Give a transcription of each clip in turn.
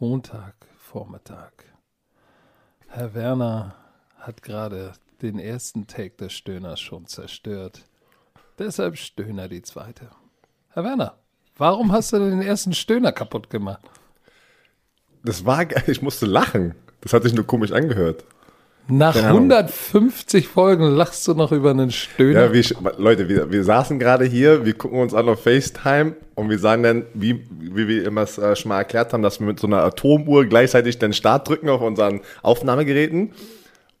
Montagvormittag. Herr Werner hat gerade den ersten Take des Stöhners schon zerstört. Deshalb Stöhner die zweite. Herr Werner, warum hast du denn den ersten Stöhner kaputt gemacht? Das war, ich musste lachen. Das hat sich nur komisch angehört. Nach Ahnung. 150 Folgen lachst du noch über einen Stöhner. Ja, wir, Leute, wir, wir saßen gerade hier, wir gucken uns an auf FaceTime und wir sagen dann, wie, wie wir immer es äh, schon mal erklärt haben, dass wir mit so einer Atomuhr gleichzeitig den Start drücken auf unseren Aufnahmegeräten.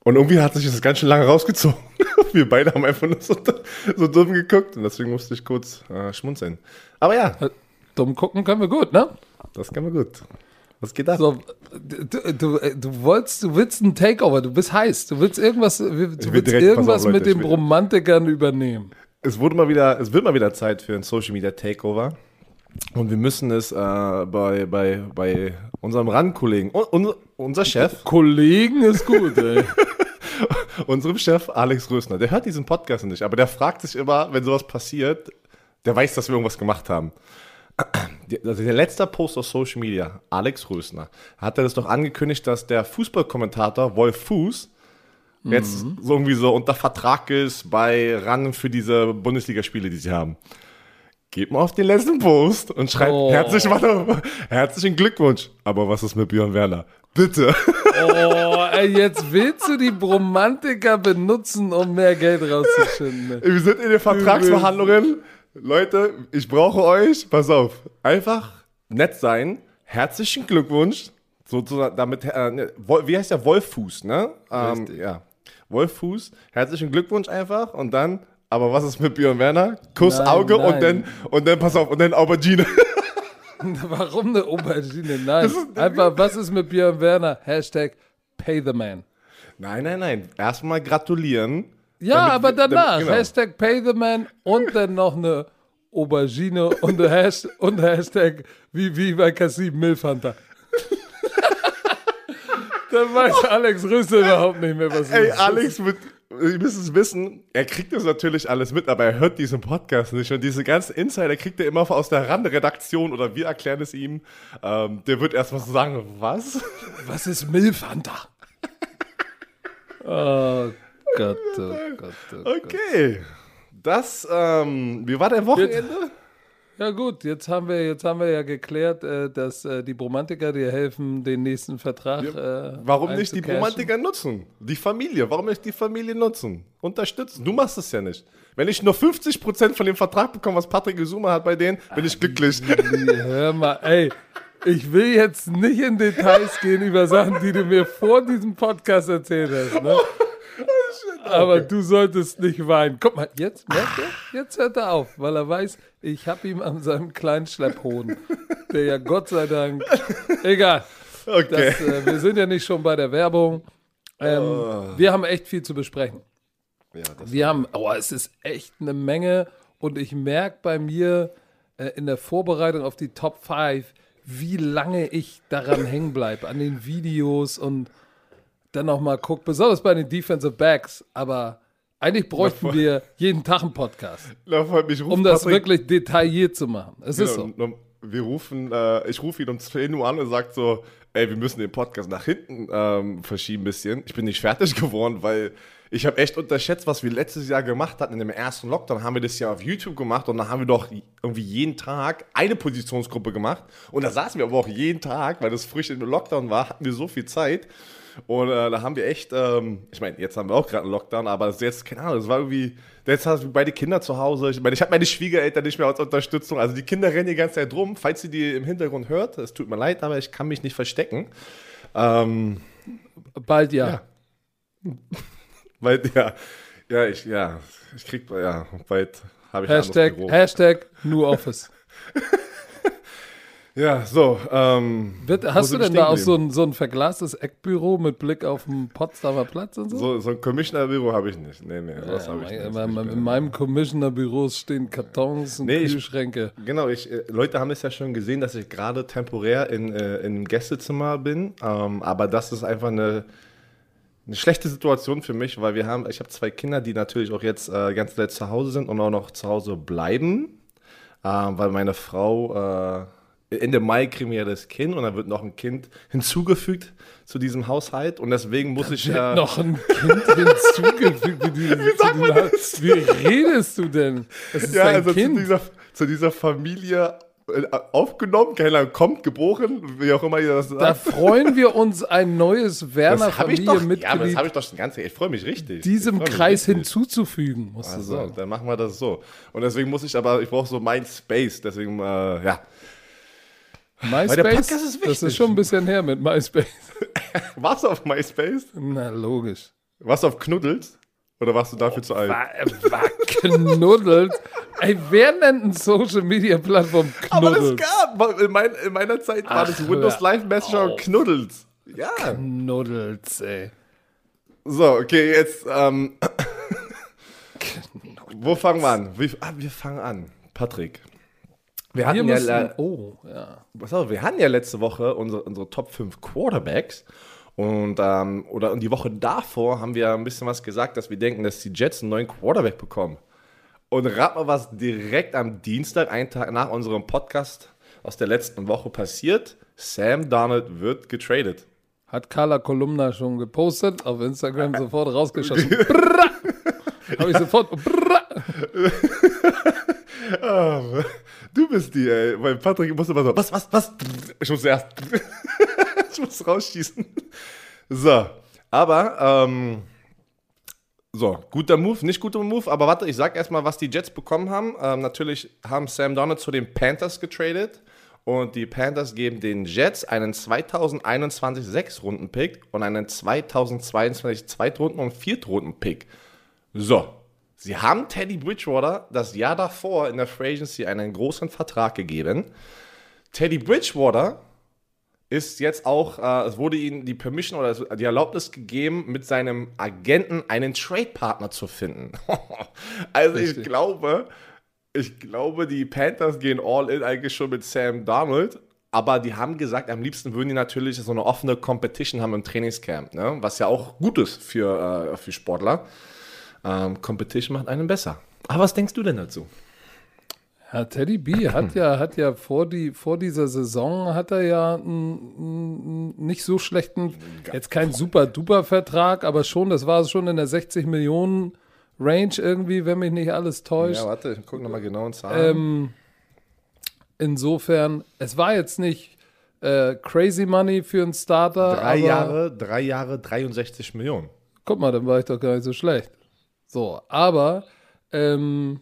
Und irgendwie hat sich das ganz schön lange rausgezogen. Wir beide haben einfach nur so, so dumm geguckt und deswegen musste ich kurz äh, schmunzeln. Aber ja, Dumm gucken können wir gut, ne? das kann man gut. Was geht ab? So, du, du, du wolltest, du willst ein Takeover, du bist heiß, du willst irgendwas, du will willst irgendwas auf, Leute, mit den Romantikern übernehmen. Es wurde mal wieder, es wird mal wieder Zeit für ein Social Media Takeover. Und wir müssen es äh, bei, bei, bei unserem RAN-Kollegen, un, un, unser Chef, Kollegen ist gut, ey. unserem Chef Alex Rösner, der hört diesen Podcast nicht, aber der fragt sich immer, wenn sowas passiert, der weiß, dass wir irgendwas gemacht haben. Also der letzte Post auf Social Media, Alex Rösner, hat er das doch angekündigt, dass der Fußballkommentator Wolf Fuß jetzt so irgendwie so unter Vertrag ist bei RAN für diese Bundesligaspiele, die sie haben. Geht mal auf den letzten Post und schreibt Oh. herzlich, herzlichen Glückwunsch. Aber was ist mit Björn Werner? Bitte. Oh, ey, jetzt willst du die Bromantiker benutzen, um mehr Geld rauszuschinden. Wir sind in den Vertragsverhandlungen. Leute, ich brauche euch. Pass auf. Einfach nett sein. Herzlichen Glückwunsch. Sozusagen, damit, äh, ne, wie heißt der? Wolffuß, ne? Ähm, ja. Wolffuß. Herzlichen Glückwunsch einfach. Und dann, aber was ist mit Björn Werner? Kuss, Nein, Auge und nein. dann, und dann, pass auf, und dann Aubergine. Warum eine Aubergine? Nein. Einfach, was ist mit Björn Werner? Hashtag pay the man. nein, nein, nein. Erstmal gratulieren. Ja, Damit aber wir- damit- danach. genau. Hashtag pay the man und dann noch eine Aubergine und Hashtag, und Hashtag wie, wie bei Cassim Milfhunter. dann weiß Alex Rüssel überhaupt nicht mehr, was Ey, ist. Alex, mit, ihr müsst es wissen, er kriegt das natürlich alles mit, aber er hört diesen Podcast nicht. Und diese ganzen Insider kriegt er immer aus der Randredaktion oder wir erklären es ihm. Ähm, der wird erstmal so sagen, was? Was ist Milfhunter? oh Gott, oh Gott, oh Gott. Okay. Das, ähm, wie war dein Wochenende? Ja gut, jetzt haben wir, jetzt haben wir ja geklärt, äh, dass äh, die Bromantiker dir helfen, den nächsten Vertrag. Äh, Warum nicht die einzucashen. Romantiker nutzen? Die Familie, warum nicht die Familie nutzen? Unterstützen. Du machst es ja nicht. Wenn ich nur 50% von dem Vertrag bekomme, was Patrick Gesuma hat bei denen, bin ich glücklich. Hör mal, ey, ich will jetzt nicht in Details gehen über Sachen, die du mir vor diesem Podcast erzählt hast. Ne? Aber du solltest nicht weinen. Guck mal, jetzt merkt er, jetzt hört er auf, weil er weiß, ich habe ihm an seinem kleinen Schlepphoden, der ja Gott sei Dank, egal. Okay. Das, äh, wir sind ja nicht schon bei der Werbung. Ähm, Wir haben echt viel zu besprechen. ja, Wir haben, oh, es ist echt eine Menge und ich merke bei mir äh, in der Vorbereitung auf die Top 5, wie lange ich daran hängen bleibe, an den Videos und dann nochmal guck, besonders bei den Defensive Backs, aber eigentlich bräuchten wir jeden Tag einen Podcast, ruft um das Patrick- wirklich detailliert zu machen. Es ist so. Genau, Wir rufen, äh, ich rufe ihn um 10 Uhr an und sagt so, ey, wir müssen den Podcast nach hinten ähm, verschieben ein bisschen. Ich bin nicht fertig geworden, weil ich habe echt unterschätzt, was wir letztes Jahr gemacht hatten in dem ersten Lockdown. Haben wir das ja auf YouTube gemacht und dann haben wir doch irgendwie jeden Tag eine Positionsgruppe gemacht. Und da saßen wir aber auch jeden Tag, weil das frisch in dem Lockdown war, hatten wir so viel Zeit. Und äh, da haben wir echt, ähm, ich meine, jetzt haben wir auch gerade einen Lockdown, aber das ist jetzt, keine Ahnung, das war irgendwie, jetzt hast du beide Kinder zu Hause. Ich meine, ich habe meine Schwiegereltern nicht mehr als Unterstützung. Also die Kinder rennen die ganze Zeit rum. Falls ihr die im Hintergrund hört, es tut mir leid, aber ich kann mich nicht verstecken. Ähm, Bald ja. Ja. weil, ja, ja, ich, ja, ich krieg, ja, bald habe ich Hashtag. Hashtag New Office. Ja, so, ähm, hast du denn da auch so ein, so ein verglastes Eckbüro mit Blick auf den Potsdamer Platz und so? So, so ein Commissioner-Büro habe ich nicht. Nee, nee, sowas Ja, habe ich nicht. Ich in meinem Commissioner-Büro stehen Kartons und Nee, ich- Kühlschränke. Genau, ich, äh, Leute haben es ja schon gesehen, dass ich gerade temporär in, äh, im Gästezimmer bin. Ähm, aber das ist einfach eine, eine schlechte Situation für mich, weil wir haben, ich habe zwei Kinder, die natürlich auch jetzt äh, ganz Zeit zu Hause sind und auch noch zu Hause bleiben, ähm, weil meine Frau äh, Ende Mai kriegen wir ja das Kind und dann wird noch ein Kind hinzugefügt zu diesem Haushalt und deswegen muss ich äh, noch ein Kind hinzugefügt. Wie, wie, sagt man das? wie redest du denn? Das ist ja, also kind. Zu, dieser, zu dieser Familie äh, aufgenommen, keiner kommt, geboren, wie auch immer ihr das sagt. Da freuen wir uns, ein neues Werner Familienmitglied. Ja, das habe ich doch schon ganz, ich freue mich richtig. Diesem Kreis richtig. hinzuzufügen, musst also, du sagen. Dann machen wir das so. Und deswegen muss ich aber, ich brauche so mein Space, deswegen, äh, ja. MySpace? der Podcast ist wichtig. Das ist schon ein bisschen her mit MySpace. Warst du auf MySpace? Na, logisch. Warst du auf Knuddels? Oder warst du dafür oh, zu alt? War, war knuddelt. Ey, wer nennt eine Social Media Plattform Knuddels? Aber es gab. In, mein, in meiner Zeit Ach, war das Windows Live Messenger und Knuddels. Ja. Knuddels, ey. So, okay, jetzt. Ähm, wo fangen wir an? Wir, ah, wir fangen an. Patrick. Wir hatten, wir müssen, ja, oh, ja. Auf, wir hatten ja letzte Woche unsere, unsere Top 5 Quarterbacks. Und, ähm, oder und die Woche davor haben wir ein bisschen was gesagt, dass wir denken, dass die Jets einen neuen Quarterback bekommen. Und rat mal, was direkt am Dienstag, einen Tag nach unserem Podcast aus der letzten Woche passiert. Sam Darnold wird getradet. Hat Carla Kolumna schon gepostet, auf Instagram sofort rausgeschossen. Habe ich sofort. Du bist die, ey. Weil Patrick musste immer so, was, was, was? Ich muss erst. ich muss rausschießen. So, aber, ähm, so, guter Move, nicht guter Move, aber warte, ich sag erstmal, was die Jets bekommen haben. Ähm, natürlich haben Sam Donald zu den Panthers getradet und die Panthers geben den Jets einen 2021 6-Runden-Pick und einen 2022 Zweitrunden- und Viertrunden-Pick. So, sie haben Teddy Bridgewater das Jahr davor in der Free Agency einen großen Vertrag gegeben. Teddy Bridgewater ist jetzt auch, äh, es wurde ihm die Permission oder die Erlaubnis gegeben, mit seinem Agenten einen Trade-Partner zu finden. also Richtig. ich glaube, ich glaube, die Panthers gehen all in eigentlich schon mit Sam Donald. Aber die haben gesagt, am liebsten würden die natürlich so eine offene Competition haben im Trainingscamp, ne? was ja auch gut ist für, äh, für Sportler. Ähm, Competition macht einen besser. Aber was denkst du denn dazu? Ja, Teddy B hat ja, hat ja vor, die, vor dieser Saison hat er ja einen, nicht so schlechten, jetzt kein super duper Vertrag, aber schon, das war schon in der 60 Millionen Range irgendwie, wenn mich nicht alles täuscht. Ja, warte, ich gucke nochmal genau und Zahlen. Ähm, insofern, es war jetzt nicht äh, crazy money für einen Starter. Drei Jahre, drei Jahre, 63 Millionen. Guck mal, dann war ich doch gar nicht so schlecht. So, aber ähm,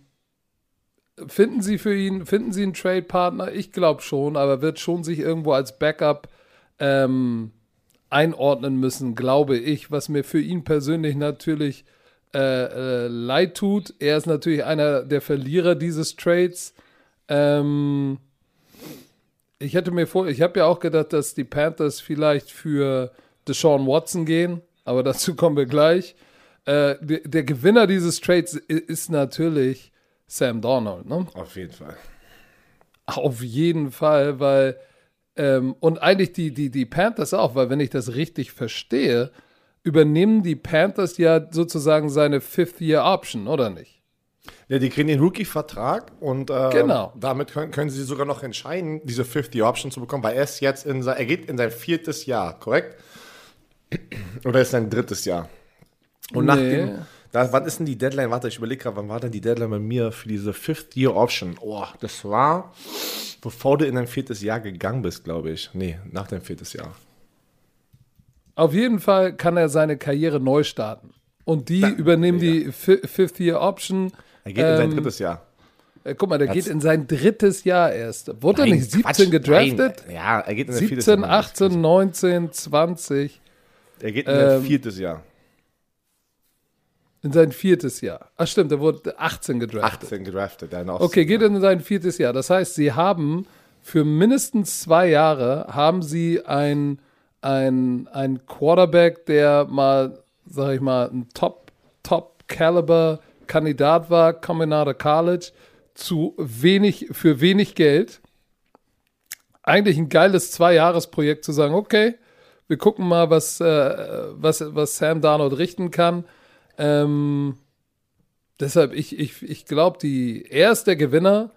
Finden Sie für ihn, finden Sie einen Trade-Partner? Ich glaube schon, aber wird schon sich irgendwo als Backup ähm, einordnen müssen, glaube ich, was mir für ihn persönlich natürlich äh, äh, leid tut. Er ist natürlich einer der Verlierer dieses Trades. Ähm, ich hätte mir vor, ich habe ja auch gedacht, dass die Panthers vielleicht für Deshaun Watson gehen, aber dazu kommen wir gleich. Äh, der, der Gewinner dieses Trades ist natürlich Sam Donald, ne? Auf jeden Fall. Auf jeden Fall, weil ähm, und eigentlich die, die, die Panthers auch, weil wenn ich das richtig verstehe, übernehmen die Panthers ja sozusagen seine Fifth-Year-Option, oder nicht? Ja, die kriegen den Rookie-Vertrag und äh, genau. damit können, können sie sogar noch entscheiden, diese Fifth-Year-Option zu bekommen, weil er ist jetzt in sein, er geht in sein viertes Jahr, korrekt? Oder ist sein drittes Jahr? Und nee. nach dem da, wann ist denn die Deadline? Warte, ich überlege gerade, wann war denn die Deadline bei mir für diese Fifth Year Option? Oh, das war, bevor du in dein viertes Jahr gegangen bist, glaube ich. Nee, nach deinem viertes Jahr. Auf jeden Fall kann er seine Karriere neu starten. Und die da, übernehmen ja. die Fifth Year Option. Er geht ähm, in sein ähm, drittes Jahr. Äh, guck mal, der Hat's, geht in sein drittes Jahr erst. Wurde er nicht 17 Quatsch, gedraftet? Nein. Ja, er geht in sein 17, viertes Jahr. 17, 18, 19, 20. Er geht in ähm, sein viertes Jahr. In sein viertes Jahr. Ach stimmt, er wurde 18 gedraftet. 18 gedraftet, ja. Okay, geht in sein viertes Jahr. Das heißt, sie haben für mindestens zwei Jahre haben sie ein, ein, ein Quarterback, der mal, sag ich mal, ein Top, Top Caliber Kandidat war, coming out of college, zu wenig, für wenig Geld. Eigentlich ein geiles Zwei-Jahres-Projekt zu sagen, okay, wir gucken mal, was, äh, was, was Sam Darnold richten kann ähm, deshalb, ich, ich, ich glaube, er ist der Gewinner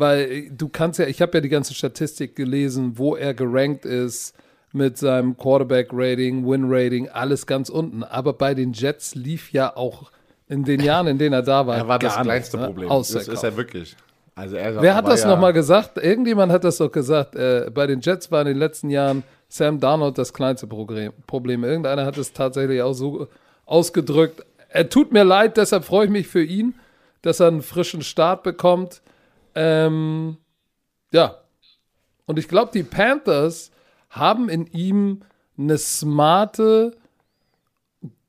weil du kannst ja, ich habe ja die ganze Statistik gelesen, wo er gerankt ist mit seinem Quarterback-Rating, Win-Rating, alles ganz unten. Aber bei den Jets lief ja auch in den Jahren, in denen er da war, Er war das kleinste nichts, ne? Problem. Außer Das ist er wirklich. Also er Wer hat das ja, nochmal gesagt? Irgendjemand hat das doch gesagt. Äh, bei den Jets war in den letzten Jahren Sam Darnold das kleinste. Problem. Irgendeiner hat es tatsächlich auch so ausgedrückt. Er tut mir leid, deshalb freue ich mich für ihn, dass er einen frischen Start bekommt. Ähm, ja. Und ich glaube, die Panthers haben in ihm eine smarte,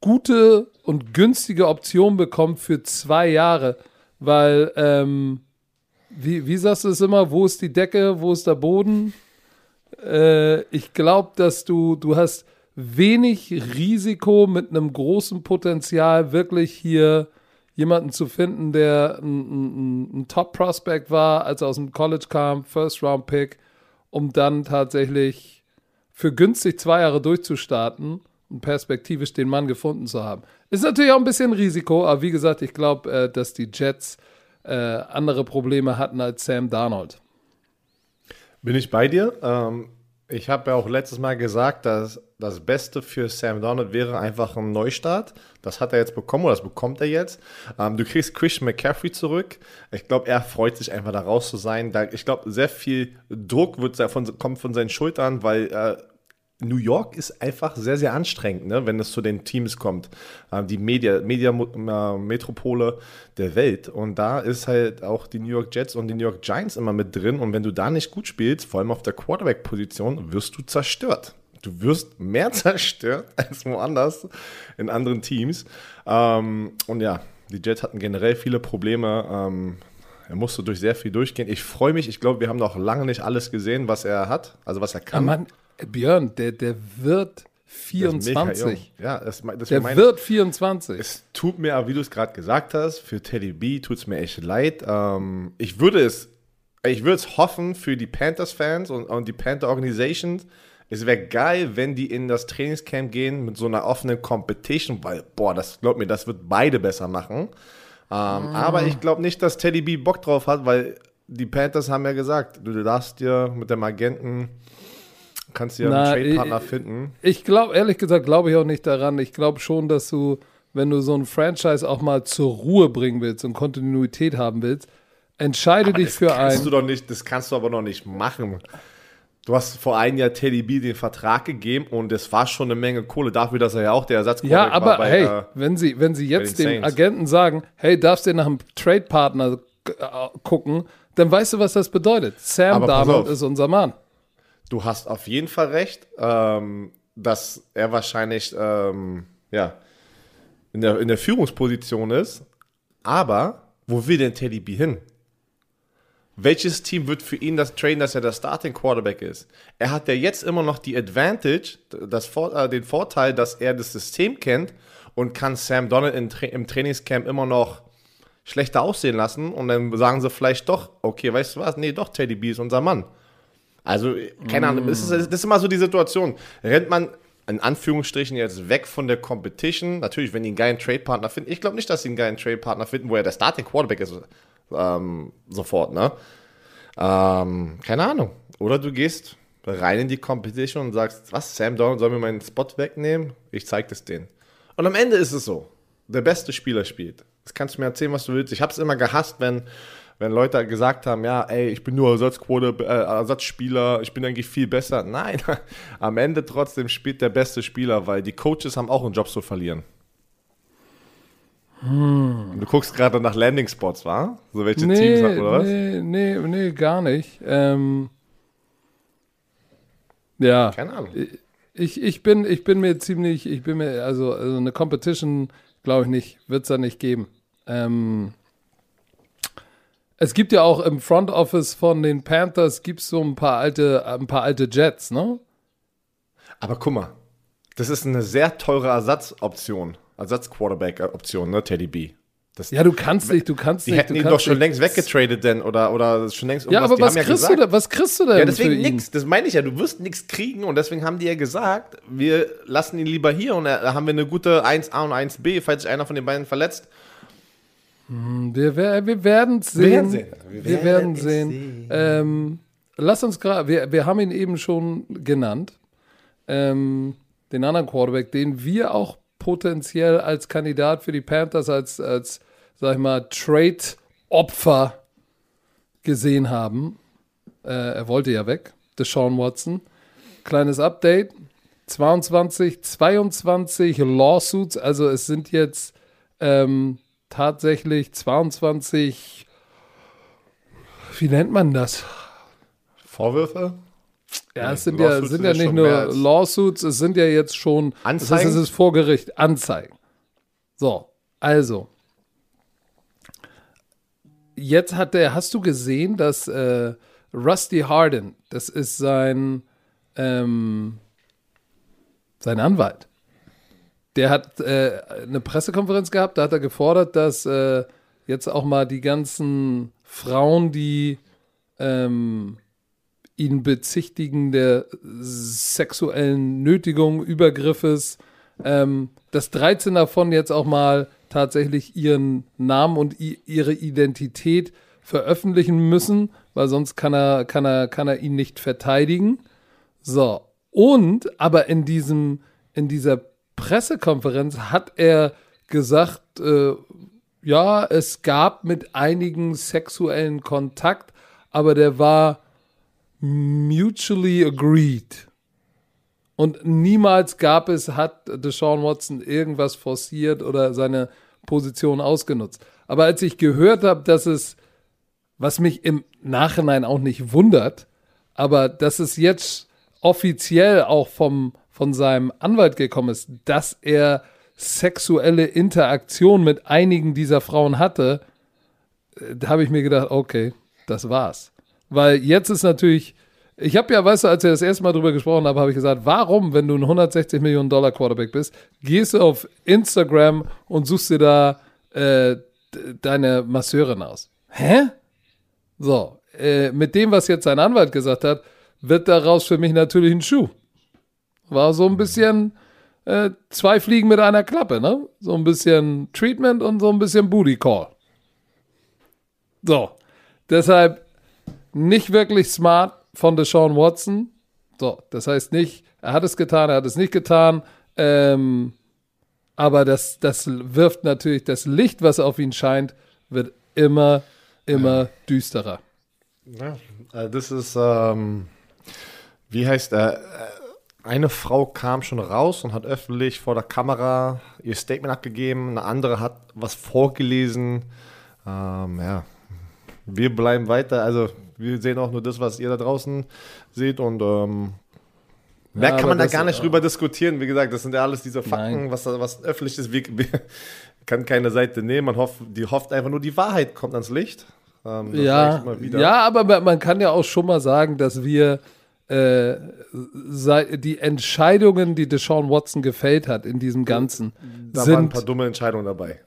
gute und günstige Option bekommen für zwei Jahre, weil ähm, wie, wie sagst du es immer? Wo ist die Decke? Wo ist der Boden? Äh, ich glaube, dass du, du hast wenig Risiko mit einem großen Potenzial, wirklich hier jemanden zu finden, der ein, ein, ein Top-Prospect war, als er aus dem College kam, First-Round-Pick, um dann tatsächlich für günstig zwei Jahre durchzustarten und perspektivisch den Mann gefunden zu haben. Ist natürlich auch ein bisschen Risiko, aber wie gesagt, ich glaube, äh, dass die Jets äh, andere Probleme hatten als Sam Darnold. Bin ich bei dir? Ähm, ich habe ja auch letztes Mal gesagt, dass das Beste für Sam Donald wäre einfach ein Neustart. Das hat er jetzt bekommen oder das bekommt er jetzt. Ähm, du kriegst Christian McCaffrey zurück. Ich glaube, er freut sich einfach da raus zu sein. Da, ich glaube, sehr viel Druck wird von, kommt von seinen Schultern, weil äh, New York ist einfach sehr, sehr anstrengend, ne, wenn es zu den Teams kommt. Ähm, die Media, Media äh, Metropole der Welt. Und da ist halt auch die New York Jets und die New York Giants immer mit drin. Und wenn du da nicht gut spielst, vor allem auf der Quarterback-Position, wirst du zerstört. Du wirst mehr zerstört als woanders in anderen Teams. Ähm, und ja, die Jets hatten generell viele Probleme. Ähm, er musste durch sehr viel durchgehen. Ich freue mich. Ich glaube, wir haben noch lange nicht alles gesehen, was er hat, also was er kann. Mann, Björn, der, der wird Der ist mega jung. 24. Ja, das, das Der meine- wird 24. Es tut mir, aber wie du es gerade gesagt hast, für Teddy B tut es mir echt leid. Ähm, ich würde es, ich würde es hoffen für die Panthers-Fans und, und die Panther-Organisations. Es wäre geil, wenn die in das Trainingscamp gehen mit so einer offenen Competition, weil, boah, das glaub mir, das wird beide besser machen. Ähm, Aber ich glaube nicht, dass Teddy B Bock drauf hat, weil die Panthers haben ja gesagt, du darfst dir mit dem Agenten, kannst dir Na, einen Trade-Partner ich- finden. Ich glaube, ehrlich gesagt, glaube ich auch nicht daran. Ich glaube schon, dass du, wenn du so ein Franchise auch mal zur Ruhe bringen willst und Kontinuität haben willst, entscheide dich das für kannst ein. du doch nicht, das kannst du aber noch nicht machen. Du hast vor einem Jahr Teddy B den Vertrag gegeben und es war schon eine Menge Kohle dafür, dass er ja auch der Ersatz Ja, aber war bei, hey, äh, wenn sie, wenn sie jetzt den dem Saints. Agenten sagen, hey, darfst du nach einem Trade-Partner äh, gucken, dann weißt du, was das bedeutet. Sam Aber Darnold ist unser Mann. Du hast auf jeden Fall recht, ähm, dass er wahrscheinlich ähm, ja, in, der, in der Führungsposition ist. Aber wo will denn Teddy B hin? Welches Team wird für ihn das traden, dass er der Starting Quarterback ist? Er hat ja jetzt immer noch die Advantage, das, äh, den Vorteil, dass er das System kennt und kann Sam Donald im, im Trainingscamp immer noch schlechter aussehen lassen und dann sagen sie vielleicht doch, okay, weißt du was? Nee, doch, Teddy B ist unser Mann. Also, keine Ahnung, das ist, das ist immer so die Situation. Rennt man in Anführungsstrichen jetzt weg von der Competition? Natürlich, wenn die einen geilen Trade-Partner finden. Ich glaube nicht, dass sie einen geilen Trade-Partner finden, wo er der Starting Quarterback ist. Ähm, sofort, ne? Ähm, keine Ahnung. Oder du gehst rein in die Competition und sagst, was, Sam Donald soll mir meinen Spot wegnehmen? Ich zeig das denen. Und am Ende ist es so. Der beste Spieler spielt. Das kannst du mir erzählen, was du willst. Ich habe es immer gehasst, wenn, wenn Leute gesagt haben, ja, ey, ich bin nur Ersatzquote, äh, Ersatzspieler, ich bin eigentlich viel besser. Nein, am Ende trotzdem spielt der beste Spieler, weil die Coaches haben auch einen Job zu verlieren. Du guckst gerade nach Landing Spots, wa? So welche Teams Nee, hat, oder was? nee, nee, nee, gar nicht. Ähm, ja. Keine Ahnung. Ich, ich, bin, ich bin mir ziemlich, ich bin mir, also, also eine Competition, glaube ich nicht, wird es da nicht geben. Ähm, es gibt ja auch im Front Office von den Panthers gibt's so ein paar alte, ein paar alte Jets, ne? Aber guck mal, das ist eine sehr teure Ersatzoption, Ersatz-Quarterback-Option, ne, Teddy B. Das, Ja, du kannst nicht, du kannst die nicht. hätten du ihn doch schon längst weggetradet denn oder, oder schon längst Ja, aber Die was kriegst, gesagt, du da, was kriegst du denn Ja, deswegen nix. Das meine ich ja. Du wirst nichts kriegen und deswegen haben die ja gesagt, wir lassen ihn lieber hier und da haben wir eine gute 1A und 1B, falls sich einer von den beiden verletzt. Wir, wer- wir werden Wir sehen. werden sehen. Wir, Wir werden sehen. sehen. Ähm, lass uns gerade, wir, wir haben ihn eben schon genannt. Ähm, den anderen Quarterback, den wir auch potenziell als Kandidat für die Panthers, als, als sag ich mal, Trade-Opfer gesehen haben. Äh, er wollte ja weg, Deshaun Watson. Kleines Update. 22, 22 Lawsuits, also es sind jetzt ähm, tatsächlich 22, wie nennt man das? Vorwürfe? Ja, Nee, es sind ja, Lawsuits sind sind ja ja nicht nur Lawsuits, es sind ja jetzt schon Anzeigen? Das heißt, es ist vor Gericht, Anzeigen. So, also. Jetzt hat der, hast du gesehen, dass äh, Rusty Harden, das ist sein, ähm, sein Anwalt, der hat äh, eine Pressekonferenz gehabt, da hat er gefordert, dass äh, jetzt auch mal die ganzen Frauen, die ähm, ihn bezichtigen der sexuellen Nötigung, Übergriffes, ähm, dass 13 davon jetzt auch mal tatsächlich ihren Namen und ihre Identität veröffentlichen müssen, weil sonst kann er, kann er, kann er ihn nicht verteidigen. So. Und, aber in diesem, in dieser Pressekonferenz hat er gesagt, äh, ja, es gab mit einigen sexuellen Kontakt, aber der war mutually agreed. Und niemals gab es, hat Deshaun Watson irgendwas forciert oder seine Position ausgenutzt. Aber als ich gehört habe, dass es, was mich im Nachhinein auch nicht wundert, aber dass es jetzt offiziell auch vom, von seinem Anwalt gekommen ist, dass er sexuelle Interaktion mit einigen dieser Frauen hatte, äh, da habe ich mir gedacht, okay, das war's. Weil jetzt ist natürlich, ich habe ja, weißt du, als wir das erste Mal drüber gesprochen haben, habe ich gesagt, warum, wenn du ein 160 Millionen Dollar Quarterback bist, gehst du auf Instagram und suchst dir da äh, deine Masseurin aus? Hä? So, äh, mit dem, was jetzt sein Anwalt gesagt hat, wird daraus für mich natürlich ein Schuh. War so ein bisschen äh, zwei Fliegen mit einer Klappe, ne? So ein bisschen Treatment und so ein bisschen Booty Call. So, deshalb nicht wirklich smart von Deshaun Watson. So, das heißt nicht, er hat es getan, er hat es nicht getan. Ähm, aber das, das wirft natürlich das Licht, was auf ihn scheint, wird immer, immer düsterer. Ja, äh, das ist, ähm, wie heißt er? Äh, eine Frau kam schon raus und hat öffentlich vor der Kamera ihr Statement abgegeben, eine andere hat was vorgelesen. Ähm, ja, wir bleiben weiter. Also, wir sehen auch nur das, was ihr da draußen seht und ähm, mehr Ja, kann man da gar nicht drüber diskutieren. Wie gesagt, das sind ja alles diese Fakten, was, was öffentlich ist. Wir, wir kann keine Seite nehmen. Man hofft, die hofft einfach nur, die Wahrheit kommt ans Licht. Ähm, Ja, ja, aber man kann ja auch schon mal sagen, dass wir äh, die Entscheidungen, die Deshaun Watson gefällt hat in diesem Ganzen, Da waren ein sind paar dumme Entscheidungen dabei.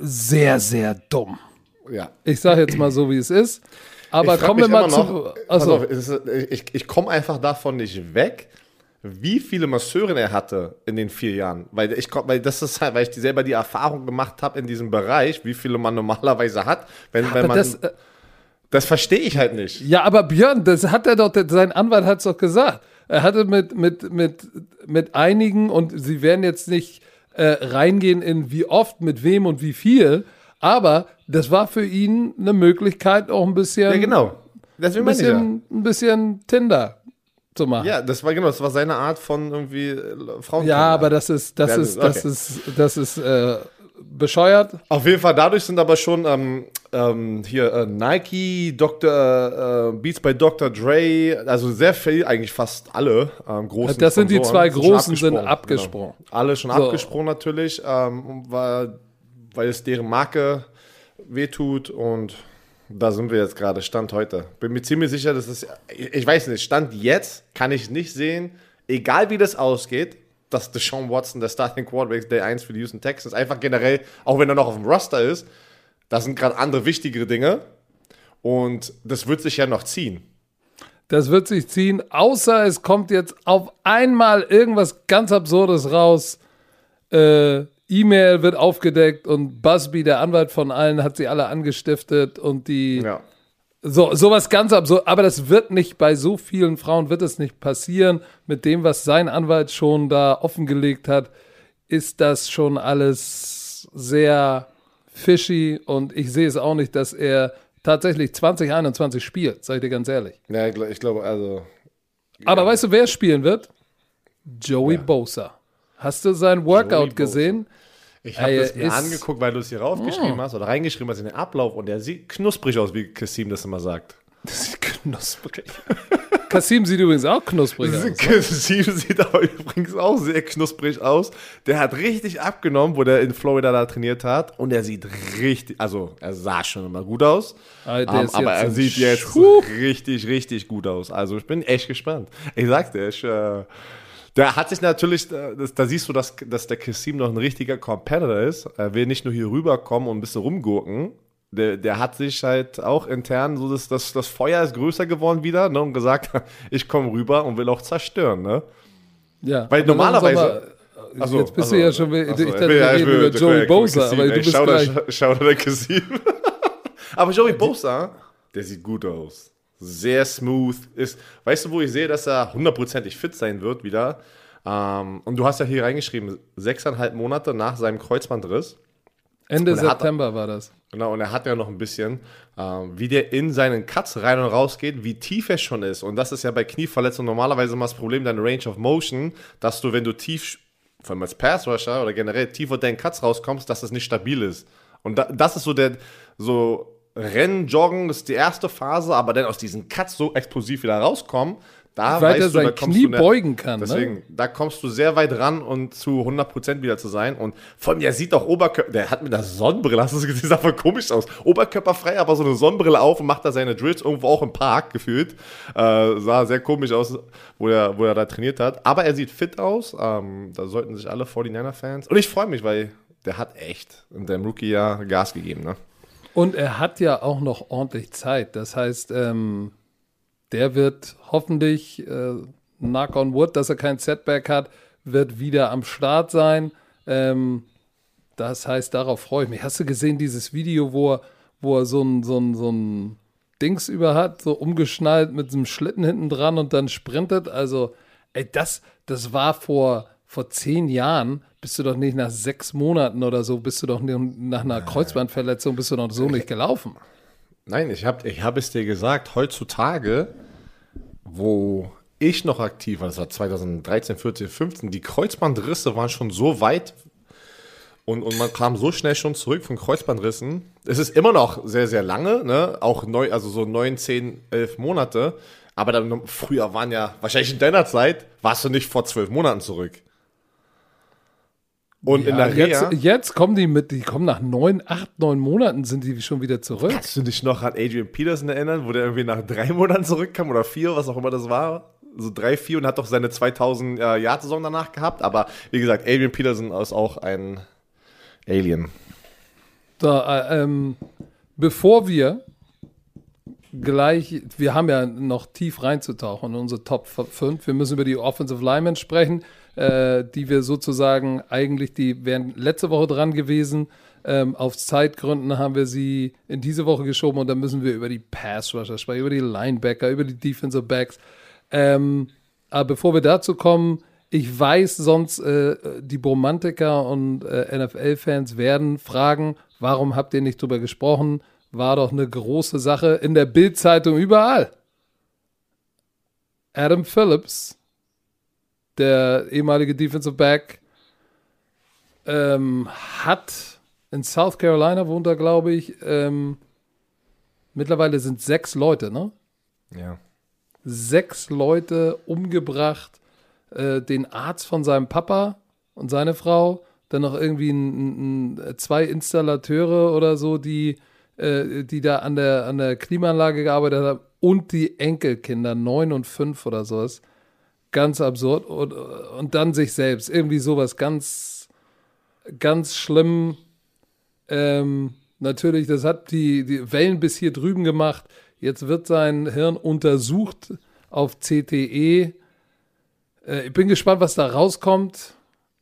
sehr, sehr dumm. Ja. Ich sage jetzt mal so, wie es ist. Aber kommen wir mal zu. noch- auf, es ist, ich ich komme einfach davon nicht weg, wie viele Masseuren er hatte in den vier Jahren. Weil ich weil das ist halt, weil ich selber die Erfahrung gemacht habe in diesem Bereich, wie viele man normalerweise hat. Wenn, wenn aber man, das, das verstehe ich halt nicht. ja, aber Björn, das hat er doch, sein Anwalt hat es doch gesagt. Er hatte mit, mit, mit, mit einigen, und sie werden jetzt nicht äh, reingehen in wie oft, mit wem und wie viel, aber das war für ihn eine Möglichkeit, auch ein bisschen, Ja, genau. Deswegen ein bisschen, ein bisschen Tinder zu machen. Ja, das war genau, das war seine Art von irgendwie äh, Frauen. Ja, aber das ist, das Ja, ist, okay. das ist, das ist äh, bescheuert. Auf jeden Fall, dadurch sind aber schon ähm, ähm, hier äh, Nike, Dr. Äh, Beats by Dr. Dre, also sehr viel, eigentlich fast alle ähm, großen. Das sind die zwei schon großen, sind Genau. abgesprungen. Alle schon So. abgesprungen natürlich, ähm, weil, weil es deren Marke wehtut und da sind wir jetzt gerade, Stand heute. Bin mir ziemlich sicher, dass es, ich weiß nicht, Stand jetzt kann ich nicht sehen, egal wie das ausgeht, dass Deshaun Watson der Starting Quarterback Day 1 für die Houston Texans einfach generell, auch wenn er noch auf dem Roster ist, da sind gerade andere wichtigere Dinge und das wird sich ja noch ziehen. Das wird sich ziehen, außer es kommt jetzt auf einmal irgendwas ganz Absurdes raus. Äh, E-Mail wird aufgedeckt und Busby, der Anwalt von allen, hat sie alle angestiftet und die Ja. So sowas ganz absurd. Aber das wird nicht bei so vielen Frauen wird es nicht passieren. Mit dem, was sein Anwalt schon da offengelegt hat, ist das schon alles sehr fishy und ich sehe es auch nicht, dass er tatsächlich 2021 spielt, sag ich dir ganz ehrlich. Ja, ich, gl- ich glaube, also. Aber weißt du, wer spielen wird? Joey Bosa. Hast du sein Workout gesehen? Ich habe Ey, das mir angeguckt, weil du es hier raufgeschrieben hast oder reingeschrieben hast in den Ablauf und der sieht knusprig aus, wie Kassim das immer sagt. Das sieht knusprig. Kassim sieht übrigens auch knusprig aus. Kassim sieht aber übrigens auch sehr knusprig aus. Der hat richtig abgenommen, wo der in Florida da trainiert hat und er sieht richtig, also er sah schon immer gut aus, Ah, ähm, ist aber jetzt er sieht jetzt Schuh. richtig, richtig gut aus. Also ich bin echt gespannt. Ich sag's dir, ich, äh, der hat sich natürlich, äh, das, da siehst du, dass, dass der Kassim noch ein richtiger Competitor ist. Er will nicht nur hier rüberkommen und ein bisschen rumgurken. Der, der hat sich halt auch intern so, das, das, das Feuer ist größer geworden wieder ne, und gesagt, ich komme rüber und will auch zerstören. Ne? Ja, Weil normalerweise- doch mal- Ach so, jetzt bist ach du ja schon wieder, ach so, ich dachte, ja, ich will- über ich Joey Bosa, aber ey, du bist schau gleich, dir- Schau dir der Kassim. aber Joey Bosa, der sieht gut aus. Sehr smooth. Ist, weißt du, wo ich sehe, dass er hundertprozentig fit sein wird wieder? Ähm, und du hast ja hier reingeschrieben, sechseinhalb Monate nach seinem Kreuzbandriss. Ende Und er hat- September war das. Genau, und er hat ja noch ein bisschen, ähm, wie der in seinen Cuts rein und raus geht, wie tief er schon ist. Und das ist ja bei Knieverletzungen normalerweise immer das Problem, deine Range of Motion, dass du, wenn du tief, vor allem als Pass-Rusher oder generell tief aus deinen Cuts rauskommst, dass das nicht stabil ist. Und da, das ist so der, so Rennen, Joggen, das ist die erste Phase, aber dann aus diesen Cuts so explosiv wieder rauskommen, da Weil er weißt du, da sein kommst Knie du ne- beugen kann. Ne? Deswegen, da kommst du sehr weit ran und zu 100% wieder zu sein. Und vor allem, der sieht auch Oberkörper, der hat mit einer Sonnenbrille, hast du gesehen, sah voll komisch aus. Oberkörperfrei, aber so eine Sonnenbrille auf und macht da seine Drills irgendwo auch im Park gefühlt. Äh, sah sehr komisch aus, wo er, wo er da trainiert hat. Aber er sieht fit aus. Ähm, da sollten sich alle 49er-Fans. Und ich freue mich, weil der hat echt in seinem Rookie-Jahr Gas gegeben. Ne? Und er hat ja auch noch ordentlich Zeit. Das heißt, ähm, der wird hoffentlich, äh, knock on wood, dass er kein Setback hat, wird wieder am Start sein. Ähm, das heißt, darauf freue ich mich. Hast du gesehen, dieses Video, wo er, wo er so ein, so ein, so ein Dings über hat, so umgeschnallt mit einem Schlitten hinten dran und dann sprintet? Also, ey, das, das war vor, vor zehn Jahren, bist du doch nicht nach sechs Monaten oder so, bist du doch nach einer Kreuzbandverletzung, bist du doch so nicht gelaufen. Nein, ich habe ich hab es dir gesagt, heutzutage, wo ich noch aktiv war, das war 2013, 14, 15, die Kreuzbandrisse waren schon so weit und, und man kam so schnell schon zurück von Kreuzbandrissen. Es ist immer noch sehr, sehr lange, ne? auch neu, also so 9, 10, 11 Monate, aber dann, früher waren ja, wahrscheinlich in deiner Zeit, warst du nicht vor zwölf Monaten zurück. Und in Ja, der Reha, jetzt, jetzt kommen die mit, die kommen nach neun, acht, neun Monaten sind die schon wieder zurück. Kannst du dich noch an Adrian Peterson erinnern, wo der irgendwie nach drei Monaten zurückkam oder vier, was auch immer das war? So drei, vier und hat doch seine 2000 äh, Jahr-Saison danach gehabt. Aber wie gesagt, Adrian Peterson ist auch ein Alien. So, äh, ähm, bevor wir gleich, wir haben ja noch tief reinzutauchen in unsere Top 5. Wir müssen über die Offensive Linemen sprechen, äh, die wir sozusagen eigentlich, die wären letzte Woche dran gewesen. Ähm, aus Zeitgründen haben wir sie in diese Woche geschoben und dann müssen wir über die Pass Rusher sprechen, über die Linebacker, über die Defensive Backs. Ähm, aber bevor wir dazu kommen, ich weiß sonst, äh, die Bromantiker und äh, NFL-Fans werden fragen, warum habt ihr nicht drüber gesprochen? War doch eine große Sache in der Bild-Zeitung überall. Adam Phillips, der ehemalige Defensive Back, ähm, hat in South Carolina wohnt er, glaube ich. Ähm, mittlerweile sind sechs Leute, ne? Ja. sechs Leute umgebracht, äh, den Arzt von seinem Papa und seine Frau, dann noch irgendwie ein, ein, zwei Installateure oder so, die, äh, die da an der, an der Klimaanlage gearbeitet haben und die Enkelkinder, neun und fünf oder sowas. Ganz absurd. Und, und dann sich selbst. Irgendwie sowas ganz, ganz schlimm. Ähm, natürlich, das hat die, die Wellen bis hier drüben gemacht. Jetzt wird sein Hirn untersucht auf CTE. Äh, ich bin gespannt, was da rauskommt.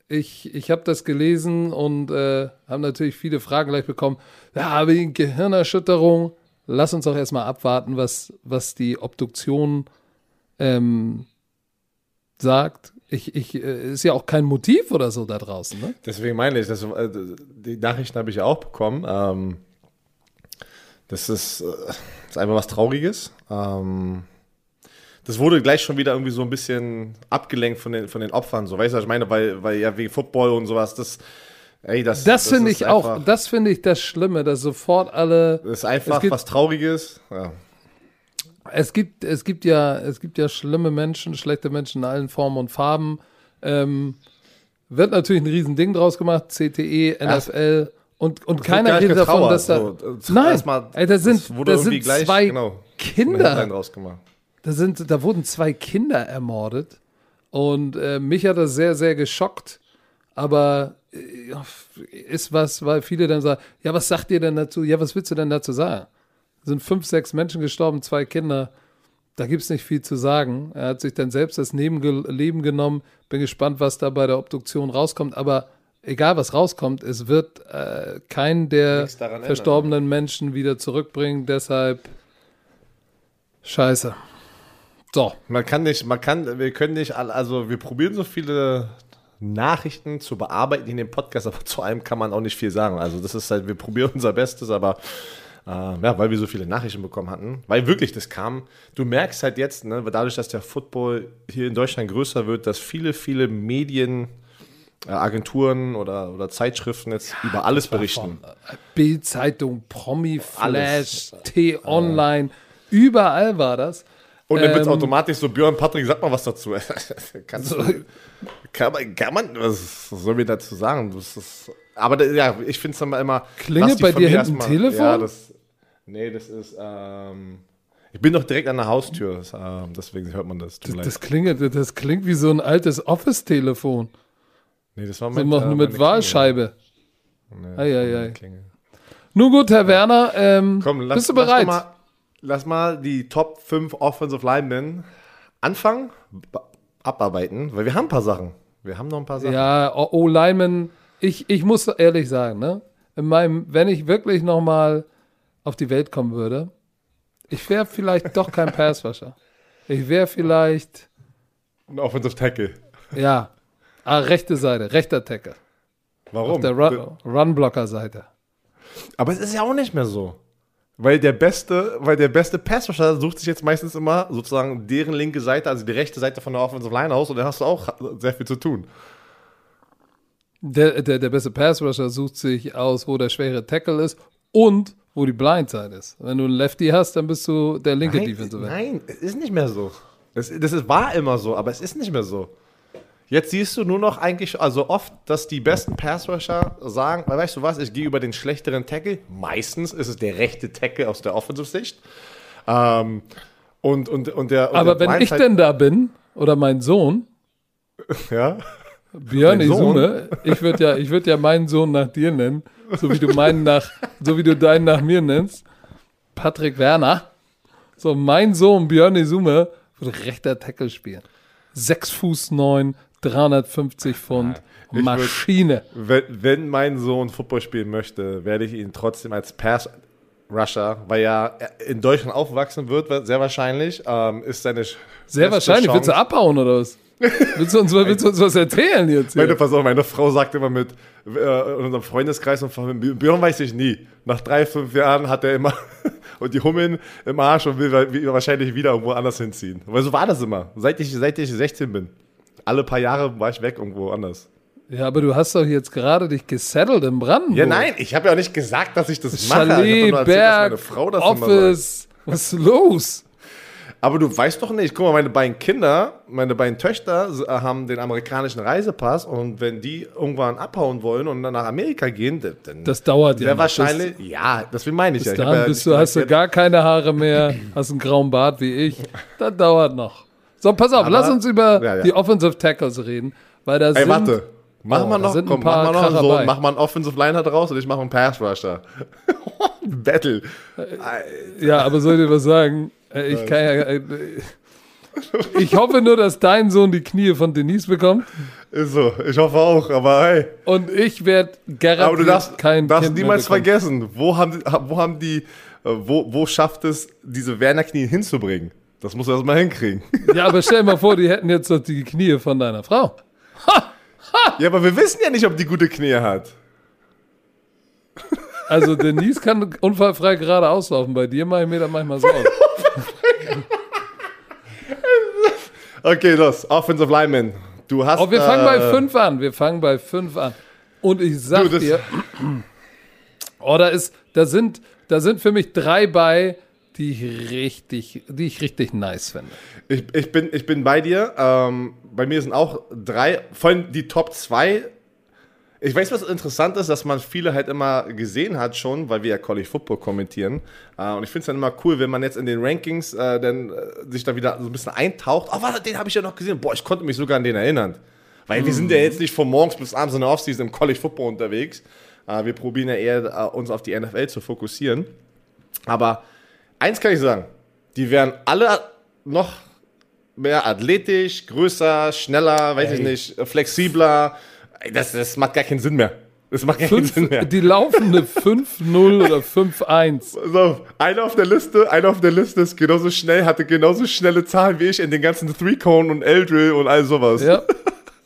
ich, ich habe das gelesen und äh, habe natürlich viele Fragen gleich bekommen. Ja, wegen Gehirnerschütterung. Lass uns doch erstmal abwarten, was, was die Obduktion ähm, sagt. Ich, ich, äh, ist ja auch kein Motiv oder so da draußen, ne? Deswegen meine ich, das, äh, die Nachrichten habe ich ja auch bekommen. Ähm, das ist, äh, das ist einfach was Trauriges. Ähm, das wurde gleich schon wieder irgendwie so ein bisschen abgelenkt von den, von den Opfern. So, weißt du, was ich meine? Weil, weil ja wegen Football und sowas, das, ey, das, Das, finde ich auch, das finde ich das Schlimme, dass sofort alle. Das ist einfach Es gibt- was Trauriges. Ja. Es gibt, es gibt ja, es gibt ja schlimme Menschen, schlechte Menschen in allen Formen und Farben. Ähm, wird natürlich ein Riesending draus gemacht, CTE, NFL und, und wird keiner redet davon, dass da. so. Das- Nein, erstmal- ey, da sind, da sind gleich, zwei genau, Kinder. Da, sind, da wurden zwei Kinder ermordet. Und äh, mich hat das sehr, sehr geschockt. Aber äh, ist was, weil viele dann sagen, ja, was sagt ihr denn dazu? Ja, was willst du denn dazu sagen? Es sind fünf, sechs Menschen gestorben, zwei Kinder. Da gibt es nicht viel zu sagen. Er hat sich dann selbst das Leben genommen. Bin gespannt, was da bei der Obduktion rauskommt. Aber egal, was rauskommt, es wird äh, keinen der daran ändern. verstorbenen Menschen wieder zurückbringen. Deshalb scheiße. So. Man kann nicht, man kann, wir können nicht, also wir probieren so viele Nachrichten zu bearbeiten in dem Podcast, aber zu einem kann man auch nicht viel sagen. Also das ist halt, wir probieren unser Bestes, aber äh, ja, weil wir so viele Nachrichten bekommen hatten, weil wirklich das kam. Du merkst halt jetzt, ne, dadurch, dass der Football hier in Deutschland größer wird, dass viele, viele Medien, äh, Agenturen oder, oder Zeitschriften jetzt über alles berichten. Bild-Zeitung, Promi, Alles. Flash, T-Online, überall war das. Und dann wird es Ähm, automatisch so, Björn, Patrick, sag mal was dazu. Kannst du, kann, man, kann man, was soll mir dazu sagen? Das ist, aber da, ja, ich finde es dann immer. Lass die bei dir hinten erstmal- Telefon? Ja, das, nee, das ist, ähm, ich bin doch direkt an der Haustür, das, ähm, deswegen hört man das. Das, das, klingt, das klingt wie so ein altes Office-Telefon. nee, das war So mein, noch äh, mit meine Wahlscheibe. Klingel. Nee, Ei, ei, ei. Nun gut, Herr Werner, ähm, Komm, lass, bist du lass bereit? doch Mal, lass mal die Top 5 Offensive Linemen anfangen, abarbeiten, weil wir haben ein paar Sachen. Wir haben noch ein paar Sachen. Ja, O- O. ich, ich muss ehrlich sagen, ne? In meinem, wenn ich wirklich noch mal auf die Welt kommen würde, ich wäre vielleicht doch kein Passwasher. Ich wäre vielleicht, Ein Offensive Tackle. ja, ah, rechte Seite, rechter Tackle. Warum? Auf der Run- Run-Blocker-Seite. Aber es ist ja auch nicht mehr so. Weil der beste, weil der beste Passrusher sucht sich jetzt meistens immer sozusagen deren linke Seite, also die rechte Seite von der Offensive Line aus und da hast du auch sehr viel zu tun. Der, der, der beste Pass-Rusher sucht sich aus, wo der schwere Tackle ist und wo die Blindside ist. Wenn du einen Lefty hast, dann bist du der linke Nein, Defensive nein, es ist nicht mehr so. Das, das ist, war immer so, aber es ist nicht mehr so. Jetzt siehst du nur noch eigentlich, also oft, dass die besten Passrusher sagen, weißt du was, ich gehe über den schlechteren Tackle. Meistens ist es der rechte Tackle aus der Offensive-Sicht. Ähm, und, und, und der, und Aber der wenn ich denn da bin, oder mein Sohn, Ja, Björn? Isume, ich würde ja, ich würd ja meinen Sohn nach dir nennen, so wie du meinen nach, so wie du deinen nach mir nennst. Patrick Werner. So, mein Sohn Björn Isume wird rechter Tackle spielen. Sechs Fuß neun, 350 Pfund, ich würd- Maschine. wenn, wenn mein Sohn Football spielen möchte, werde ich ihn trotzdem als Pass Rusher, weil er in Deutschland aufwachsen wird, sehr wahrscheinlich, ähm, ist seine Sehr wahrscheinlich. Chance- Willst du abhauen oder was? Willst, du uns, willst du uns was erzählen jetzt? Meine, pass auf, meine Frau sagt immer mit äh, in unserem Freundeskreis und von Björn weiß ich nie. Nach drei, fünf Jahren hat er immer und die Hummeln im Arsch und will wahrscheinlich wieder irgendwo anders hinziehen. Weil so war das immer. Seit ich, seit ich 16 bin. Alle paar Jahre war ich weg irgendwo anders. Ja, aber du hast doch jetzt gerade dich gesettelt in Brandenburg. Ja, nein, ich habe ja auch nicht gesagt, dass ich das mache. Ich Chalet, nur erzählt, dass meine Berg, Frau das. Office. Was ist los? Aber du weißt doch nicht, guck mal, meine beiden Kinder, meine beiden Töchter äh, haben den amerikanischen Reisepass und wenn die irgendwann abhauen wollen und dann nach Amerika gehen, dann Das dauert ja. wahrscheinlich, ja, das meine ich ja. Ich dahin ja bist du, hast du gar keine Haare mehr, hast einen grauen Bart wie ich. Das dauert noch. So, pass auf, Aber- lass uns über Ja, ja. die Offensive Tackles reden. Weil da Ey, sind, warte. Machen Oh, da noch, komm, machen wir noch Kracher so, bei. mach mal einen Offensive Liner draus und ich mache einen Pass Rusher. Battle. Ja, aber soll ich dir was sagen? Äh, Ich kann ja. äh, Ich hoffe nur, dass dein Sohn die Knie von Denise bekommt. Ist so. Ich hoffe auch, aber hey. Und ich werde garantiert Aber du darfst, kein darfst Kind niemals vergessen, wo haben, die- wo haben die, äh, wo, wo schafft es, diese Werner-Knie hinzubringen? Das muss er erstmal hinkriegen. Ja, aber stell dir mal vor, die hätten jetzt doch die Knie von deiner Frau. ja, aber wir wissen ja nicht, ob die gute Knie hat. Also Denise kann unfallfrei geradeaus laufen. Bei dir mache ich mir da manchmal Sorgen. Okay, los. Offensive Lineman. Du hast. Oh, wir fangen bei äh, fünf an. Wir fangen bei fünf an. Und ich sag Du, dir, oh, da ist, da sind, da sind für mich drei bei, die ich richtig, die ich richtig nice finde. Ich, ich, bin, ich bin bei dir. Ähm, bei mir sind auch drei. Vor allem die Top 2. Ich weiß, was interessant ist, dass man viele halt immer gesehen hat schon, weil wir ja College Football kommentieren. Äh, und ich finde es dann immer cool, wenn man jetzt in den Rankings äh, dann äh, sich da wieder so ein bisschen eintaucht. Oh, warte, den habe ich ja noch gesehen. Boah, ich konnte mich sogar an den erinnern. Weil wir sind ja jetzt nicht von morgens bis abends in der Offseason im College Football unterwegs. Äh, wir probieren ja eher, äh, uns auf die NFL zu fokussieren. Aber eins kann ich sagen, die werden alle noch mehr athletisch, größer, schneller, weiß ich Ey. nicht, flexibler. Das, das macht gar keinen Sinn mehr. Das macht keinen Fünf, Sinn mehr. die laufen eine 5-0 oder 5-1. So, einer auf der Liste, einer auf der Liste ist genauso schnell, hatte genauso schnelle Zahlen wie ich in den ganzen Three-Cone und L-Drill und all sowas. Ja.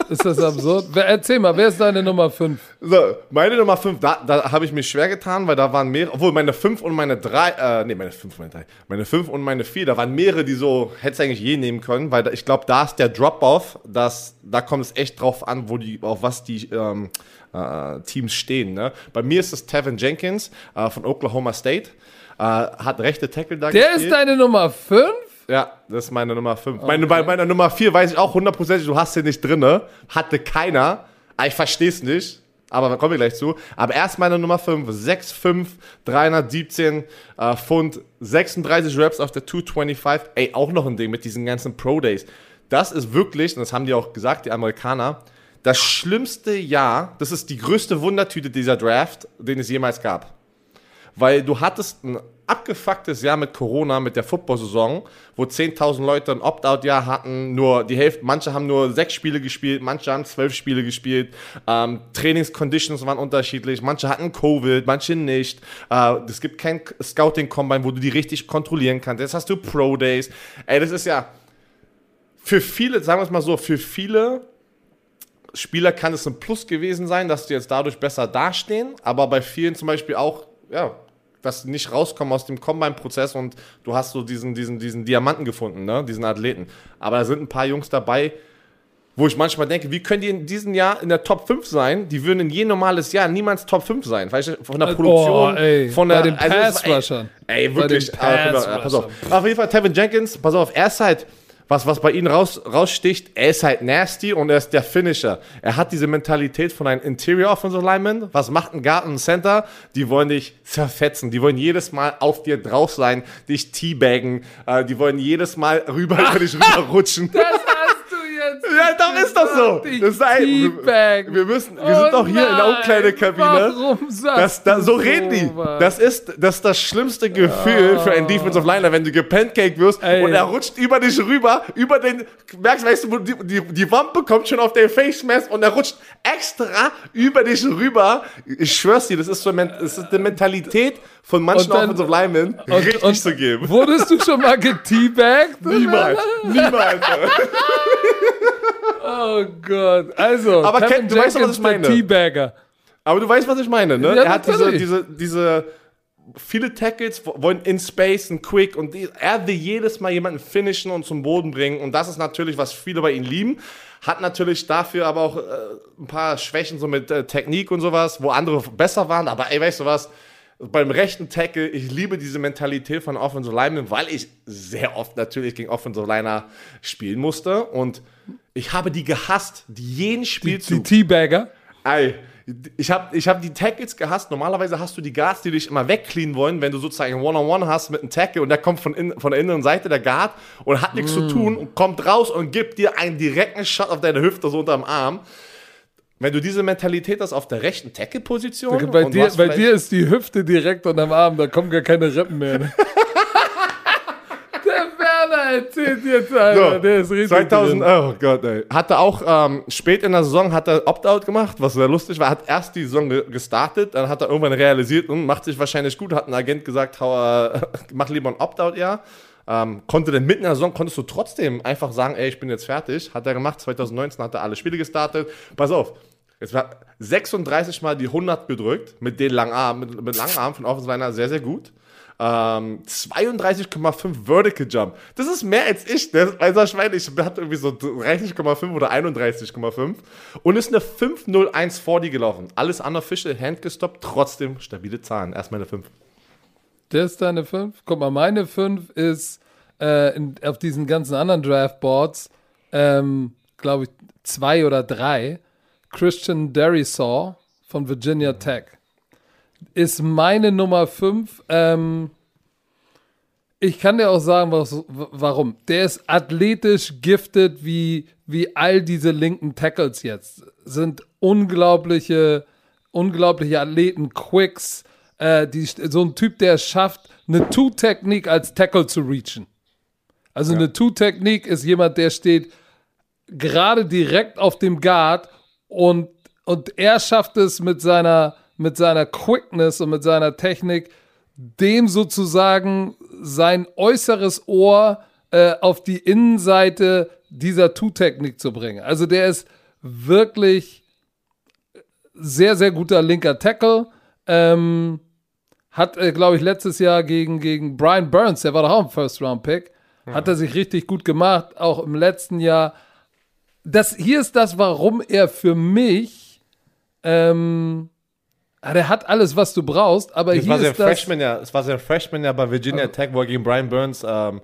Ist das absurd? Wer, erzähl mal, wer ist deine Nummer 5? So, meine Nummer 5, da, da habe ich mich schwer getan, weil da waren mehrere, obwohl meine 5 und meine 3, äh, nee, meine 5 und meine 3, meine 5 und meine 4, da waren mehrere, die so, hättest eigentlich je nehmen können, weil da, ich glaube, da ist der Drop-Off, dass, da kommt es echt drauf an, wo die, auf was die ähm, äh, Teams stehen. Ne? Bei mir ist es Tevin Jenkins äh, von Oklahoma State, äh, hat rechte Tackle da Der ist deine Nummer 5? Ja, das ist meine Nummer 5. Meine, bei meiner Nummer 4 weiß ich auch hundertprozentig, du hast sie nicht drinne. Hatte keiner. Aber ich verstehe es nicht. Aber da kommen wir gleich zu. Aber erst meine Nummer 5. 6'5, 317 äh, Pfund, 36 Reps auf der 225. Ey, auch noch ein Ding mit diesen ganzen Pro Days. Das ist wirklich, und das haben die auch gesagt, die Amerikaner, das schlimmste Jahr, das ist die größte Wundertüte dieser Draft, den es jemals gab weil du hattest ein abgefucktes Jahr mit Corona, mit der Football-Saison, wo 10.000 Leute ein Opt-out-Jahr hatten, nur die Hälfte, manche haben nur sechs Spiele gespielt, manche haben zwölf Spiele gespielt, ähm, Trainingsconditions waren unterschiedlich, manche hatten Covid, manche nicht, äh, es gibt kein Scouting-Combine, wo du die richtig kontrollieren kannst, jetzt hast du Pro-Days, ey, das ist ja für viele, sagen wir es mal so, für viele Spieler kann es ein Plus gewesen sein, dass die jetzt dadurch besser dastehen, aber bei vielen zum Beispiel auch, ja, dass die nicht rauskommen aus dem Combine-Prozess und du hast so diesen, diesen, diesen Diamanten gefunden, ne? diesen Athleten. Aber da sind ein paar Jungs dabei, wo ich manchmal denke, wie können die in diesem Jahr in der Top 5 sein? Die würden in je normales Jahr niemals Top 5 sein. Weißt du, von der Produktion, Oh, ey, von bei der den Pass-Rushern. Ey, ey, Bei wirklich. äh, pass auf, pass auf. Auf jeden Fall, Tevin Jenkins, pass auf, er ist halt, was, was bei ihm raus, raussticht, er ist halt nasty und er ist der Finisher. Er hat diese Mentalität von einem Interior Offensive Lineman. Was macht ein Guard und Center? Die wollen dich zerfetzen. Die wollen jedes Mal auf dir drauf sein, dich teabaggen. Äh, die wollen jedes Mal rüber über dich rüberrutschen. Das jetzt. Ja, doch ist das so. Das ist ein, teabag. wir müssen, wir sind doch hier in der Umkleidekabine. Warum sagst Das, da, so reden die. Das ist, das ist das schlimmste Gefühl für einen Defensive Liner, wenn du gepancaked wirst Ey. und er rutscht über dich rüber, über den, merkst weißt du, die, die, die Wampe kommt schon auf den Face Mask und er rutscht extra über dich rüber. Ich schwör's dir, das ist so das ist eine Mentalität von manchen Und dann- Offensive Linemen, richtig zu geben. Wurdest du schon mal geteabaggt? Niemals, niemals. Oh Gott. Also, Aber Tevin Ken, du weißt doch, was ich meine. Teabagger. Aber du weißt, was ich meine, ne? Ja, er hat diese, diese, diese, viele Tackles wo- wollen in Space und Quick und er will jedes Mal jemanden finishen und zum Boden bringen und das ist natürlich, was viele bei ihm lieben. Hat natürlich dafür aber auch äh, ein paar Schwächen so mit äh, Technik und sowas, wo andere besser waren, aber ey, weißt du was? Beim rechten Tackle, ich liebe diese Mentalität von Offensive Linemen, weil ich sehr oft natürlich gegen Offensive Liner spielen musste und ich habe die gehasst, die jeden Die Spielzug. Teabagger. Ey, ich habe ich hab die Tackles gehasst. Normalerweise hast du die Guards, die dich immer wegcleanen wollen, wenn du sozusagen ein One-on-One hast mit einem Tackle und der kommt von, in, von der inneren Seite der Guard und hat nichts zu tun und kommt raus und gibt dir einen direkten Shot auf deine Hüfte, so unterm Arm. Wenn du diese Mentalität hast auf der rechten Tackle-Position. Bei, dir, bei dir ist die Hüfte direkt unterm Arm, da kommen gar keine Rippen mehr. Ne? Der Werner, erzählt jetzt, Alter. So, der ist richtig 2000, drin. oh Gott, ey. Hatte auch ähm, spät in der Saison hat er Opt-out gemacht, was sehr lustig war. Hat erst die Saison ge gestartet, dann hat er irgendwann realisiert und macht sich wahrscheinlich gut. Hat ein Agent gesagt, hau, äh, mach lieber ein Opt-out, ja. Ähm, konnte dann mitten in der Saison, konntest du trotzdem einfach sagen, ey, ich bin jetzt fertig. Hat er gemacht. 2019 hat er alle Spiele gestartet. Pass auf. Es war 36 Mal die 100 gedrückt mit den langen Armen, mit, mit langen Armen von Offensive sehr, sehr gut. Ähm, 32,5 Vertical Jump. Das ist mehr als ich. Der weißer Schwein, ich hatte irgendwie so 30,5 oder 31,5 und ist eine 5,01 vor die gelaufen. Alles unofficial, handgestoppt, trotzdem stabile Zahlen. Erstmal eine 5. Das ist deine 5. Guck mal, meine 5 ist äh, in, auf diesen ganzen anderen Draftboards, ähm, glaube ich, zwei oder drei. Christian Derisaw von Virginia Tech ist meine Nummer 5. Ähm, ich kann dir auch sagen, was, warum. Der ist athletisch gifted wie, wie all diese linken Tackles jetzt. Sind unglaubliche, unglaubliche Athleten, Quicks. Äh, die, so ein Typ, der es schafft, eine Two-Technik als Tackle zu reachen. Also eine Two-Technik ist jemand, der steht gerade direkt auf dem Guard und, und er schafft es mit seiner, mit seiner Quickness und mit seiner Technik, dem sozusagen sein äußeres Ohr äh, auf die Innenseite dieser Two-Technik zu bringen. Also der ist wirklich sehr, sehr guter linker Tackle. Ähm, hat, äh, glaube ich, letztes Jahr gegen, gegen Brian Burns, der war doch auch ein First-Round-Pick, hat er sich richtig gut gemacht. Auch im letzten Jahr das hier ist das, warum er für mich, ähm, ah, der hat alles, was du brauchst, aber Das hier war ist das. Freshman ja, es war sein Freshman ja bei Virginia Tech, wo er gegen Brian Burns, ähm,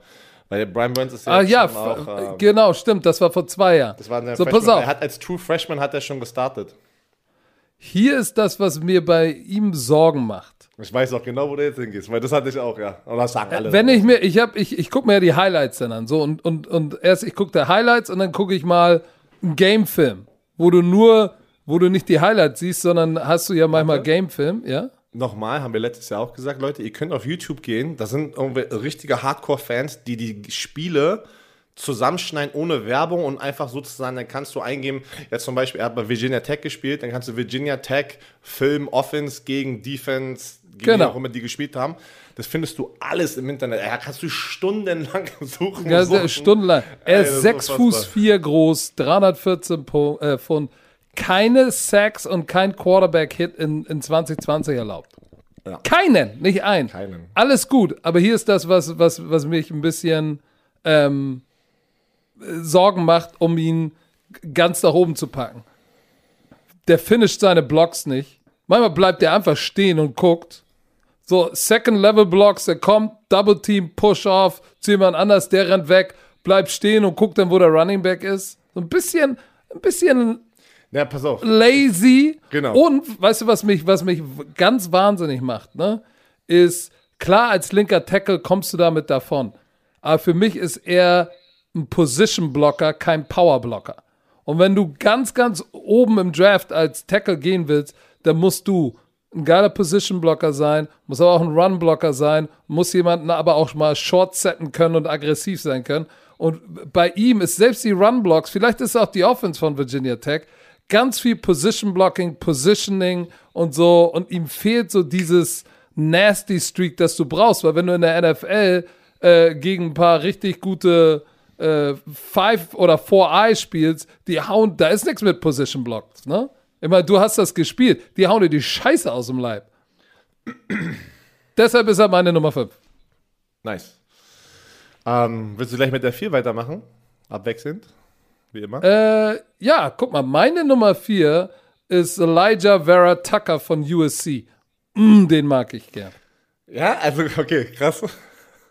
weil Brian Burns ist ja, Ah ja, auch, ähm, genau, stimmt, das war vor zwei Jahren. das war so, Freshman. pass auf, Er hat als True Freshman hat er schon gestartet. Hier ist das, was mir bei ihm Sorgen macht. Ich weiß auch genau, wo du jetzt hingehst, weil das hatte ich auch, ja. Und das sagen alle. Wenn ich mir, ich habe, ich, ich gucke mir ja die Highlights dann an, so und, und, und erst ich gucke da Highlights und dann gucke ich mal einen Gamefilm, wo du nur, wo du nicht die Highlights siehst, sondern hast du ja manchmal Gamefilm, ja? Nochmal, haben wir letztes Jahr auch gesagt, Leute, ihr könnt auf YouTube gehen, da sind irgendwie richtige Hardcore-Fans, die die Spiele zusammenschneiden ohne Werbung und einfach sozusagen, dann kannst du eingeben, jetzt zum Beispiel, er hat bei Virginia Tech gespielt, dann kannst du Virginia Tech Film Offense gegen Defense, gegen Genau. wie auch immer die gespielt haben. Das findest du alles im Internet. Da kannst du stundenlang suchen. Ja, suchen. stundenlang. Er Ey, ist das ist 6 Fuß unfassbar. 4 groß, 314 Pu- äh, Pfund. Keine Sacks und kein Quarterback-Hit in, in 2020 erlaubt. Ja. Keinen, nicht ein. Keinen. Alles gut, aber hier ist das, was, was, was mich ein bisschen ähm, äh, Sorgen macht, um ihn ganz nach oben zu packen. Der finisht seine Blocks nicht. Manchmal bleibt er einfach stehen und guckt. So, Second-Level-Blocks, der kommt, Double-Team, Push-Off zu jemand anders, der rennt weg, bleibt stehen und guckt dann, wo der Running Back ist. So ein bisschen, ein bisschen Ja, pass auf. lazy. Genau. Und weißt du, was mich, was mich ganz wahnsinnig macht, ne? Ist klar, als linker Tackle kommst du damit davon. Aber für mich ist er ein Position Blocker, kein Power Blocker. Und wenn du ganz, ganz oben im Draft als Tackle gehen willst, dann musst du ein geiler Position Blocker sein, muss aber auch ein Run Blocker sein, muss jemanden aber auch mal short setten können und aggressiv sein können. Und bei ihm ist selbst die Run Blocks, vielleicht ist auch die Offense von Virginia Tech, ganz viel Position Blocking, Positioning und so. Und ihm fehlt so dieses nasty Streak, das du brauchst, weil wenn du in der NFL äh, gegen ein paar richtig gute äh, Five oder Four Eye spielst, die hauen, da ist nichts mit Position Blocks, ne? Meine, du hast das gespielt, die hauen dir die Scheiße aus dem Leib. Deshalb ist er meine Nummer 5. Nice. Ähm, willst du gleich mit der 4 weitermachen? Abwechselnd? Wie immer? Äh, ja, guck mal, meine Nummer 4 ist Elijah Vera Tucker von USC. Mm, den mag ich gern. ja, also, okay, krass.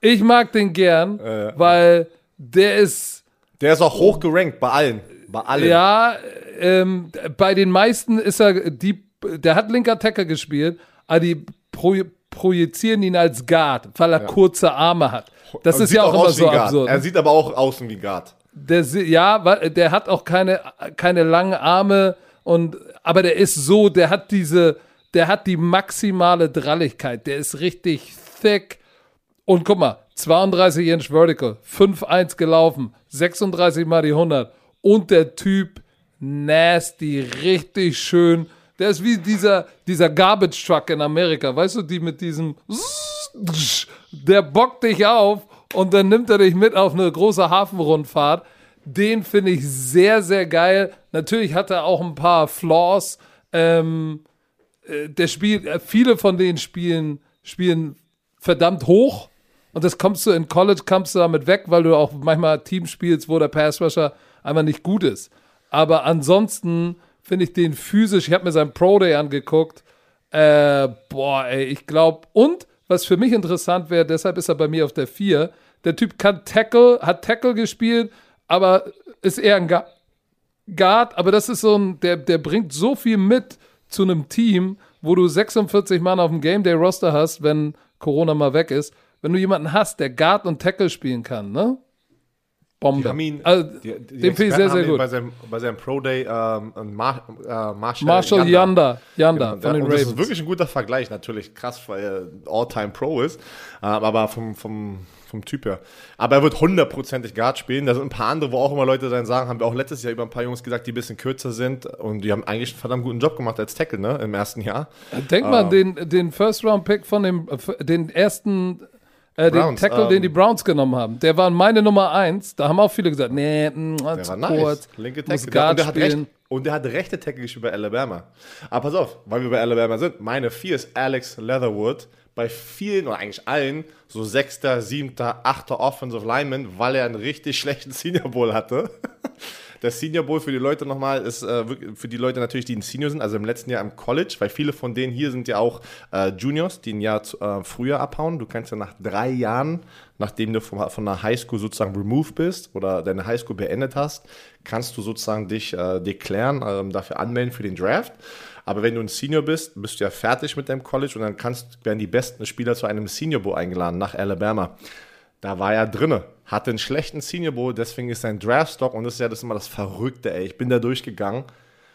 Ich mag den gern, Äh. weil der ist, Der ist auch hoch gerankt bei allen. Bei allen. ja, ähm, bei den meisten ist er, die, der hat linker Tackle gespielt, aber die pro, projizieren ihn als Guard, weil er kurze Arme hat. Das Und ist ja auch immer aus wie so absurd. Er ne? sieht aber auch außen wie Guard. Der, ja, weil der hat auch keine, keine langen Arme und, aber der ist so, der hat diese, der hat die maximale Dralligkeit. Der ist richtig thick. Und guck mal, 32 Inch Vertical, 5-1 gelaufen, 36 mal die 100 und der Typ nasty, richtig schön. Der ist wie dieser, dieser Garbage Truck in Amerika, weißt du, die mit diesem, der bockt dich auf und dann nimmt er dich mit auf eine große Hafenrundfahrt. Den finde ich sehr, sehr geil. Natürlich hat er auch ein paar Flaws. Ähm, äh, der spielt, äh, viele von den Spielen spielen verdammt hoch. Und das kommst du in College, kommst du damit weg, weil du auch manchmal Teams spielst, wo der Pass Rusher einfach nicht gut ist. Aber ansonsten finde ich den physisch, ich habe mir seinen Pro Day angeguckt. Äh, boah, ey, ich glaube, und was für mich interessant wäre, deshalb ist er bei mir auf der 4. Der Typ kann Tackle, hat Tackle gespielt, aber ist eher ein Guard, aber das ist so ein, der, der bringt so viel mit zu einem Team, wo du 46 Mann auf dem Game Day Roster hast, wenn Corona mal weg ist. Wenn du jemanden hast, der Guard und Tackle spielen kann, ne? Bombe. Ihn, also, die, die den finde ich sehr, sehr gut. Bei seinem, bei seinem Pro Day ähm, Mar äh, Marshall, Marshall Yanda, Yanda genau, von den Ravens. Das ist wirklich ein guter Vergleich, natürlich krass, weil er All-Time Pro ist, äh, aber vom, vom, vom Typ her. Aber er wird hundertprozentig Guard spielen. Da sind ein paar andere, wo auch immer Leute dann sagen, haben wir auch letztes Jahr über ein paar Jungs gesagt, die ein bisschen kürzer sind und die haben eigentlich einen verdammt guten Job gemacht als Tackle, ne, im ersten Jahr. Denk mal, äh, den, den First-Round-Pick von dem, den ersten äh, den Tackle, ähm, den die Browns genommen haben. Der war meine Nummer eins. Da haben auch viele gesagt, nee, mh, der war nice. kurz, Linke Tackle. Der, und, der hat recht, und der hat rechte Tackle gespielt bei Alabama. Aber pass auf, weil wir bei Alabama sind. Meine vier ist Alex Leatherwood. Bei vielen oder eigentlich allen so sechster, siebter, achter Offensive Lineman, weil er einen richtig schlechten Senior Bowl hatte. Der Senior Bowl für die Leute nochmal ist äh, für die Leute natürlich, die ein Senior sind, also im letzten Jahr im College, weil viele von denen hier sind ja auch äh, Juniors, die ein Jahr äh, früher abhauen. Du kannst ja nach drei Jahren, nachdem du von, von der Highschool sozusagen removed bist oder deine Highschool beendet hast, kannst du sozusagen dich äh, deklären, ähm, dafür anmelden für den Draft. Aber wenn du ein Senior bist, bist du ja fertig mit deinem College und dann kannst, werden die besten Spieler zu einem Senior Bowl eingeladen nach Alabama. Da war er drinne hatte einen schlechten Senior Bowl, deswegen ist sein Draftstock, und das ist ja das immer das Verrückte, ey. Ich bin da durchgegangen.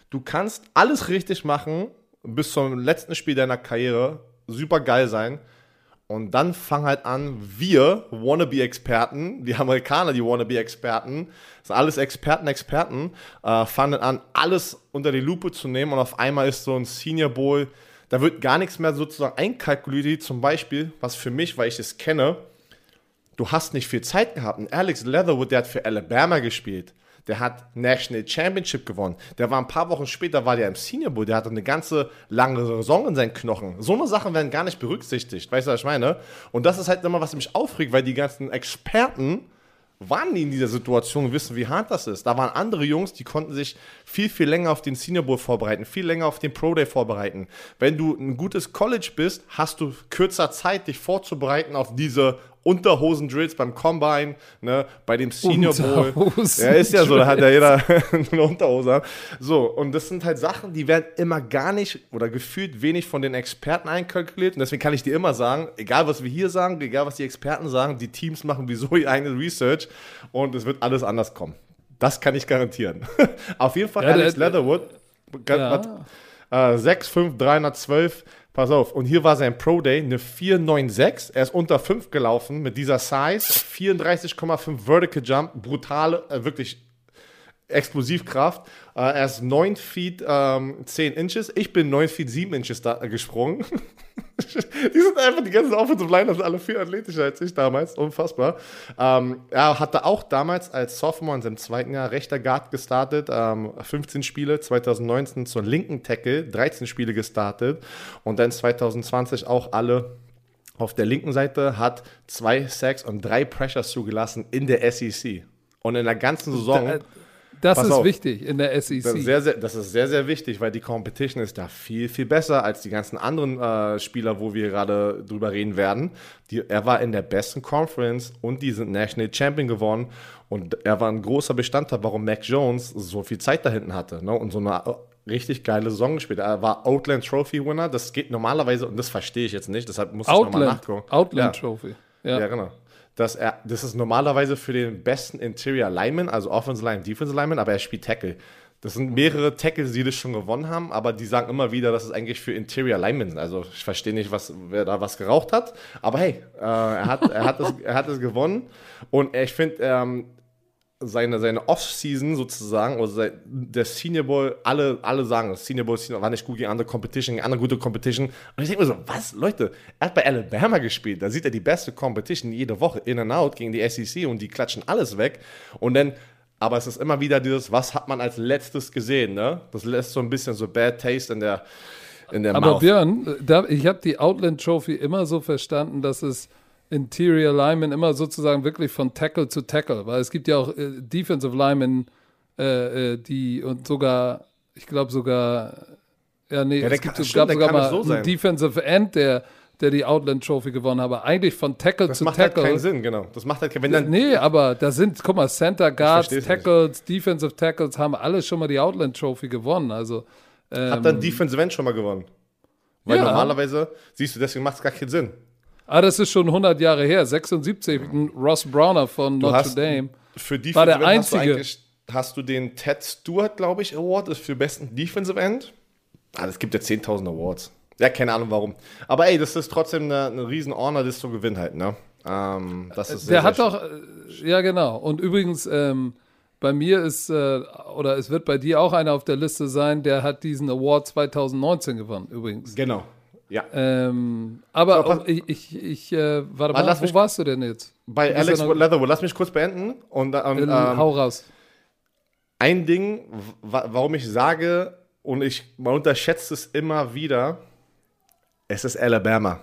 Du kannst alles richtig machen bis zum letzten Spiel deiner Karriere, super geil sein. Und dann fang halt an, wir, Wannabe-Experten, die Amerikaner, die Wannabe-Experten, sind alles Experten, Experten, äh, fangen an, alles unter die Lupe zu nehmen und auf einmal ist so ein Senior Bowl, da wird gar nichts mehr sozusagen einkalkuliert, zum Beispiel, was für mich, weil ich es kenne, du hast nicht viel Zeit gehabt. Und Alex Leatherwood, der hat für Alabama gespielt. Der hat National Championship gewonnen. Der war ein paar Wochen später, war der im Senior Bowl. Der hatte eine ganze lange Saison in seinen Knochen. So eine Sachen werden gar nicht berücksichtigt. Weißt du, was ich meine? Und das ist halt immer, was mich aufregt, weil die ganzen Experten waren die in dieser Situation wissen, wie hart das ist. Da waren andere Jungs, die konnten sich viel, viel länger auf den Senior Bowl vorbereiten, viel länger auf den Pro Day vorbereiten. Wenn du ein gutes College bist, hast du kürzer Zeit, dich vorzubereiten auf diese Unterhosen-Drills beim Combine, ne, bei dem Senior Bowl. Ja, ist ja so, da hat ja jeder eine Unterhose. So, und das sind halt Sachen, die werden immer gar nicht oder gefühlt wenig von den Experten einkalkuliert. Und deswegen kann ich dir immer sagen, egal was wir hier sagen, egal was die Experten sagen, die Teams machen wieso ihr eigenes Research und es wird alles anders kommen. Das kann ich garantieren. Auf jeden Fall ja, Alex der, Leatherwood. Ja. Äh, 6, 5, 312 Pass auf, und hier war sein Pro Day eine 496. Er ist unter 5 gelaufen mit dieser Size. 34,5 Vertical Jump, brutale, äh, wirklich Explosivkraft. Äh, er ist 9 Feet ähm, 10 Inches. Ich bin 9 Feet 7 Inches da, äh, gesprungen. die sind einfach, die ganzen Offensive Liner sind alle viel athletischer als ich damals. Unfassbar. Ähm, er hatte auch damals als Sophomore in seinem zweiten Jahr rechter Guard gestartet. Ähm, 15 Spiele, 2019 zur linken Tackle, 13 Spiele gestartet. Und dann 2020 auch alle auf der linken Seite, hat zwei Sacks und drei Pressures zugelassen in der SEC. Und in der ganzen Saison. Da, das Pass ist auf. wichtig in der SEC. Das ist, sehr, sehr, das ist sehr, sehr wichtig, weil die Competition ist da viel, viel besser als die ganzen anderen äh, Spieler, wo wir gerade drüber reden werden. Die, er war in der besten Conference und die sind National Champion geworden. Und er war ein großer Bestandteil, warum Mac Jones so viel Zeit da hinten hatte ne? und so eine äh, richtig geile Saison gespielt. Er war Outland Trophy Winner. Das geht normalerweise, und das verstehe ich jetzt nicht, deshalb muss ich nochmal nachgucken. Outland ja. Trophy. Ja. ja, genau dass er, das ist normalerweise für den besten Interior Lineman, also Offensive Line, Defensive Lineman, aber er spielt Tackle. das sind mehrere Tackles, die das schon gewonnen haben, aber die sagen immer wieder, dass es eigentlich für Interior Linemen sind. Also ich verstehe nicht, was, wer da was geraucht hat. Aber hey, äh, er, hat, er, hat es, er hat es gewonnen. Und ich finde, ähm, seine, seine Off-Season sozusagen, oder sein, der Senior Bowl, alle, alle sagen, das Senior Bowl war nicht gut gegen andere Competition, gegen andere gute Competition. Und ich denke mir so, was, Leute, er hat bei Alabama gespielt, da sieht er die beste Competition jede Woche in and out gegen die SEC und die klatschen alles weg. Und dann, aber es ist immer wieder dieses, was hat man als letztes gesehen, ne? Das lässt so ein bisschen so Bad Taste in der, in der Aber Mouth. Björn, da, ich habe die Outland Trophy immer so verstanden, dass es Interior Linemen immer sozusagen wirklich von Tackle zu Tackle, weil es gibt ja auch äh, Defensive Linemen, äh, äh, die und sogar, ich glaube sogar, ja nee, Ja, es gibt, kann- es stimmt, gab sogar mal so einen Defensive End, der, der die Outland Trophy gewonnen hat, aber eigentlich von Tackle das zu macht halt Tackle. keinen Sinn, genau. Das macht halt keinen dann, Nee, aber da sind, guck mal, Center Guards, versteh's nicht. Tackles, Defensive Tackles haben alle schon mal die Outland Trophy gewonnen. Also ähm, hat dann Defensive End schon mal gewonnen. Weil Ja. normalerweise, siehst du, deswegen macht es gar keinen Sinn. Ah, das ist schon 100 Jahre her. 76, ein Ross Browner von Du Notre hast- Dame. Für Defensive War der End hast du Einzige. hast du den Ted Stewart, glaube ich, Award, ist für besten Defensive End. Ah, es gibt ja 10.000 Awards. Ja, keine Ahnung warum. Aber ey, das ist trotzdem eine, eine riesen Honor, das zu gewinnen halt, ne? Ähm, das ist Der sehr, hat sehr doch, äh, ja genau. Und übrigens, ähm, bei mir ist, äh, oder es wird bei dir auch einer auf der Liste sein, der hat diesen Award 2019 gewonnen, übrigens. Genau. Ja. Ähm, aber So, ich, ich, ich äh, warte mal, lass wo mich- warst du denn jetzt? Bei Du Alex Leatherwood, lass mich kurz beenden. Und, und Äh, ähm, hau raus. ein Ding, wa- warum ich sage, und ich, man unterschätzt es immer wieder, es ist Alabama.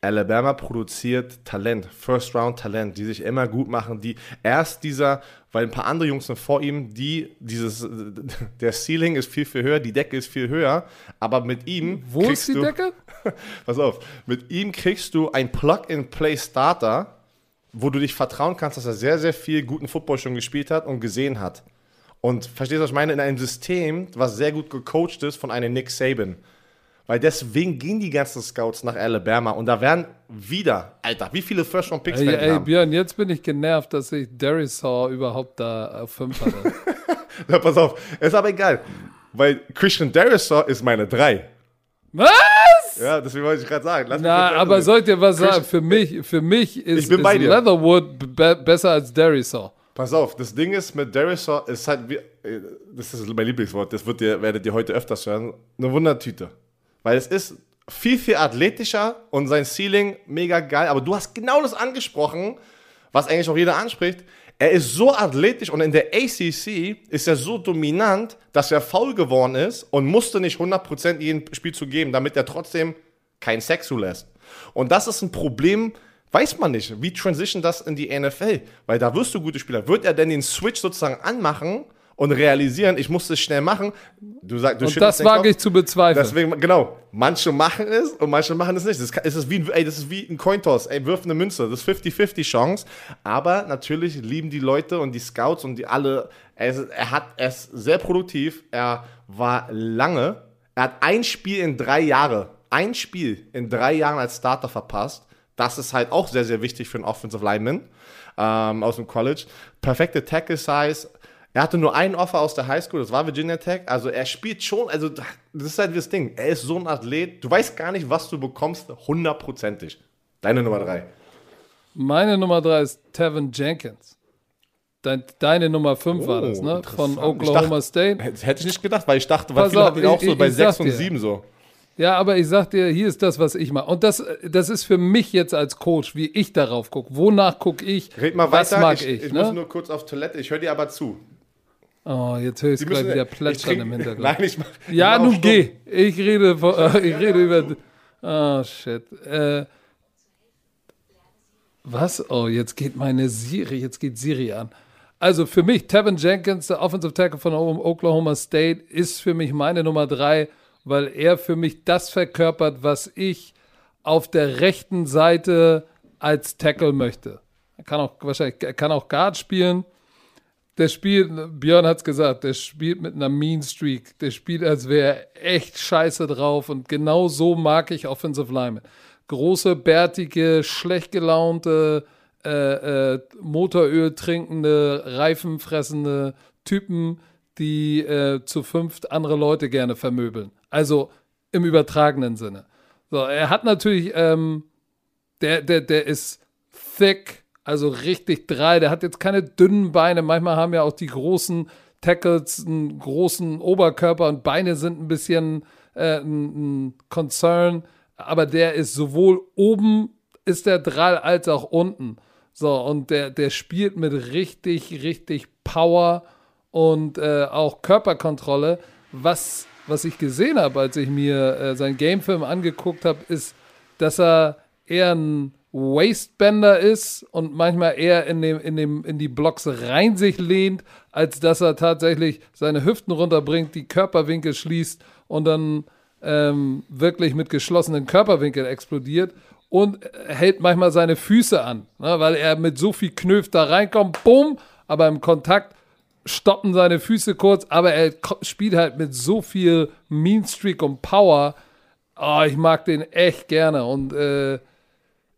Alabama produziert Talent, First-Round-Talent, die sich immer gut machen, die erst dieser, weil ein paar andere Jungs sind vor ihm, die dieses, der Ceiling ist viel, viel höher, die Decke ist viel höher, aber mit ihm Wo ist kriegst die du, Decke? pass auf, mit ihm kriegst du ein Plug-and-Play-Starter, wo du dich vertrauen kannst, dass er sehr, sehr viel guten Football schon gespielt hat und gesehen hat. Und verstehst du, was ich meine? In einem System, was sehr gut gecoacht ist von einem Nick Saban. Weil deswegen gehen die ganzen Scouts nach Alabama und da werden wieder, Alter, wie viele First-Round-Picks Ey, werden ey, haben? Björn, jetzt bin ich genervt, dass ich Darisaw überhaupt da auf 5 hatte. Ja, pass auf, ist aber egal. Weil Christian Darisaw ist meine 3. Was? Ja, deswegen wollte ich gerade sagen. Lass Na, aber sollt ihr was Christian- sagen? Für mich, für mich ist, ist. Leatherwood be besser als Darisaw. Pass auf, das Ding ist mit Darisaw, ist halt, wie, äh, das ist mein Lieblingswort, das wird ihr, werdet ihr heute öfters hören, eine Wundertüte. Weil es ist viel, viel athletischer und sein Ceiling mega geil, aber du hast genau das angesprochen, was eigentlich auch jeder anspricht. Er ist so athletisch und in der ACC ist er so dominant, dass er faul geworden ist und musste nicht 100% jeden Spiel zu geben, damit er trotzdem keinen Sex zulässt. Und das ist ein Problem, weiß man nicht. Wie transition das in die NFL? Weil da wirst du gute Spieler. Wird er denn den Switch sozusagen anmachen und realisieren, ich muss das schnell machen? Du sagst, du Und das wage ich zu bezweifeln. Deswegen, genau, manche machen es und manche machen es nicht. Das kann- es ist wie, ein- ey, das ist wie ein Cointoss. Ey, wirf eine Münze. Das ist 50-50 Chance. Aber natürlich lieben die Leute und die Scouts und die alle. Er, ist, er hat ist sehr produktiv. Er war lange. Er hat ein Spiel in drei Jahre, ein Spiel in drei Jahren als Starter verpasst. Das ist halt auch sehr, sehr wichtig für einen Offensive Lineman ähm, aus dem College. Perfekte Tackle Size. Er hatte nur einen Offer aus der Highschool, das war Virginia Tech. Also er spielt schon, also das ist halt das Ding. Er ist so ein Athlet. Du weißt gar nicht, was du bekommst, hundertprozentig. Deine Nummer drei. Meine Nummer 3 ist Tevin Jenkins. Dein, deine Nummer 5 war das, ne? Von Oh, interessant. Oklahoma dachte- State. Hätte ich nicht gedacht, weil ich dachte, Pass viele hatten auch so ich- bei ich 6 und dir. 7 so. Ja, aber ich sag dir, hier ist das, was ich mache. Und das, das ist für mich jetzt als Coach, wie ich darauf gucke. Wonach gucke ich? Red mal was weiter. mag ich ich? ich ne? muss nur kurz auf Toilette. Ich höre dir aber zu. Oh, jetzt höre ich Sie gleich wieder plätschern im Hintergrund. Nein, ich mach, Ja, nun geh. Ich rede, von- äh, ich rede über. Oh, shit. Äh, was? Oh, jetzt geht meine Siri, jetzt geht Siri an. Also für mich, Tevin Jenkins, der Offensive Tackle von Oklahoma State, ist für mich meine Nummer drei, weil er für mich das verkörpert, was ich auf der rechten Seite als Tackle möchte. Er kann auch wahrscheinlich, er kann auch Guard spielen. Der spielt, Björn hat es gesagt, der spielt mit einer Mean Streak. Der spielt, als wäre er echt scheiße drauf. Und genau so mag ich Offensive Linemen. Große, bärtige, schlecht gelaunte, äh, äh, Motoröl trinkende, reifenfressende Typen, die äh, zu fünft andere Leute gerne vermöbeln. Also im übertragenen Sinne. So, er hat natürlich, ähm, der, der, der ist thick, also richtig drei. Der hat jetzt keine dünnen Beine. Manchmal haben ja auch die großen Tackles einen großen Oberkörper und Beine sind ein bisschen äh, ein, ein Concern. Aber der ist sowohl oben ist der Drall als auch unten. So, und der, der spielt mit richtig, richtig Power und äh, auch Körperkontrolle. Was, was ich gesehen habe, als ich mir äh, seinen Gamefilm angeguckt habe, ist, dass er eher ein Wastebender ist und manchmal eher in, dem, in, dem, in die Blocks rein sich lehnt, als dass er tatsächlich seine Hüften runterbringt, die Körperwinkel schließt und dann ähm, wirklich mit geschlossenen Körperwinkeln explodiert und hält manchmal seine Füße an, ne, weil er mit so viel Knöf da reinkommt, bumm, aber im Kontakt stoppen seine Füße kurz, aber er spielt halt mit so viel Mean Streak und Power. Oh, ich mag den echt gerne und äh,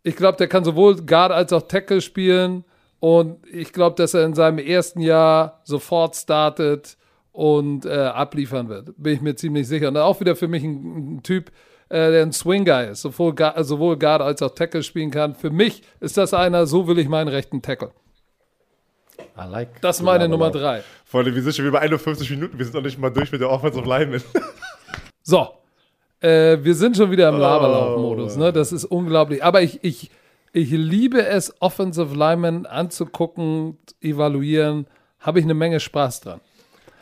ich glaube, der kann sowohl Guard als auch Tackle spielen und ich glaube, dass er in seinem ersten Jahr sofort startet und äh, abliefern wird. Bin ich mir ziemlich sicher. Und auch wieder für mich ein, ein Typ, äh, der ein Swing-Guy ist, sowohl, sowohl Guard als auch Tackle spielen kann. Für mich ist das einer, so will ich meinen rechten Tackle. I like das ist meine Nummer drei. Vor allem, wir sind schon wieder bei 51 Minuten, wir sind noch nicht mal durch mit der Offensive Lineman. so, äh, wir sind schon wieder im Laberlauf-Modus, ne? Das ist unglaublich. Aber ich, ich, ich liebe es, Offensive Linemen anzugucken, evaluieren. Habe ich eine Menge Spaß dran.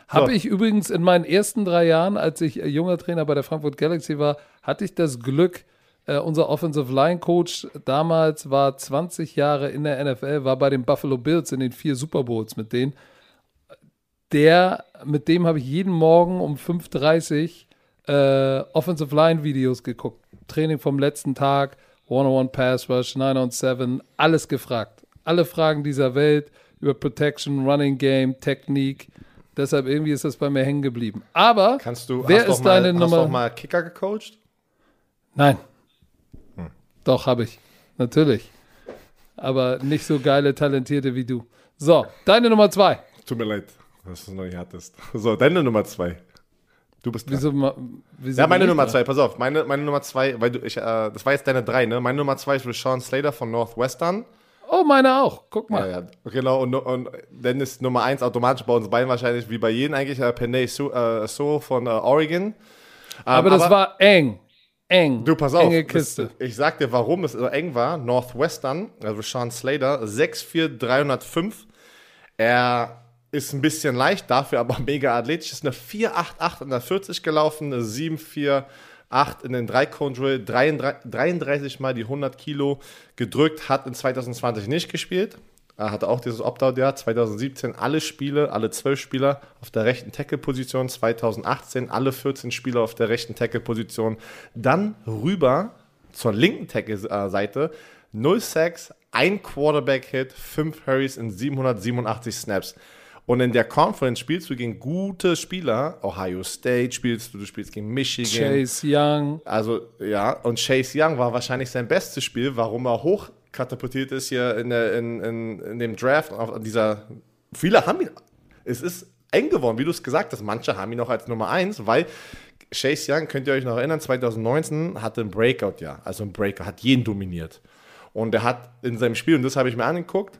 Habe ich übrigens in meinen ersten drei Jahren, als ich äh, junger Trainer bei der Frankfurt Galaxy war, hatte ich das Glück, äh, unser Offensive Line Coach damals war 20 Jahre in der NFL, war bei den Buffalo Bills in den vier Super Bowls mit denen. Der, mit dem habe ich jeden Morgen um 5.30 Uhr äh, Offensive Line Videos geguckt. Training vom letzten Tag, One-on-One Pass Rush, 9 on 7, alles gefragt. Alle Fragen dieser Welt über Protection, Running Game, Technik. Deshalb irgendwie ist das bei mir hängen geblieben. Aber Kannst du, wer ist deine mal, Nummer? Hast du auch mal Kicker gecoacht? Nein. Hm. Doch, habe ich. Natürlich. Aber nicht so geile, talentierte wie du. So, deine Nummer zwei. Tut mir leid, dass du es noch nicht hattest. So, deine Nummer zwei. Du bist dran. Wieso, wieso ja, meine Nummer dran? zwei, pass auf. Meine, meine Nummer zwei, weil du, ich, äh, das war jetzt deine drei, ne? Meine Nummer zwei ist Rashawn Slater von Northwestern. Oh, meine auch. Guck mal. Ja, ja. Genau, und, und dann ist Nummer eins automatisch bei uns beiden wahrscheinlich wie bei jedem eigentlich äh, Penay So, äh, so von äh, Oregon. Ähm, aber das aber, war eng. Eng. Du, pass auf. Enge Kiste. Das, ich sag dir, warum es so eng war. Northwestern, also Sean Slater, 6'4, 305. Er ist ein bisschen leicht, dafür aber mega athletisch. Ist eine 4'8'8 in der 40 gelaufen, eine 7'4 8 in den 3-Cone-Drill, 33 Mal die 100 Kilo gedrückt, hat in 2020 nicht gespielt. Er hatte auch dieses Opt-out-Jahr. 2017 alle Spiele, alle 12 Spieler auf der rechten Tackle-Position. 2018 alle 14 Spieler auf der rechten Tackle-Position. Dann rüber zur linken Tackle-Seite. 0 Sacks, ein Quarterback-Hit, 5 Hurries in 787 Snaps. Und in der Conference spielst du gegen gute Spieler. Ohio State spielst du, du spielst gegen Michigan. Chase Young. Also, ja, und Chase Young war wahrscheinlich sein bestes Spiel, warum er hochkatapultiert ist hier in, der, in, in, in dem Draft. Auf dieser, viele haben ihn. Es ist eng geworden, wie du es gesagt hast. Manche haben ihn noch als Nummer 1, weil Chase Young, könnt ihr euch noch erinnern, 2019 hatte ein Breakout-Jahr. Also ein Breakout, hat jeden dominiert. Und er hat in seinem Spiel, und das habe ich mir angeguckt,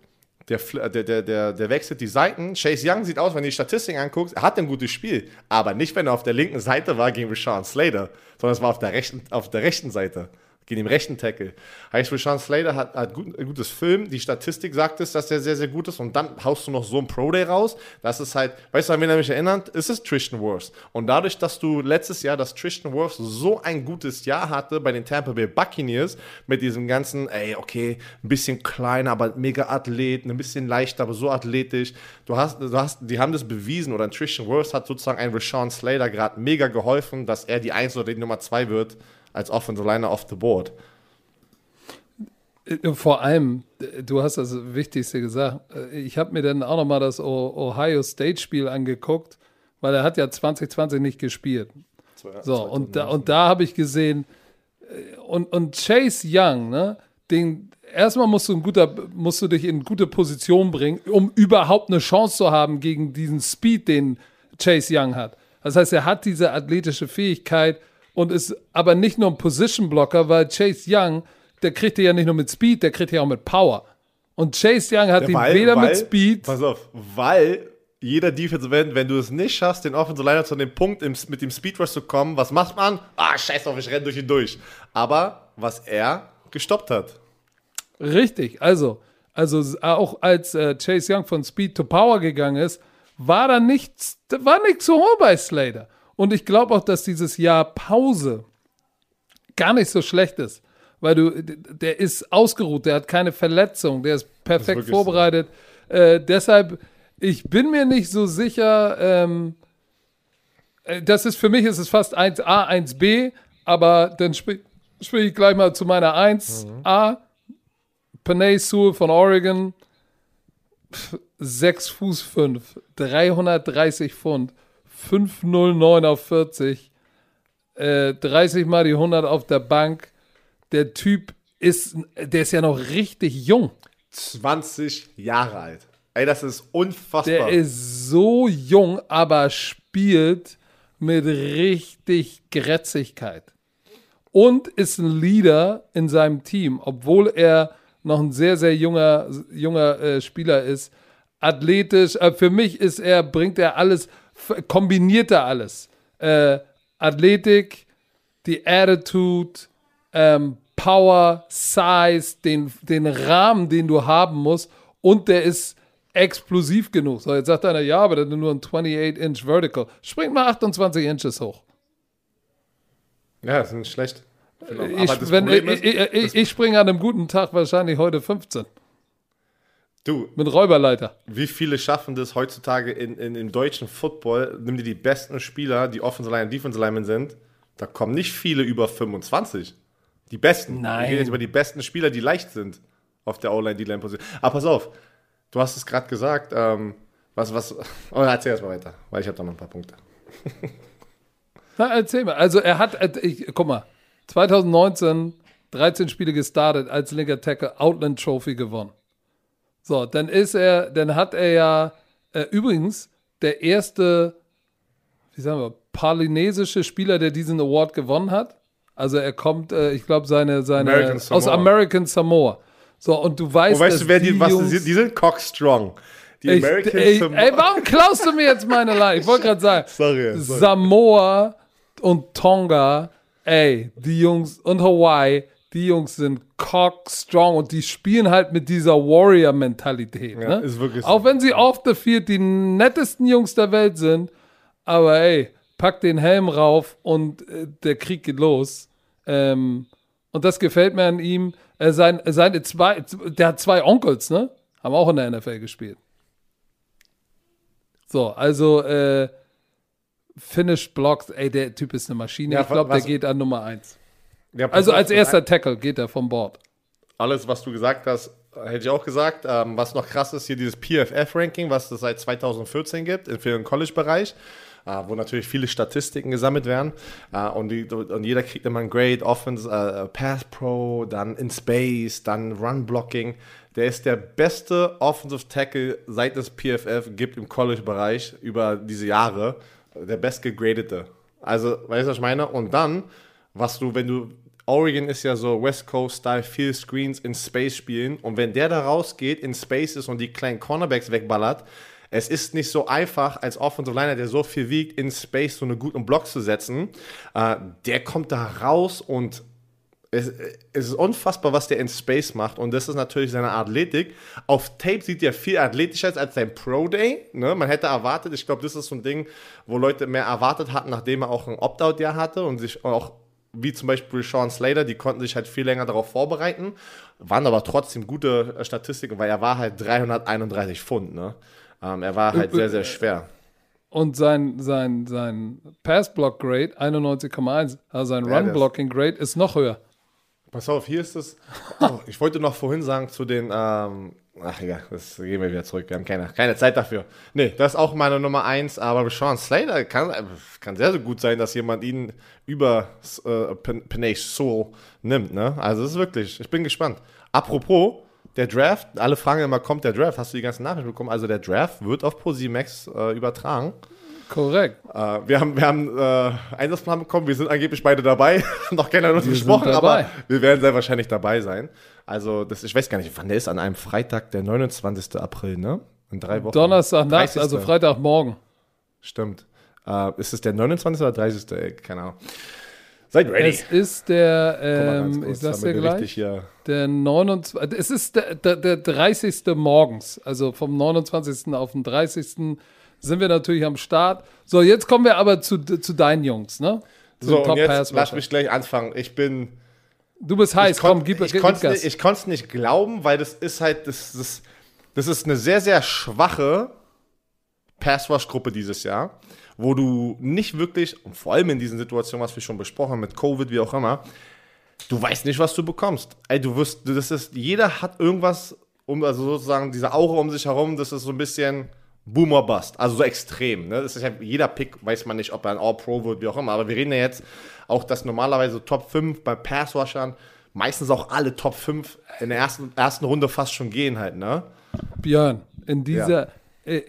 der, der, der, der, der wechselt die Seiten. Chase Young sieht aus, wenn du die Statistiken anguckst, er hat ein gutes Spiel. Aber nicht, wenn er auf der linken Seite war gegen Rashawn Slater, sondern es war auf der rechten, auf der rechten Seite gegen den rechten Tackle. Heißt, Rashawn Slater hat, hat gut, ein gutes Film. Die Statistik sagt es, dass der sehr, sehr gut ist. Und dann haust du noch so ein Pro-Day raus. Das ist halt, weißt du, an wen er mich erinnert? Es ist Tristan Wirfs. Und dadurch, dass du letztes Jahr, dass Tristan Wirfs so ein gutes Jahr hatte bei den Tampa Bay Buccaneers, mit diesem ganzen, ey, okay, ein bisschen kleiner, aber mega Athlet, ein bisschen leichter, aber so athletisch. Du hast, du hast, die haben das bewiesen, oder Tristan Wirfs hat sozusagen ein Rashawn Slater gerade mega geholfen, dass er die 1 oder die Nummer 2 wird als Offensive Liner off the board. Äh, vor allem, du hast das Wichtigste gesagt. Äh, ich habe mir dann auch nochmal das Ohio State Spiel angeguckt, weil er hat ja 2020 nicht gespielt. So, und da, und da habe ich gesehen, äh, und, und Chase Young, ne, den, erstmal musst du, ein guter, musst du dich in gute Position bringen, um überhaupt eine Chance zu haben gegen diesen Speed, den Chase Young hat. Das heißt, er hat diese athletische Fähigkeit und ist aber nicht nur ein Position Blocker, weil Chase Young, der kriegt ja nicht nur mit Speed, der kriegt ja auch mit Power. Und Chase Young hat Ja, ihn weder weil, mit Speed. Pass auf, weil jeder Defensive End, wenn du es nicht schaffst, den Offensive Liner zu dem Punkt im, mit dem Speed Rush zu kommen, was macht man? Ah, scheiß drauf, ich renne durch ihn durch. Aber was er gestoppt hat. Richtig, also, also auch als äh, Chase Young von Speed to Power gegangen ist, war da nichts, war nichts so hoch bei Slater. Und ich glaube auch, dass dieses Jahr Pause gar nicht so schlecht ist, weil du, der ist ausgeruht, der hat keine Verletzung, der ist perfekt wirklich vorbereitet. Äh, deshalb, ich bin mir nicht so sicher, ähm, äh, das ist für mich ist es fast 1a, 1b, aber dann spiele spiel ich gleich mal zu meiner 1a. Panay Sewell von Oregon, 6 Fuß 5, 330 Pfund, 509 auf 40, äh, 30 mal die 100 auf der Bank. Der Typ ist, der ist ja noch richtig jung. 20 Jahre alt. Ey, das ist unfassbar. Der ist so jung, aber spielt mit richtig Grätzigkeit. Und ist ein Leader in seinem Team, obwohl er noch ein sehr, sehr junger, junger äh, Spieler ist. Athletisch, äh, für mich ist er, bringt er alles, kombiniert er alles. Äh, Athletik, die Attitude, ähm, Power, Size, den, den Rahmen, den du haben musst. Und der ist explosiv genug. So, jetzt sagt einer, ja, aber ist nur ein 28-inch Vertical. Springt mal 28 Inches hoch. ja, das ist nicht schlecht. Ich, wenn, ist, ich, ich, ich springe an einem guten Tag wahrscheinlich heute 15 du, mit Räuberleiter. wie viele schaffen das heutzutage in, in, im deutschen Football? Nimm dir die besten Spieler, die Offensive Line und Defensive Linemen sind. Da kommen nicht viele über 25. Die besten. Nein. Ich rede jetzt über die besten Spieler, die leicht sind auf der O-Line, D-Line-Position. Aber pass auf, du hast es gerade gesagt. Ähm, was, was, oh, erzähl erst mal weiter, weil ich habe da noch ein paar Punkte. Na, erzähl mal. Also er hat, äh, ich, guck mal, 2019 13 Spiele gestartet als linker Tackle, Outland Trophy gewonnen. So, dann ist er, dann hat er ja äh, übrigens der erste, wie sagen wir, polynesische Spieler, der diesen Award gewonnen hat. Also er kommt, äh, ich glaube, seine, seine American aus. American Samoa. So, und du weißt, Und weißt du, wer die, was, Jungs- die, sind cockstrong. Die ich, American ey, Samoa- ey, warum klaust du mir jetzt meine Line? Ich wollte gerade sagen, Sorry, sorry. Samoa und Tonga, ey, die Jungs und Hawaii, die Jungs sind cock strong und die spielen halt mit dieser Warrior-Mentalität. Ja, ne? ist wirklich so. Auch wenn sie off the field die nettesten Jungs der Welt sind, aber ey, pack den Helm rauf und äh, der Krieg geht los. Ähm, und das gefällt mir an ihm. Äh, sein, seine zwei, der hat zwei Onkels, ne? Haben auch in der NFL gespielt. So, also äh, Finished Blocks, ey, der Typ ist eine Maschine. Ja, ich glaube, der geht an Nummer eins. Ja, Also als erster Tackle geht er vom Bord. alles, was du gesagt hast, hätte ich auch gesagt. Ähm, was noch krass ist, hier dieses PFF-Ranking, was es seit 2014 gibt, für den College-Bereich, äh, wo natürlich viele Statistiken gesammelt werden. Äh, und, die, und jeder kriegt immer ein Grade, Offense, äh, Pass Pro, dann in Space, dann Run Blocking. Der ist der beste Offensive Tackle, seit es PFF gibt im College-Bereich über diese Jahre. Der bestgegradete. Also, weißt du, was ich meine? Und dann, was du, wenn du Oregon ist ja so West Coast-Style, viel Screens in Space spielen. Und wenn der da rausgeht, in Spaces und die kleinen Cornerbacks wegballert, es ist nicht so einfach, als Offensive Liner, der so viel wiegt, in Space so einen guten Block zu setzen. Äh, der kommt da raus und es, es ist unfassbar, was der in Space macht. Und das ist natürlich seine Athletik. Auf Tape sieht er viel athletischer als sein Pro Day. Ne? Man hätte erwartet, ich glaube, das ist so ein Ding, wo Leute mehr erwartet hatten, nachdem er auch ein Opt-out-Jahr hatte und sich auch, wie zum Beispiel Sean Slater, die konnten sich halt viel länger darauf vorbereiten, waren aber trotzdem gute äh, Statistiken, weil er war halt 331 Pfund. Ne? Ähm, er war halt sehr, sehr schwer. Und sein, sein, sein Pass-Block-Grade 91,1, also sein Run-Blocking-Grade ist noch höher. Pass auf, hier ist es. Oh, ich wollte noch vorhin sagen zu den. Ähm, ach ja, das gehen wir wieder zurück. Wir haben keine, keine Zeit dafür. Nee, das ist auch meine Nummer eins. Aber Sean Slater kann, kann sehr, sehr gut sein, dass jemand ihn über äh, Pen- Penay Soul nimmt. Ne? Also, das ist wirklich. Ich bin gespannt. Apropos, der Draft. Alle fragen immer, kommt der Draft? Hast du die ganzen Nachrichten bekommen? Also, der Draft wird auf ProSimax äh, übertragen. Korrekt. Äh, wir haben, wir haben äh, Einsatzplan bekommen, wir sind angeblich beide dabei. Noch keiner uns gesprochen, aber wir werden sehr wahrscheinlich dabei sein. Also, das, ich weiß gar nicht, wann der ist, an einem Freitag, der 29. April, ne? In drei Wochen. Donnerstag Nacht, also Freitagmorgen. Stimmt. Äh, ist es der 29. oder 30.? Ey, keine Ahnung. Seid ready. Es ist der, ähm, kurz, ich sag's dir gleich, der 29. Es ist der, der, der 30. morgens, also vom 29. auf den 30. sind wir natürlich am Start. So, jetzt kommen wir aber zu, zu deinen Jungs, ne? Zu so, und jetzt lass mich gleich anfangen. Ich bin. Du bist heiß, komm, gib, ich konnte Gas. Ich konnte es nicht glauben, weil das ist halt, das, das, das ist eine sehr, sehr schwache Passwash-Gruppe dieses Jahr wo du nicht wirklich, und vor allem in diesen Situationen, was wir schon besprochen haben, mit Covid, wie auch immer, du weißt nicht, was du bekommst. Ey, du wirst, das ist, jeder hat irgendwas, um, also sozusagen diese Aura um sich herum, das ist so ein bisschen Boomer Bust, also so extrem. Ne? Das ist ja, jeder Pick weiß man nicht, ob er ein All-Pro wird, wie auch immer. Aber wir reden ja jetzt auch, dass normalerweise Top 5 bei Passwashern meistens auch alle Top 5 in der ersten, ersten Runde fast schon gehen halt, ne? Björn, in dieser, ja. äh,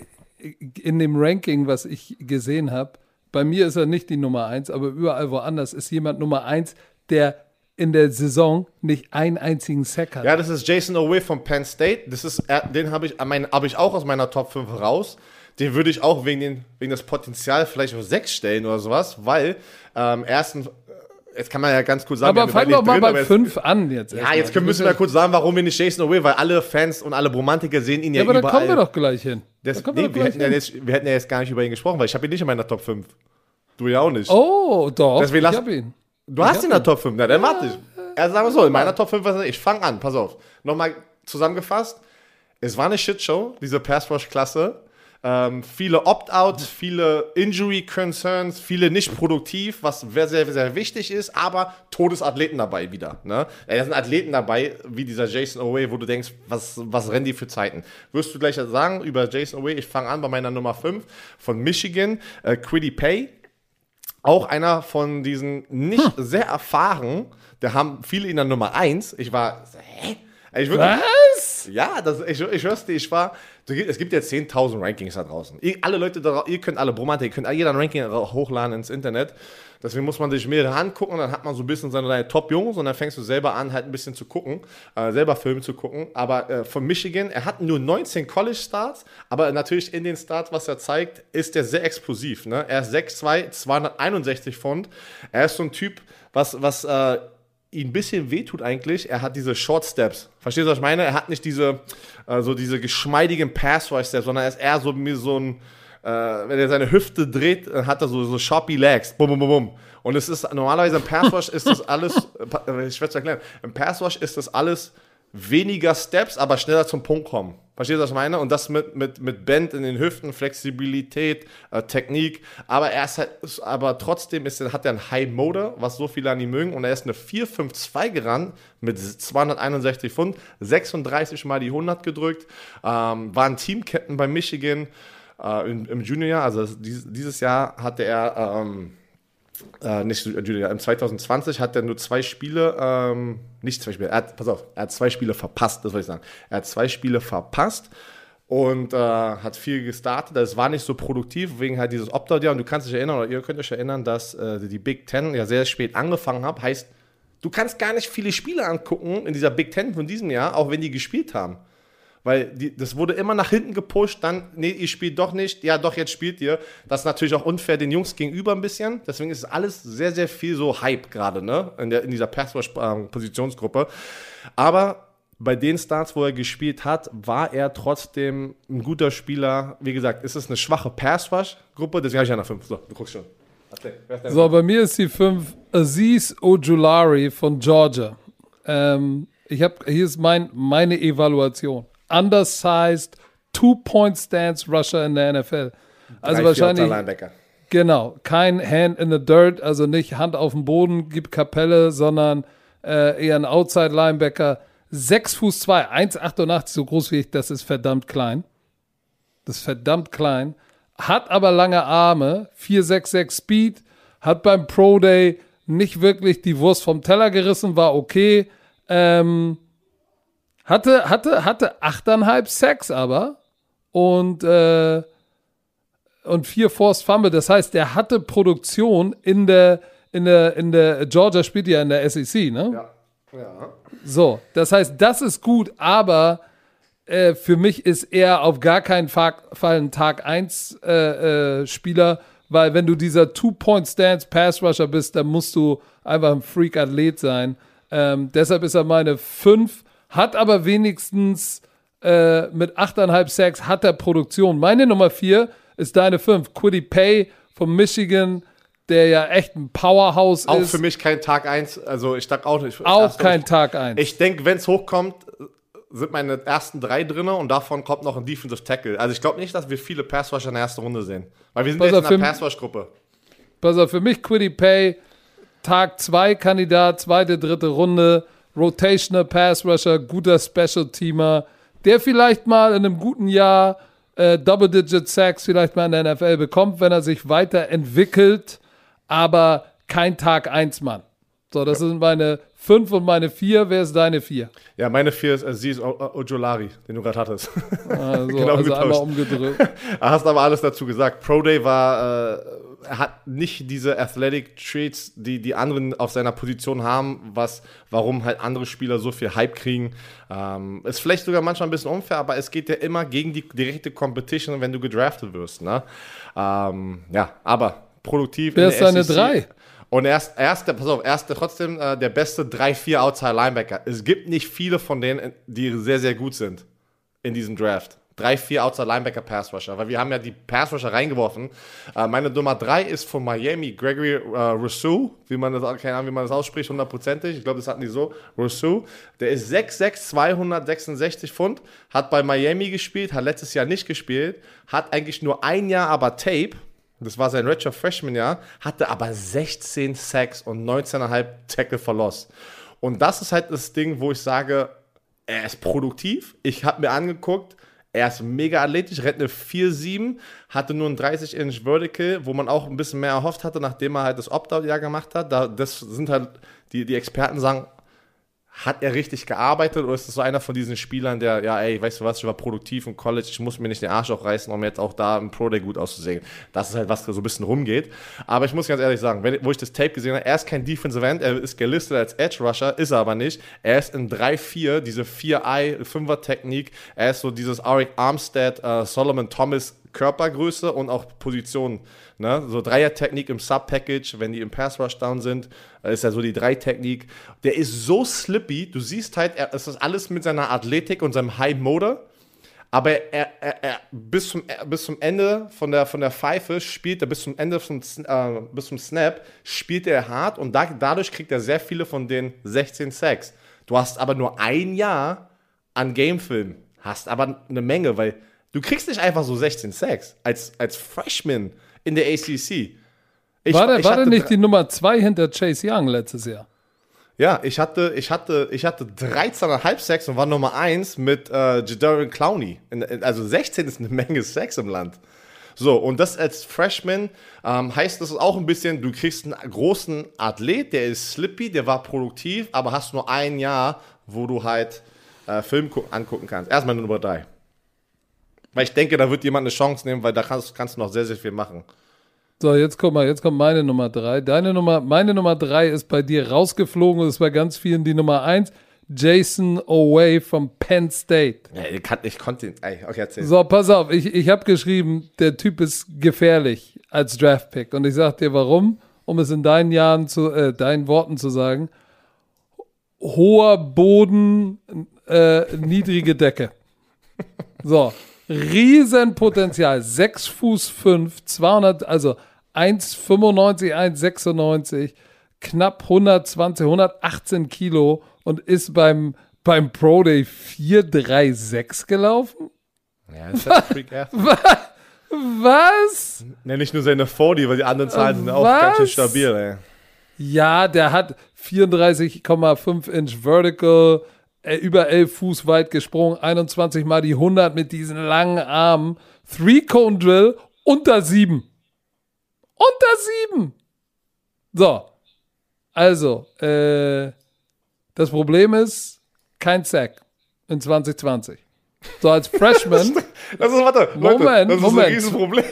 in dem Ranking, was ich gesehen habe, bei mir ist er nicht die Nummer eins, aber überall woanders ist jemand Nummer eins, der in der Saison nicht einen einzigen Sack hat. Ja, das ist Jason Owe von Penn State. Das ist, den habe ich, hab ich auch aus meiner Top 5 raus. Den würde ich auch wegen, den, wegen des Potenzial vielleicht auf 6 stellen oder sowas, weil ähm, ersten jetzt kann man ja ganz kurz sagen, aber fangen wir mal bei 5 an jetzt. Ja, jetzt können, müssen wir kurz sagen, warum wir nicht Jason Away, weil alle Fans und alle Bromantiker sehen ihn ja, ja aber überall. aber da kommen wir doch gleich hin. Das, nee, wir, hätten ja jetzt, wir hätten ja jetzt gar nicht über ihn gesprochen, weil ich habe ihn nicht in meiner Top 5. Du ja auch nicht. Oh, doch, Deswegen ich habe ihn. Du hast ihn in der Top 5, na dann warte ich. Also sagen wir so, in meiner Top 5, ich fange an, pass auf. Nochmal zusammengefasst, es war eine Shitshow, diese Pass-Rush-Klasse. Ähm, viele Opt-outs, viele Injury-Concerns, viele nicht produktiv, was sehr, sehr, sehr wichtig ist, aber Todesathleten dabei wieder. Ne? Da sind Athleten dabei, wie dieser Jason Away, wo du denkst, was, was rennen die für Zeiten? Wirst du gleich sagen über Jason Away? Ich fange an bei meiner Nummer 5 von Michigan, äh, Quiddy Pay. Auch einer von diesen nicht hm. sehr erfahren, da haben viele in der Nummer 1. Ich war, hä? Ich wirklich, Was? Ja, das, ich, ich schwör's dir, ich war. Es gibt ja 10.000 Rankings da draußen. Ihr, alle Leute, ihr könnt alle Bromantik, ihr könnt jeder ein Ranking hochladen ins Internet. Deswegen muss man sich mehrere angucken, dann hat man so ein bisschen seine Top-Jungs und dann fängst du selber an, halt ein bisschen zu gucken, äh, selber Filme zu gucken. Aber äh, von Michigan, er hat nur 19 College-Starts, aber natürlich in den Starts, was er zeigt, ist er sehr explosiv. Ne? Er ist 6'2, 261 Pfund. Er ist so ein Typ, was, was äh, ihn ein bisschen wehtut eigentlich, er hat diese Short Steps. Verstehst du, was ich meine? Er hat nicht diese, äh, so diese geschmeidigen Pass-Steps, sondern er ist eher so so ein, äh, wenn er seine Hüfte dreht, hat er so, so sharpy Legs. Bum, bum, bum, bum. Und es ist, normalerweise im Pass-Wash ist das alles, äh, ich werde es erklären, im Pass-Wash ist das alles weniger Steps, aber schneller zum Punkt kommen. Verstehst du, was ich meine? Und das mit, mit, mit Bend in den Hüften, Flexibilität, äh, Technik. Aber er ist halt, aber trotzdem ist, hat er einen High Motor, was so viele an ihm mögen. Und er ist eine 452 gerannt mit 261 Pfund, 36 Mal die 100 gedrückt. Ähm, war ein Teamketten bei Michigan äh, im, im Juniorjahr. Also dieses, dieses Jahr hatte er, ähm, äh, nicht Junior, im 2020 hat er nur zwei Spiele, ähm, nicht zwei Spiele, er hat, pass auf, er hat zwei Spiele verpasst, das wollte ich sagen. Er hat zwei Spiele verpasst und äh, hat viel gestartet. Das war nicht so produktiv, wegen halt dieses Opt-out-Jahr. Und du kannst dich erinnern, oder ihr könnt euch erinnern, dass äh, die Big Ten ja sehr spät angefangen hat. Heißt, du kannst gar nicht viele Spiele angucken in dieser Big Ten von diesem Jahr, auch wenn die gespielt haben. Weil die, das wurde immer nach hinten gepusht, dann, nee, ihr spielt doch nicht, ja doch, jetzt spielt ihr. Das ist natürlich auch unfair den Jungs gegenüber ein bisschen. Deswegen ist alles sehr, sehr viel so Hype gerade, ne? In, der, in dieser Pass-Positionsgruppe. Aber bei den Starts, wo er gespielt hat, war er trotzdem ein guter Spieler. Wie gesagt, ist es eine schwache Pass-Rush-Gruppe, deswegen habe ich ja nach 5. So, du guckst schon. So, bei mir ist die 5 Aziz Ojulari von Georgia. Ähm, ich habe hier ist mein, meine Evaluation undersized two-point stance Rusher in der NFL. Also Drei, wahrscheinlich. Genau, kein Hand in the Dirt, also nicht Hand auf dem Boden, gibt Kapelle, sondern äh, eher ein Outside Linebacker. 6 Fuß 2, 1,88 so groß wie ich, das ist verdammt klein. Das ist verdammt klein. Hat aber lange Arme, 4,66 Speed, hat beim Pro Day nicht wirklich die Wurst vom Teller gerissen, war okay. Ähm, hatte, hatte, hatte 8,5 Sex aber und, äh, und vier Forced Fumble. Das heißt, der hatte Produktion in der, in der, in der, Georgia spielt ja in der SEC, ne? Ja. ja. So, das heißt, das ist gut, aber äh, für mich ist er auf gar keinen Fall ein Tag 1 äh, äh, Spieler, weil wenn du dieser Two-Point-Stance Pass-Rusher bist, dann musst du einfach ein Freak-Athlet sein. Ähm, deshalb ist er meine 5, hat aber wenigstens äh, mit 8,5 Sacks hat er Produktion. Meine Nummer 4 ist deine 5, Quiddy Pay von Michigan der ja echt ein Powerhouse auch ist. Auch für mich kein Tag 1. Also ich sag auch nicht. Auch kein Tag 1. Ich denke, wenn es hochkommt, sind meine ersten drei drin und davon kommt noch ein Defensive Tackle. Also ich glaube nicht, dass wir viele Passwash in der ersten Runde sehen. Weil wir sind Pass jetzt in der Passwash-Gruppe. Pass auf, für mich Quiddy Pay, Tag 2 Kandidat, zweite, dritte Runde, Rotational Pass Rusher, guter Special-Teamer, der vielleicht mal in einem guten Jahr äh, Double-Digit Sacks vielleicht mal in der NFL bekommt, wenn er sich weiterentwickelt, aber kein Tag 1 Mann. So, das sind meine fünf und meine vier. Wer ist deine vier? Ja, meine vier ist Aziz Ojolari, den du gerade hattest. Also, genau also einmal umgedrückt. hast aber alles dazu gesagt. Pro Day war, äh, hat nicht diese Athletic Traits, die die anderen auf seiner Position haben, was, warum halt andere Spieler so viel Hype kriegen. Ähm, ist vielleicht sogar manchmal ein bisschen unfair, aber es geht ja immer gegen die direkte Competition, wenn du gedraftet wirst. Ne? Ähm, ja, aber produktiv. Wer ist deine SEC. drei? Und er ist, er ist, pass auf, er ist trotzdem äh, der beste 3-4 Outside Linebacker. Es gibt nicht viele von denen, die sehr, sehr gut sind in diesem Draft. 3-4 Outside Linebacker Pass Rusher, weil wir haben ja die Pass Rusher reingeworfen. Äh, meine Nummer 3 ist von Miami, Gregory äh, Rousseau, wie man das, keine Ahnung, wie man das ausspricht, hundertprozentig. Ich glaube, das hatten die so. Rousseau, der ist 6'6, 266 Pfund, hat bei Miami gespielt, hat letztes Jahr nicht gespielt, hat eigentlich nur ein Jahr aber Tape das war sein Redshirt Freshman Jahr, hatte aber 16 Sacks und 19,5 Tackle verlost. Und das ist halt das Ding, wo ich sage, er ist produktiv. Ich habe mir angeguckt, er ist mega athletisch, rennt eine 4-7, hatte nur ein 30-Inch Vertical, wo man auch ein bisschen mehr erhofft hatte, nachdem er halt das Opt-out-Jahr gemacht hat. Da, das sind halt, die, die Experten sagen, hat er richtig gearbeitet oder ist das so einer von diesen Spielern, der, ja, ey, weißt du was, ich war produktiv im College, ich muss mir nicht den Arsch aufreißen, um jetzt auch da im Pro Day gut auszusehen. Das ist halt, was da so ein bisschen rumgeht. Aber ich muss ganz ehrlich sagen, wenn, wo ich das Tape gesehen habe, er ist kein Defensive End, er ist gelistet als Edge Rusher, ist er aber nicht. Er ist in 3-4, diese 4-Eye-5er-Technik. Er ist so dieses Arik Armstead, uh, Solomon Thomas Körpergröße und auch Position. Ne? So Dreier-Technik im Sub-Package, wenn die im Pass-Rush-Down sind, äh, ist ja so die Drei-Technik. Der ist so slippy, du siehst halt, er, es ist alles mit seiner Athletik und seinem High-Motor. Aber er, er, er, bis, zum, bis zum Ende von der, von der Pfeife spielt er, bis zum Ende vom, äh, bis zum Snap, spielt er hart und da, dadurch kriegt er sehr viele von den 16 Sacks. Du hast aber nur ein Jahr an Gamefilm, hast aber eine Menge, weil Du kriegst nicht einfach so 16 Sacks als, als Freshman in der ACC. Ich, war der, war der nicht die Nummer 2 hinter Chase Young letztes Jahr? Ja, ich hatte, ich hatte, ich hatte 13,5 Sacks und war Nummer 1 mit äh, Jadarian Clowney. also 16 ist eine Menge Sacks im Land. So, und das als Freshman ähm, heißt das auch ein bisschen, du kriegst einen großen Athlet, der ist slippy, der war produktiv, aber hast nur ein Jahr, wo du halt äh, Film angucken kannst. Erstmal Nummer 3. Weil ich denke, da wird jemand eine Chance nehmen, weil da kannst, kannst du noch sehr, sehr viel machen. So, jetzt guck mal, jetzt kommt meine Nummer drei. Deine Nummer, meine Nummer drei ist bei dir rausgeflogen und es war ganz vielen die Nummer eins. Jason Away vom Penn State. Ja, ich, kann, ich konnte ihn. Okay, erzähl. So, pass auf, ich, ich habe geschrieben, der Typ ist gefährlich als Draftpick. Und ich sag dir warum, um es in deinen Jahren zu, äh, deinen Worten zu sagen. Hoher Boden, äh, niedrige Decke. So, Riesenpotenzial. 6 Fuß 5, 200, also 1,95, 1,96, knapp 120, 118 Kilo und ist beim, beim Pro Day 4,36 gelaufen? Ja, das ist ein Freak Was? Ja, nicht nur seine 40, weil die anderen Zahlen sind auch ganz schön stabil, ey. Ja, der hat 34,5 Inch Vertical, über 11 Fuß weit gesprungen, 21 mal die 100 mit diesen langen Armen. Three-Cone Drill unter 7. Unter 7. So. Also, äh, das Problem ist, kein Sack in 2020. So als Freshman. das ist, warte, Moment, Leute, das ist Moment. ein Riesenproblem.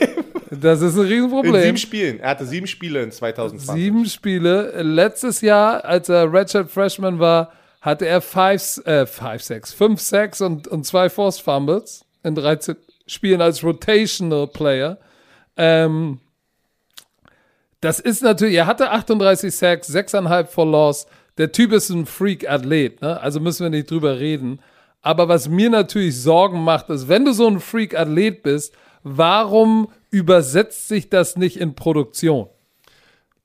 Das ist ein Riesenproblem. In sieben Spielen. Er hatte sieben Spiele in 2020. Sieben Spiele. Letztes Jahr, als er Redshirt Freshman war, hatte er five, äh, five Sacks, fünf Sacks und, und zwei Forced Fumbles in 13 Spielen als Rotational Player. Ähm, das ist natürlich, er hatte 38 Sacks, 6,5 for Loss. Der Typ ist ein Freak-Athlet, ne? also müssen wir nicht drüber reden. Aber was mir natürlich Sorgen macht, ist, wenn du so ein Freak-Athlet bist, warum übersetzt sich das nicht in Produktion?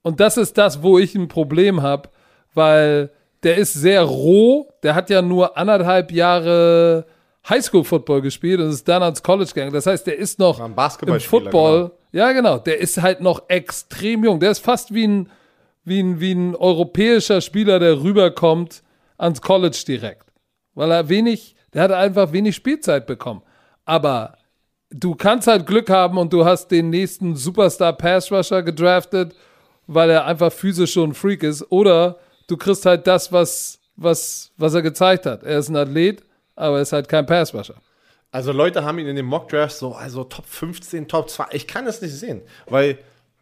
Und das ist das, wo ich ein Problem habe, weil der ist sehr roh, der hat ja nur anderthalb Jahre Highschool-Football gespielt und ist dann ans College gegangen. Das heißt, der ist noch im Football. genau. Ja, genau. Der ist halt noch extrem jung. Der ist fast wie ein, wie ein, wie ein europäischer Spieler, der rüberkommt ans College direkt. Weil er wenig, der hat einfach wenig Spielzeit bekommen. Aber du kannst halt Glück haben und du hast den nächsten Superstar Pass Rusher gedraftet, weil er einfach physisch schon ein Freak ist. Oder du kriegst halt das, was, was, was er gezeigt hat. Er ist ein Athlet, aber er ist halt kein Pass Rusher. Also Leute haben ihn in den Mock Drafts so, also Top 15, Top 2. Ich kann es nicht sehen, weil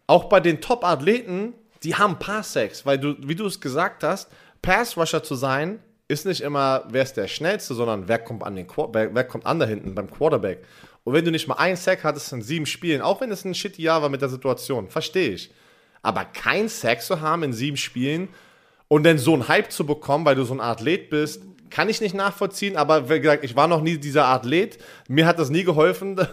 auch bei den Top-Athleten, die haben Pass-Sacks, weil du, wie du es gesagt hast, Pass-Rusher zu sein, ist nicht immer, wer ist der Schnellste, sondern wer kommt an den wer, wer kommt an da hinten beim Quarterback. Und wenn du nicht mal einen Sack hattest in sieben Spielen, auch wenn es ein shitty Jahr war mit der Situation, verstehe ich. Aber kein Sack zu haben in sieben Spielen und dann so einen Hype zu bekommen, weil du so ein Athlet bist, kann ich nicht nachvollziehen, aber wie gesagt, ich war noch nie dieser Athlet. Mir hat das nie geholfen.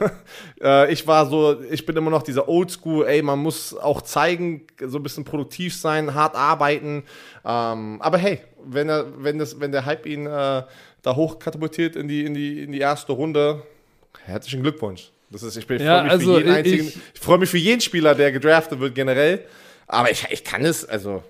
Äh, ich war so, ich bin immer noch dieser Oldschool, ey, man muss auch zeigen, so ein bisschen produktiv sein, hart arbeiten. Ähm, aber hey, wenn er, wenn das, wenn der Hype ihn äh, da hoch katapultiert in die, in die, in die erste Runde, herzlichen Glückwunsch. Das ist, ich bin, Ja, freue mich also für jeden ich- einzigen, ich- ich freue mich für jeden Spieler, der gedraftet wird generell. Aber ich, ich kann es, also,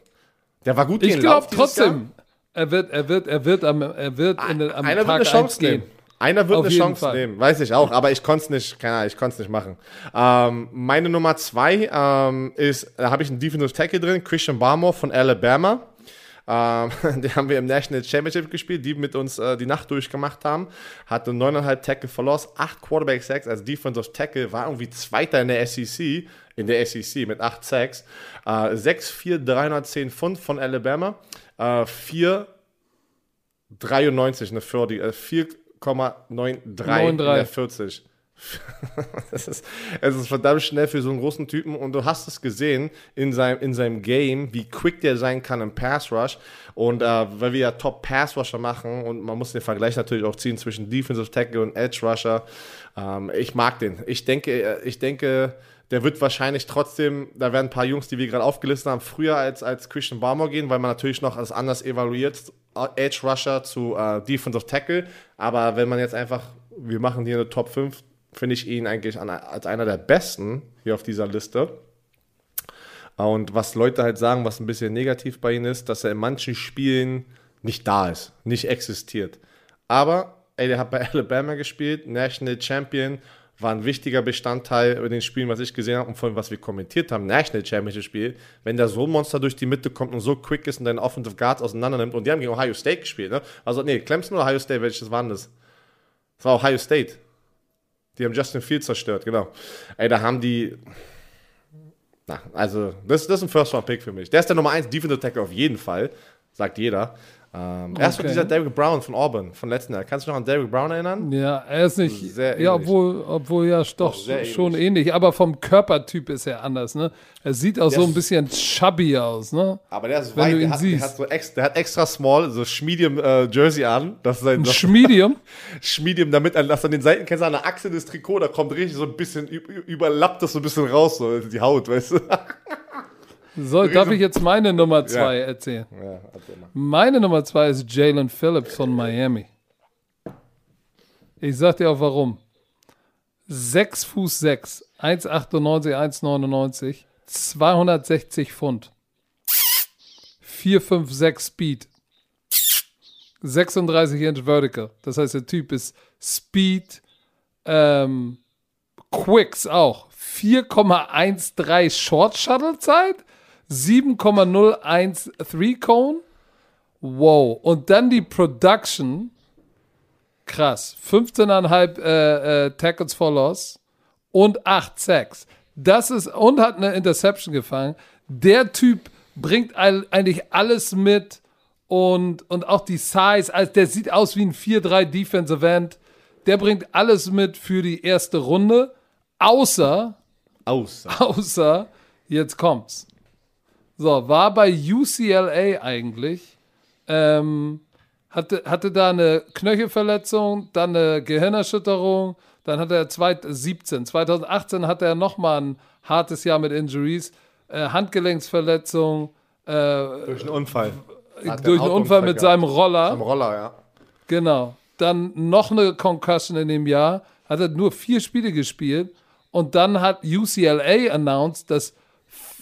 der war gut Ich glaube dieses Jahr. trotzdem, er wird, er wird, er wird am, er wird in, am Einer wird Tag eine Chance 1 gehen. nehmen. Einer wird Auf eine Chance Fall. nehmen, weiß ich auch, aber ich konnte es nicht, keine Ahnung, ich konnte es nicht machen. Ähm, meine Nummer zwei ähm, ist, da habe ich einen Defensive Tackle drin, Christian Barmore von Alabama. Ähm, den haben wir im National Championship gespielt, die mit uns äh, die Nacht durchgemacht haben. Hatte 9,5 Tackle Loss, 8 Quarterback Sacks als Defensive Tackle, war irgendwie Zweiter in der SEC, in der SEC mit 8 Sacks. Äh, 6'4, 310 Pfund von Alabama. Äh, 4 93, eine 40, äh, 4,93 in der 40. das ist, es ist verdammt schnell für so einen großen Typen und du hast es gesehen in seinem, in seinem Game, wie quick der sein kann im Pass Rush. Und äh, weil wir ja Top Pass Rusher machen und man muss den Vergleich natürlich auch ziehen zwischen Defensive Tackle und Edge Rusher. Ähm, ich mag den. Ich denke, äh, ich denke, der wird wahrscheinlich trotzdem, da werden ein paar Jungs, die wir gerade aufgelistet haben, früher als, als Christian Barmore gehen, weil man natürlich noch als anders evaluiert, Edge Rusher zu äh, Defensive Tackle. Aber wenn man jetzt einfach, wir machen hier eine Top 5, finde ich ihn eigentlich an, als einer der besten hier auf dieser Liste. Und was Leute halt sagen, was ein bisschen negativ bei ihm ist, dass er in manchen Spielen nicht da ist, nicht existiert. Aber, ey, der hat bei Alabama gespielt, National Champion, war ein wichtiger Bestandteil in den Spielen, was ich gesehen habe und von was wir kommentiert haben, National Championship Spiel. Wenn da so ein Monster durch die Mitte kommt und so quick ist und deine Offensive Guards auseinander nimmt, und die haben gegen Ohio State gespielt, ne? Also, nee, Clemson oder Ohio State, welches waren das? Das war Ohio State. Die haben Justin Fields zerstört, genau. Ey, da haben die. Na, also, das, das ist ein First-Round-Pick für mich. Der ist der Nummer 1 Defensive Tackle auf jeden Fall, sagt jeder. Ähm, Er ist von Okay. dieser Derrick Brown von Auburn, von letzten Jahr. Kannst du dich noch an Derrick Brown erinnern? Ja, er ist nicht. Sehr ja, ähnlich. obwohl, obwohl ja doch sehr schon ähnlich. Aber vom Körpertyp ist er anders, ne? Er sieht auch so Der ein ist- bisschen chubby aus, ne? Aber der ist Wenn weit, du der ihn hat, der, siehst. hat so ex, der hat extra small, so Schmedium äh, Jersey an. Das ist Ein das Schmiedium. Schmedium, damit er das an den Seiten kennst, du, an der Achse des Trikot, da kommt richtig so ein bisschen, überlappt das so ein bisschen raus, so die Haut, weißt du? So, darf ich jetzt meine Nummer zwei erzählen? Ja, erzähl. Meine Nummer zwei ist Jalen Phillips von Miami. Ich sag dir auch warum. 6 Fuß 6, 1,98, 1,99, 260 Pfund. 456 Speed. 36 Inch Vertical. Das heißt, der Typ ist Speed, ähm, Quicks auch. 4,13 Short Shuttle Zeit, 7,01 Three Cone. Wow. Und dann die Production. Krass. 15,5 äh, äh, Tackles for Loss und 8 Sacks. Das ist, und hat eine Interception gefangen. Der Typ bringt eigentlich alles mit und, und auch die Size, also der sieht aus wie ein 4-3 Defensive End. Der bringt alles mit für die erste Runde, außer, Außer. außer, jetzt kommt's. So, war bei UCLA eigentlich, ähm, hatte, hatte da eine Knöchelverletzung, dann eine Gehirnerschütterung, dann hat er 2017, 2018 hatte er nochmal ein hartes Jahr mit Injuries, äh, Handgelenksverletzung, äh, Durch einen Unfall. Hat durch einen Unfall mit gehabt. seinem Roller. Am Roller, ja. Genau. Dann noch eine Concussion in dem Jahr. Hat er nur vier Spiele gespielt. Und dann hat UCLA announced, dass,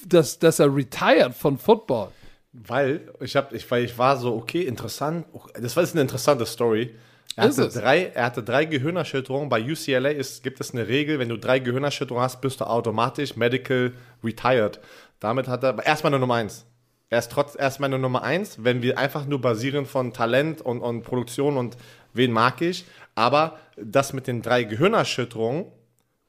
dass, dass er retired von Football. Weil ich, hab, ich, weil ich war so, okay, interessant. Das war jetzt eine interessante Story. Er hatte, drei, er hatte drei Gehirnerschütterungen. Bei UCLA ist, gibt es eine Regel, wenn du drei Gehirnerschütterungen hast, bist du automatisch medical retired. Damit hat er erstmal eine Nummer eins. Er ist trotz erstmal eine Nummer eins, wenn wir einfach nur basieren von Talent und, und Produktion und wen mag ich. Aber das mit den drei Gehirnerschütterungen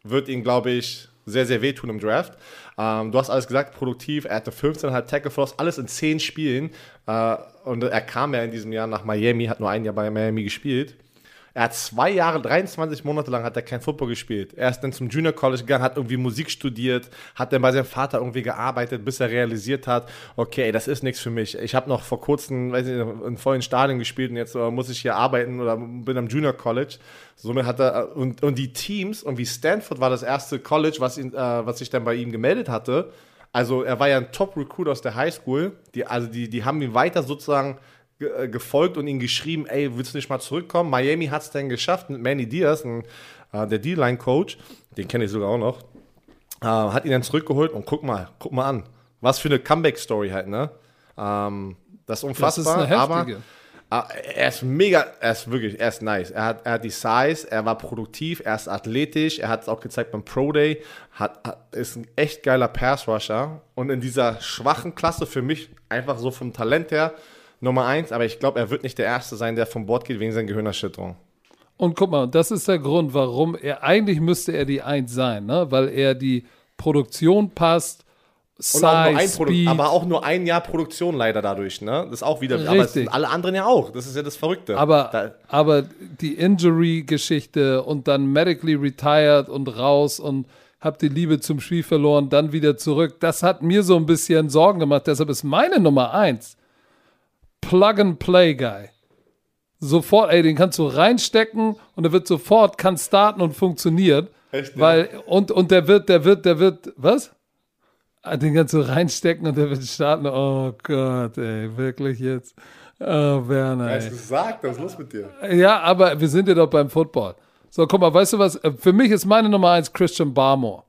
wird ihn, glaube ich, sehr, sehr wehtun im Draft. Ähm, du hast alles gesagt, produktiv. Er hatte 15,5 Tackle for Loss, alles in 10 Spielen. Äh, und er kam ja in diesem Jahr nach Miami, hat nur ein Jahr bei Miami gespielt. Er hat zwei Jahre, 23 Monate lang hat er kein Football gespielt. Er ist dann zum Junior College gegangen, hat irgendwie Musik studiert, hat dann bei seinem Vater irgendwie gearbeitet, bis er realisiert hat, okay, das ist nichts für mich. Ich habe noch vor kurzem, weiß nicht, in vollen Stadien gespielt und jetzt äh, muss ich hier arbeiten oder bin am Junior College. Somit hat er, äh, und, und die Teams, und wie Stanford war das erste College, was, ihn, äh, was sich dann bei ihm gemeldet hatte. Also er war ja ein Top-Recruit aus der Highschool. Die, also die, die haben ihn weiter sozusagen ge- äh, gefolgt und ihn geschrieben, ey, willst du nicht mal zurückkommen? Miami hat es dann geschafft mit Manny Diaz, ein, äh, der D-Line-Coach, den kenne ich sogar auch noch, äh, hat ihn dann zurückgeholt und guck mal, guck mal an. Was für eine Comeback-Story halt, ne? Ähm, das ist Das ist unfassbar, aber. Ah, Er ist mega, er ist wirklich, er ist nice. Er hat, er hat die Size, er war produktiv, er ist athletisch, er hat es auch gezeigt beim Pro Day, hat, hat, ist ein echt geiler Pass-Rusher und in dieser schwachen Klasse für mich einfach so vom Talent her Nummer eins, aber ich glaube, er wird nicht der Erste sein, der vom Bord geht wegen seiner Gehirnerschütterung. Und guck mal, das ist der Grund, warum er, eigentlich müsste er die Eins sein, ne? weil er die Produktion passt, Und auch nur ein Size, Produ Speed. aber auch nur ein Jahr Produktion leider dadurch, ne? Das ist auch wieder, aber es Richtig. sind alle anderen ja auch. Das ist ja das Verrückte. Aber, da, aber die Injury-Geschichte und dann medically retired und raus und hab die Liebe zum Spiel verloren, dann wieder zurück, das hat mir so ein bisschen Sorgen gemacht. Deshalb ist meine Nummer eins Plug-and-Play-Guy. Sofort, ey, den kannst du reinstecken und er wird sofort, kann starten und funktioniert. Echt, ja? Weil, und, und der wird, der wird, der wird, was? Ah, Den kannst du reinstecken und der wird starten. Oh Gott, ey, wirklich jetzt. Oh, Werner, ey. gesagt, was ist los mit dir? Ja, aber wir sind ja doch beim Football. So, guck mal, weißt du was? Für mich ist meine Nummer eins Christian Barmore.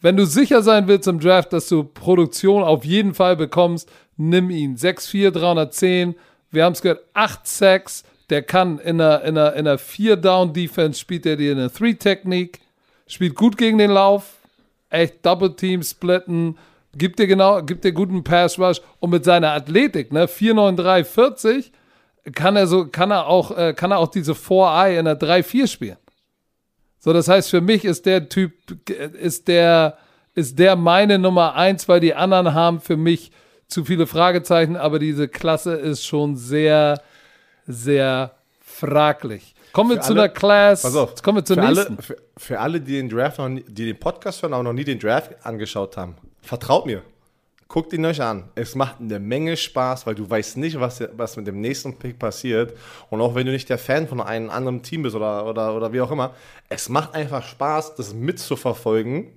Wenn du sicher sein willst im Draft, dass du Produktion auf jeden Fall bekommst, nimm ihn. 6'4, 310. Wir haben es gehört, 8 Sacks. Der kann in einer, in einer, in einer 4-Down-Defense spielt er dir eine 3-Technik. Spielt gut gegen den Lauf. Echt Double Team splitten. Gibt dir genau, gibt dir guten Pass Rush. Und mit seiner Athletik, ne, 4'9'3, 40, kann er so, kann er auch, äh, kann er auch diese 4-Eye in der 3-4 spielen. So, das heißt, für mich ist der Typ, ist der, ist der meine Nummer eins, weil die anderen haben für mich zu viele Fragezeichen, aber diese Klasse ist schon sehr, sehr fraglich. Kommen wir Für zu alle- einer Class. Pass auf, kommen wir zur für nächsten. Alle, für, für alle, die den Draft noch nie, die den Podcast hören, aber noch nie den Draft angeschaut haben, vertraut mir. Guckt ihn euch an. Es macht eine Menge Spaß, weil du weißt nicht, was, was mit dem nächsten Pick passiert. Und auch wenn du nicht der Fan von einem anderen Team bist oder, oder, oder wie auch immer, es macht einfach Spaß, das mitzuverfolgen.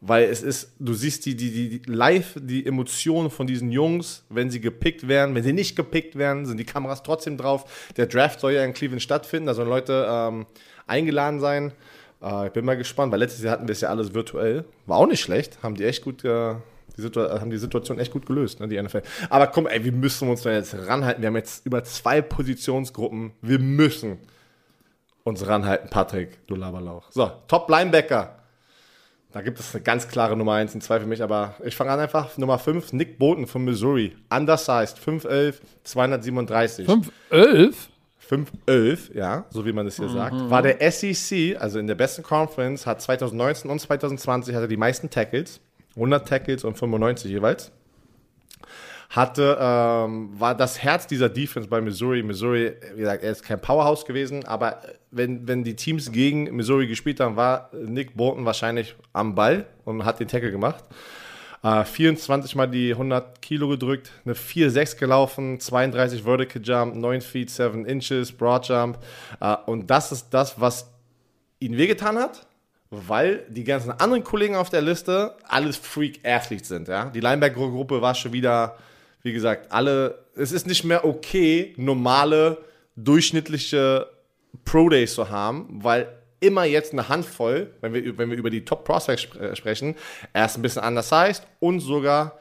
Weil es ist, du siehst die, die, die, live die Emotionen von diesen Jungs, wenn sie gepickt werden, wenn sie nicht gepickt werden, sind die Kameras trotzdem drauf. Der Draft soll ja in Cleveland stattfinden, da sollen Leute ähm, eingeladen sein. Äh, ich bin mal gespannt, weil letztes Jahr hatten wir es ja alles virtuell. War auch nicht schlecht, haben die echt gut, äh, die, Situa haben die Situation echt gut gelöst, ne, die NFL. Aber komm, ey, wir müssen uns da jetzt ranhalten. Wir haben jetzt über zwei Positionsgruppen. Wir müssen uns ranhalten, Patrick, du Laberlauch. So, Top Linebacker. Da gibt es eine ganz klare Nummer 1 in zwei für mich, aber ich fange an einfach. Nummer 5, Nick Bolton von Missouri. Undersized, 5'11, 237. 5, 11? 5-11, ja, so wie man es hier mhm. sagt, war der SEC, also in der besten Conference, hat 2019 und 2020 hatte die meisten Tackles, 100 Tackles und 95 jeweils. Hatte, ähm, war das Herz dieser Defense bei Missouri. Missouri, wie gesagt, er ist kein Powerhouse gewesen, aber wenn, wenn die Teams gegen Missouri gespielt haben, war Nick Bolton wahrscheinlich am Ball und hat den Tackle gemacht. Äh, 24 mal die 100 Kilo gedrückt, eine 4,6 gelaufen, 32 Vertical Jump, 9 Feet 7 Inches, Broad Jump. Äh, und das ist das, was ihn wehgetan hat, weil die ganzen anderen Kollegen auf der Liste alles Freak-Athletes sind. Ja? Die Linebacker-Gruppe war schon wieder, wie gesagt, alle, es ist nicht mehr okay, normale, durchschnittliche Pro-Days zu haben, weil immer jetzt eine Handvoll, wenn wir, wenn wir über die Top Prospects sp sprechen, erst ein bisschen anders heißt und sogar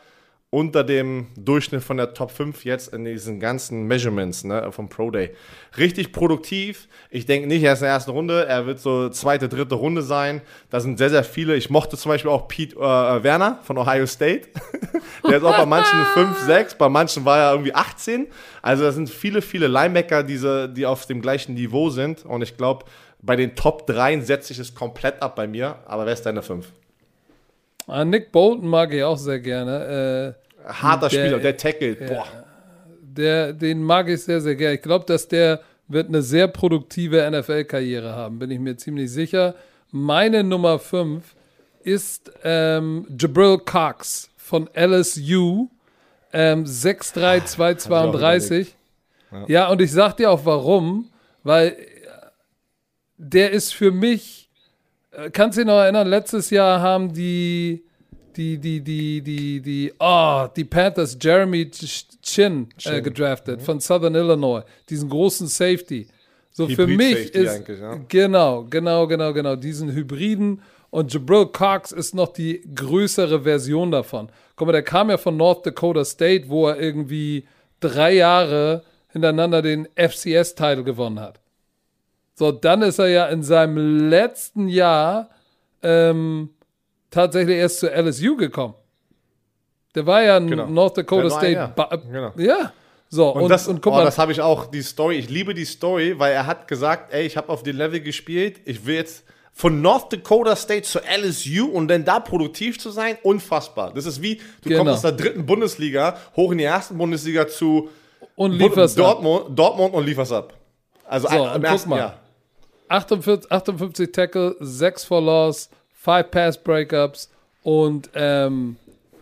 unter dem Durchschnitt von der Top 5 jetzt in diesen ganzen Measurements ne, vom Pro Day. Richtig produktiv. Ich denke nicht, er ist in der ersten Runde. Er wird so zweite, dritte Runde sein. Da sind sehr, sehr viele. Ich mochte zum Beispiel auch Pete äh, Werner von Ohio State. der ist auch bei manchen 5, 6, bei manchen war er irgendwie 18. Also da sind viele, viele Linebacker, diese, die auf dem gleichen Niveau sind. Und ich glaube, bei den Top 3 setze ich es komplett ab bei mir, aber wer ist deine 5? Ah, Nick Bolton mag ich auch sehr gerne. Äh, Harter der, Spieler, der tackelt. Äh, Boah. Der, den mag ich sehr, sehr gerne. Ich glaube, dass der wird eine sehr produktive NFL-Karriere haben, bin ich mir ziemlich sicher. Meine Nummer 5 ist ähm, Jabril Cox von LSU. Ähm, 6'3", Ja. ja, und ich sag dir auch warum, weil der ist für mich, äh, kannst du dich noch erinnern, letztes Jahr haben die, die, die, die, die, die, oh, die Panthers Jeremy Chin, äh, gedraftet mhm. von Southern Illinois, diesen großen Safety. So Hybrid für mich ist, ja. genau, genau, genau, genau, diesen Hybriden und Jabril Cox ist noch die größere Version davon. Guck mal, der kam ja von North Dakota State, wo er irgendwie drei Jahre hintereinander den FCS-Titel gewonnen hat. So, dann ist er ja in seinem letzten Jahr ähm, tatsächlich erst zu LSU gekommen. Der war ja in genau. North Dakota State. Genau. Ja. So, und, und das, und guck oh, mal. das habe ich auch, die Story. Ich liebe die Story, weil er hat gesagt, ey, ich habe auf dem Level gespielt, ich will jetzt von North Dakota State zu LSU und dann da produktiv zu sein, unfassbar. Das ist wie, du genau. kommst aus der dritten Bundesliga hoch in die ersten Bundesliga zu und lieferst Dortmund, ab. Dortmund und lieferst ab. Also so, im ersten mal. Jahr. 58, 58 Tackle, 6 for Loss, 5 Pass Breakups und, ähm,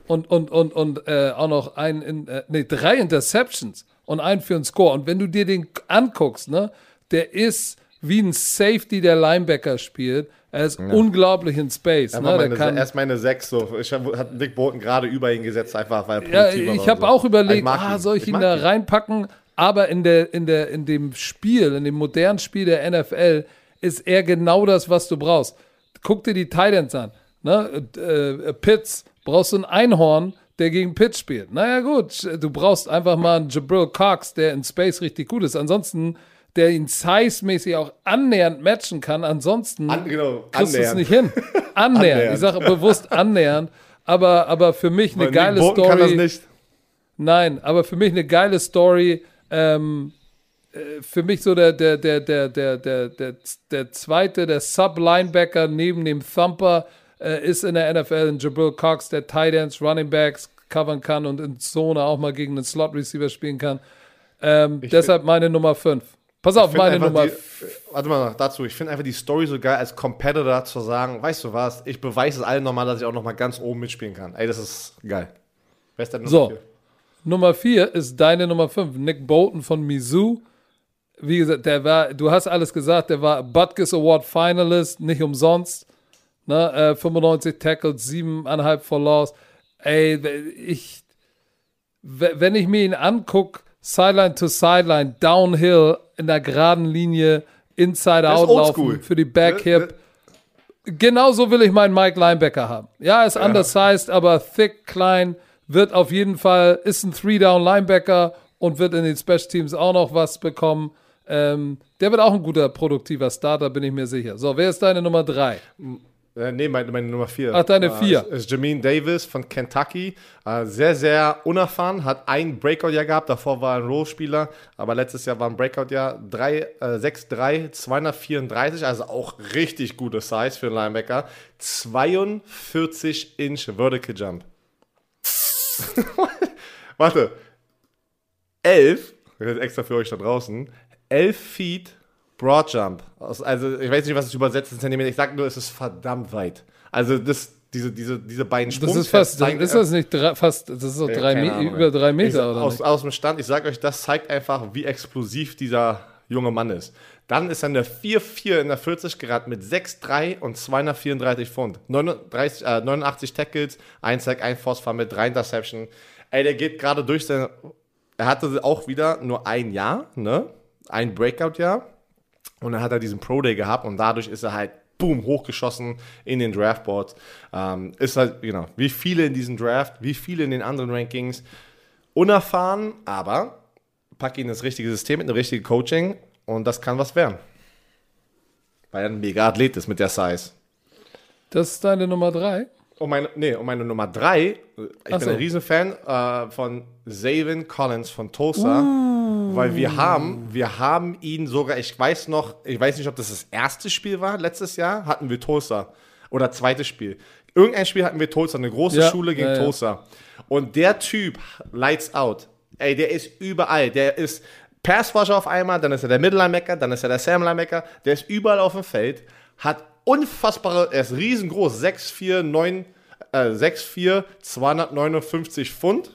und, und, und, und äh, auch noch ein, in, äh, nee, drei Interceptions und ein für einen Score. Und wenn du dir den anguckst, ne, der ist wie ein Safety, der Linebacker spielt. Er ist ja. unglaublich in Space. Er, ne? meine, kann, erst meine sechs. So. Ich hat Dick Bolton gerade über ihn gesetzt, einfach weil er Ja, ich habe so. auch überlegt, ah, soll ich, ich ihn da ihn. reinpacken? Aber in, der, in, der, in dem Spiel, in dem modernen Spiel der NFL, ist er genau das, was du brauchst. Guck dir die Titans an. Ne? Äh, Pitts, brauchst du ein Einhorn, der gegen Pitts spielt. Naja, gut, du brauchst einfach mal einen Jabril Cox, der in Space richtig gut ist. Ansonsten, der ihn size-mäßig auch annähernd matchen kann. Ansonsten An, genau, kriegst du es nicht hin. Annähernd. annähernd. Ich sage bewusst annähernd. Aber, aber für mich eine Weil geile Story. Kann das nicht. Nein, aber für mich eine geile Story. Ähm, äh, für mich so der, der, der, der, der, der, der, der zweite, der Sub-Linebacker neben dem Thumper äh, ist in der NFL in Jabril Cox, der Tight Ends, Running Backs covern kann und in Zone auch mal gegen einen Slot-Receiver spielen kann. Ähm, deshalb meine Nummer 5. Pass auf, meine Nummer. Die, warte mal dazu. Ich finde einfach die Story so geil, als Competitor zu sagen, weißt du was, ich beweise es allen nochmal, dass ich auch nochmal ganz oben mitspielen kann. Ey, das ist geil. Wer ist denn Nummer so, vier? Nummer 4 ist deine Nummer 5. Nick Bolton von Mizzou wie gesagt, der war, du hast alles gesagt, der war Butkus Award Finalist, nicht umsonst. Ne, äh, 95 Tackles, 7,5 for Loss. Ey, ich, wenn ich mir ihn angucke, Sideline to Sideline, Downhill, in der geraden Linie, Inside Out laufen für die Backhip. Genauso will ich meinen Mike Linebacker haben. Ja, ist ja. undersized, aber thick, klein, wird auf jeden Fall, ist ein Three-Down-Linebacker und wird in den Special Teams auch noch was bekommen. Ähm, der wird auch ein guter, produktiver Starter, bin ich mir sicher. So, wer ist deine Nummer drei? Äh, nee, meine, meine Nummer 4. Ach, deine vier. Äh, ist, Jermaine Davis von Kentucky. Äh, sehr, sehr unerfahren. Hat ein Breakout-Jahr gehabt. Davor war er ein Rohspieler. Aber letztes Jahr war ein Breakout-Jahr. Drei- äh, 6'3, 234. Also auch richtig gute Size für einen Linebacker. 42 Inch Vertical Jump. Warte. 11, das ist extra für euch da draußen, 11 Feet Broad Jump. Also, ich weiß nicht, was es übersetzt in Zentimeter. Ich sag nur, es ist verdammt weit. Also, das, diese, diese, diese beiden Das Sprungtests ist fast, zeigen- ist das nicht drei, fast, das ist so Ja, drei Ahnung, über drei Ich, Meter, oder aus, nicht? aus dem Stand, ich sag euch, das zeigt einfach, wie explosiv dieser junge Mann ist. Dann ist er eine 4-4 in der 40 Grad mit 6-3 und 234 Pfund. 39, äh, 89 Tackles, 1 Sack, 1 Force Fumble, 3 Interception. Ey, der geht gerade durch seine. Er hatte auch wieder nur ein Jahr, ne? Ein Breakout-Jahr. Und dann hat er diesen Pro Day gehabt und dadurch ist er halt, boom, hochgeschossen in den Draftboards. Ähm, ist halt, genau, wie viele in diesem Draft, wie viele in den anderen Rankings. Unerfahren, aber pack ihn ins richtige System mit einem richtigen Coaching und das kann was werden. Weil er ein mega Athlet ist mit der Size. Das ist deine Nummer drei? Und meine, nee, und meine Nummer drei, ich Ach bin so. ein Riesenfan äh, von Zavin Collins von Tulsa, Uh. weil wir haben, wir haben ihn sogar, ich weiß noch, ich weiß nicht, ob das das erste Spiel war, letztes Jahr hatten wir Tulsa oder zweites Spiel. Irgendein Spiel hatten wir Tulsa, eine große Ja, Schule gegen ja, ja. Tulsa. Und der Typ, lights out, ey, der ist überall, der ist Passwasher auf einmal, dann ist er der Mittellinebacker, dann ist er der Sam Linebacker, der ist überall auf dem Feld, hat unfassbare, er ist riesengroß, 6'4, 9, äh, 6'4, 259 Pfund.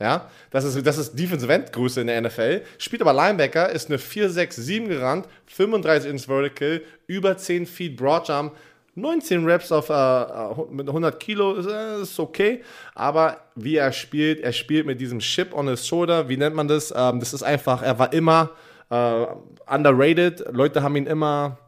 Ja, das ist, das ist Defensive End Größe in der NFL. Spielt aber Linebacker, ist eine 4-6-7 gerannt, 35 ins Vertical, über 10 Feet Broad Jump, 19 Reps auf äh, äh, mit 100 Kilo, ist, äh, ist okay. Aber wie er spielt, er spielt mit diesem Chip on his shoulder, wie nennt man das? Ähm, das ist einfach, er war immer äh, underrated. Leute haben ihn immer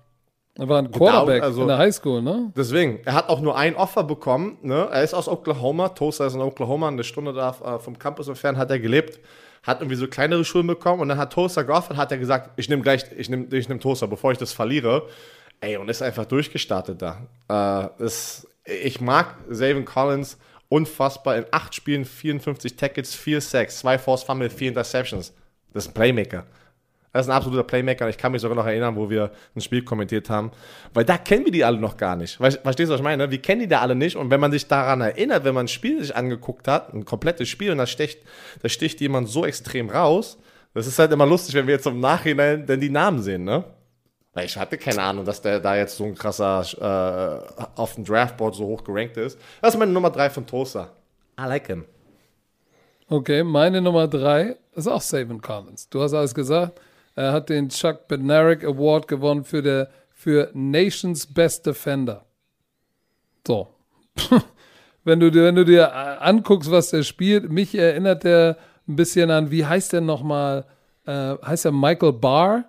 Er war ein Quarterback also- in der Highschool, ne? Deswegen, er hat auch nur ein Offer bekommen. Ne? Er ist aus Oklahoma. Tulsa ist in Oklahoma, eine Stunde da äh, vom Campus entfernt hat er gelebt. Hat irgendwie so kleinere Schulen bekommen und dann hat Tulsa geoffert, hat er gesagt, ich nehme gleich, ich nehme ich nehm Tulsa, bevor ich das verliere. Ey, und ist einfach durchgestartet da. Äh, das, ich mag Zavin Collins unfassbar. In acht Spielen 54 Tackles, 4 Sacks, 2 Force Fumble, 4 Interceptions. Das ist ein Playmaker. Das ist ein absoluter Playmaker. Ich kann mich sogar noch erinnern, wo wir ein Spiel kommentiert haben. Weil da kennen wir die alle noch gar nicht. Ver- Verstehst du, was ich meine? Wir kennen die da alle nicht. Und wenn man sich daran erinnert, wenn man ein Spiel sich angeguckt hat, ein komplettes Spiel, und da sticht, da sticht jemand so extrem raus, das ist halt immer lustig, wenn wir jetzt im Nachhinein dann die Namen sehen, ne? Weil ich hatte keine Ahnung, dass der da jetzt so ein krasser äh, auf dem Draftboard so hoch gerankt ist. Das ist meine Nummer 3 von Tulsa. I like him. Okay, meine Nummer drei ist auch Savin Collins. Du hast alles gesagt. Er hat den Chuck Bednarik Award gewonnen für, der, für Nations Best Defender. So. wenn, du, dir- wenn du dir äh, anguckst, was der spielt, mich erinnert der ein bisschen an, wie heißt der nochmal? Äh, heißt er Michael Barr?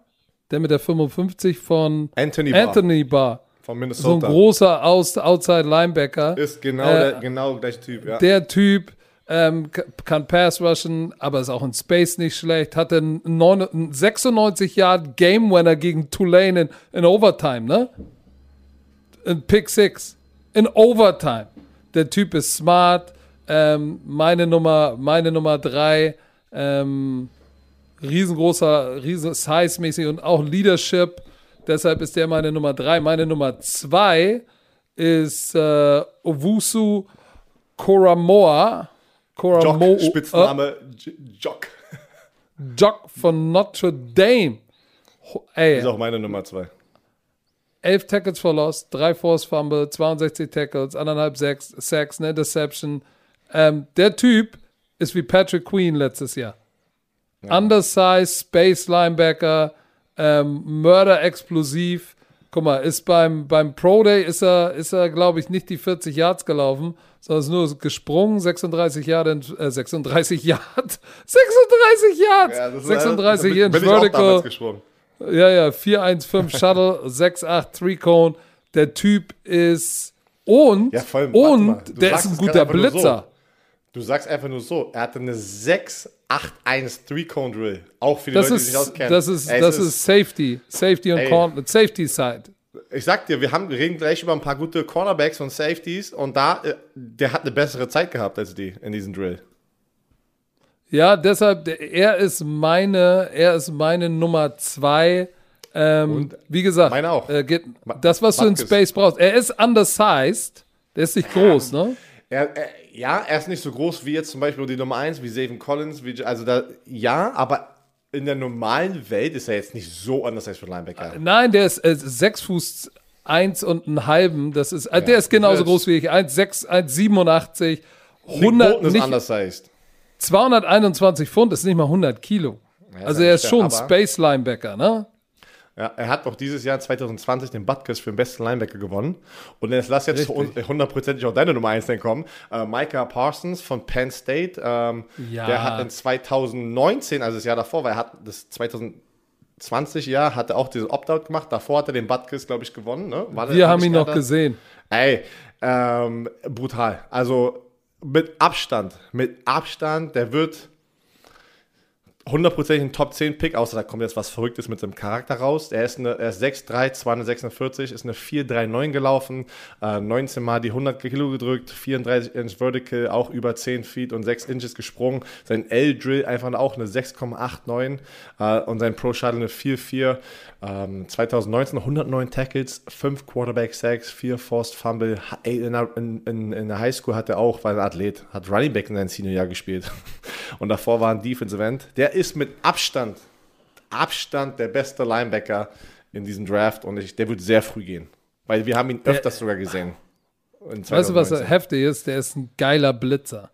Der mit der 55 von Anthony Barr Anthony Barr. von So ein Minnesota. großer Outside Linebacker. ist genau Äh, der genau gleiche Typ, ja. Der Typ ähm, kann Pass rushen, aber ist auch in Space nicht schlecht. Hatte einen, neun- einen 96 Yard Game Winner gegen Tulane in, in Overtime, ne? In Pick Six. In Overtime. Der Typ ist smart. Ähm, meine Nummer, meine Nummer drei. Ähm, riesengroßer, riesen Size-mäßig und auch Leadership. Deshalb ist der meine Nummer drei. Meine Nummer zwei ist äh, Owusu Koramoa. Koramo Jock, Spitzname J- Jock. Jock von Notre Dame. Ey, Ist auch meine Nummer 2. 11 Tackles for Loss, 3 Force Fumble, 62 Tackles, anderthalb Sacks, Sacks eine Interception. Ähm, der Typ ist wie Patrick Queen letztes Jahr. Undersized, Space Linebacker, ähm, Mörder explosiv. Guck mal, ist beim, beim Pro Day ist er, ist er glaube ich, nicht die 40 Yards gelaufen, sondern ist nur gesprungen, 36 Yard, in, äh, 36 Yard, 36 Yards, 36 bin, ins bin ich auch damals Vertical. Ja, ja, 415 Shuttle, 68 Three Cone. Der Typ ist und Ja, allem, und der ist ein guter Blitzer. Du sagst einfach nur so, er hatte eine 6-8-1 Three-Cone Drill. Auch für die Das Leute, die sich ist auskennen. das ist Ey, das ist Safety, Safety und. Con Safety Side. Ich sag dir, wir, haben, wir reden gleich über ein paar gute Cornerbacks und Safeties und da, äh, der hat eine bessere Zeit gehabt als die in diesem Drill. Ja, deshalb, er ist meine, er ist meine Nummer zwei. Ähm, wie gesagt, meine auch. Äh, geht, das, was du in Space brauchst. Er ist undersized, der ist nicht groß, ne? Er, er, ja, er ist nicht so groß wie jetzt zum Beispiel die Nummer 1, wie Zayvon Collins, wie, also da, ja, aber in der normalen Welt ist er jetzt nicht so anders als für Linebacker. Nein, der ist äh, 6 Fuß 1 und einen halben. Das ist, äh, ja, der ist genauso groß wie ich. 1,6, 1,87, 100 ist nicht, anders heißt. 221 Pfund ist nicht mal 100 Kilo. Ja, also er ist schon Space Linebacker, ne? Ja, er hat auch dieses Jahr 2020 den Butkus für den besten Linebacker gewonnen. Und jetzt lass jetzt hundertprozentig auch deine Nummer 1 dann kommen. Äh, Micah Parsons von Penn State. Ähm, ja. Der hat in 2019, also das Jahr davor, weil er hat das 2020 Jahr, hat er auch diesen Opt-out gemacht. Davor hat er den Butkus, glaube ich, gewonnen. Ne? Wir haben ihn noch gesehen. Ey, ähm, brutal. Also mit Abstand, mit Abstand, der wird hundertprozentig ein Top 10 Pick, außer da kommt jetzt was Verrücktes mit seinem Charakter raus. Er ist, eine, er ist 6'3, 246, ist eine 4'3'9 gelaufen, äh, 19 Mal die 100 Kilo gedrückt, 34 Inch Vertical, auch über 10 Feet und 6 Inches gesprungen. Sein L-Drill einfach auch eine 6,89 äh, und sein Pro-Shuttle eine 4'4. Ähm, 2019 109 Tackles, 5 Quarterback Sacks, 4 Forced Fumble. In der, in, in, in der Highschool hat er auch, war ein Athlet, hat Running Back in seinem Senior-Jahr gespielt. Und davor war ein Defensive End. Der ist mit Abstand, Abstand der beste Linebacker in diesem Draft und ich, der wird sehr früh gehen. Weil wir haben ihn öfters der, sogar gesehen. Weißt du, was heftig ist? Der ist ein geiler Blitzer.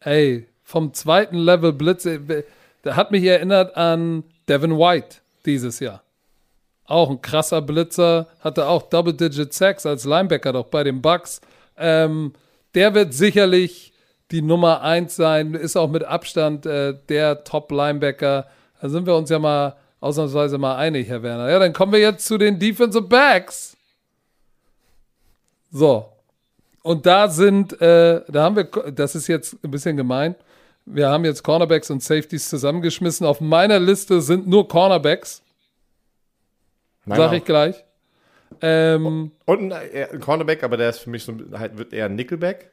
Ey, vom zweiten Level Blitzer, der hat mich erinnert an Devin White dieses Jahr. Auch ein krasser Blitzer, hatte auch Double-Digit Sacks als Linebacker doch bei den Bucks. Ähm, der wird sicherlich die Nummer 1 sein, ist auch mit Abstand äh, der Top-Linebacker. Da sind wir uns ja mal ausnahmsweise mal einig, Herr Werner. Ja, dann kommen wir jetzt zu den Defensive Backs. So. Und da sind, äh, da haben wir, das ist jetzt ein bisschen gemein. Wir haben jetzt Cornerbacks und Safeties zusammengeschmissen. Auf meiner Liste sind nur Cornerbacks. Nein, Sag ich gleich. Ähm, und ein, äh, ein, Cornerback, aber der ist für mich so, halt, wird eher ein Nickelback.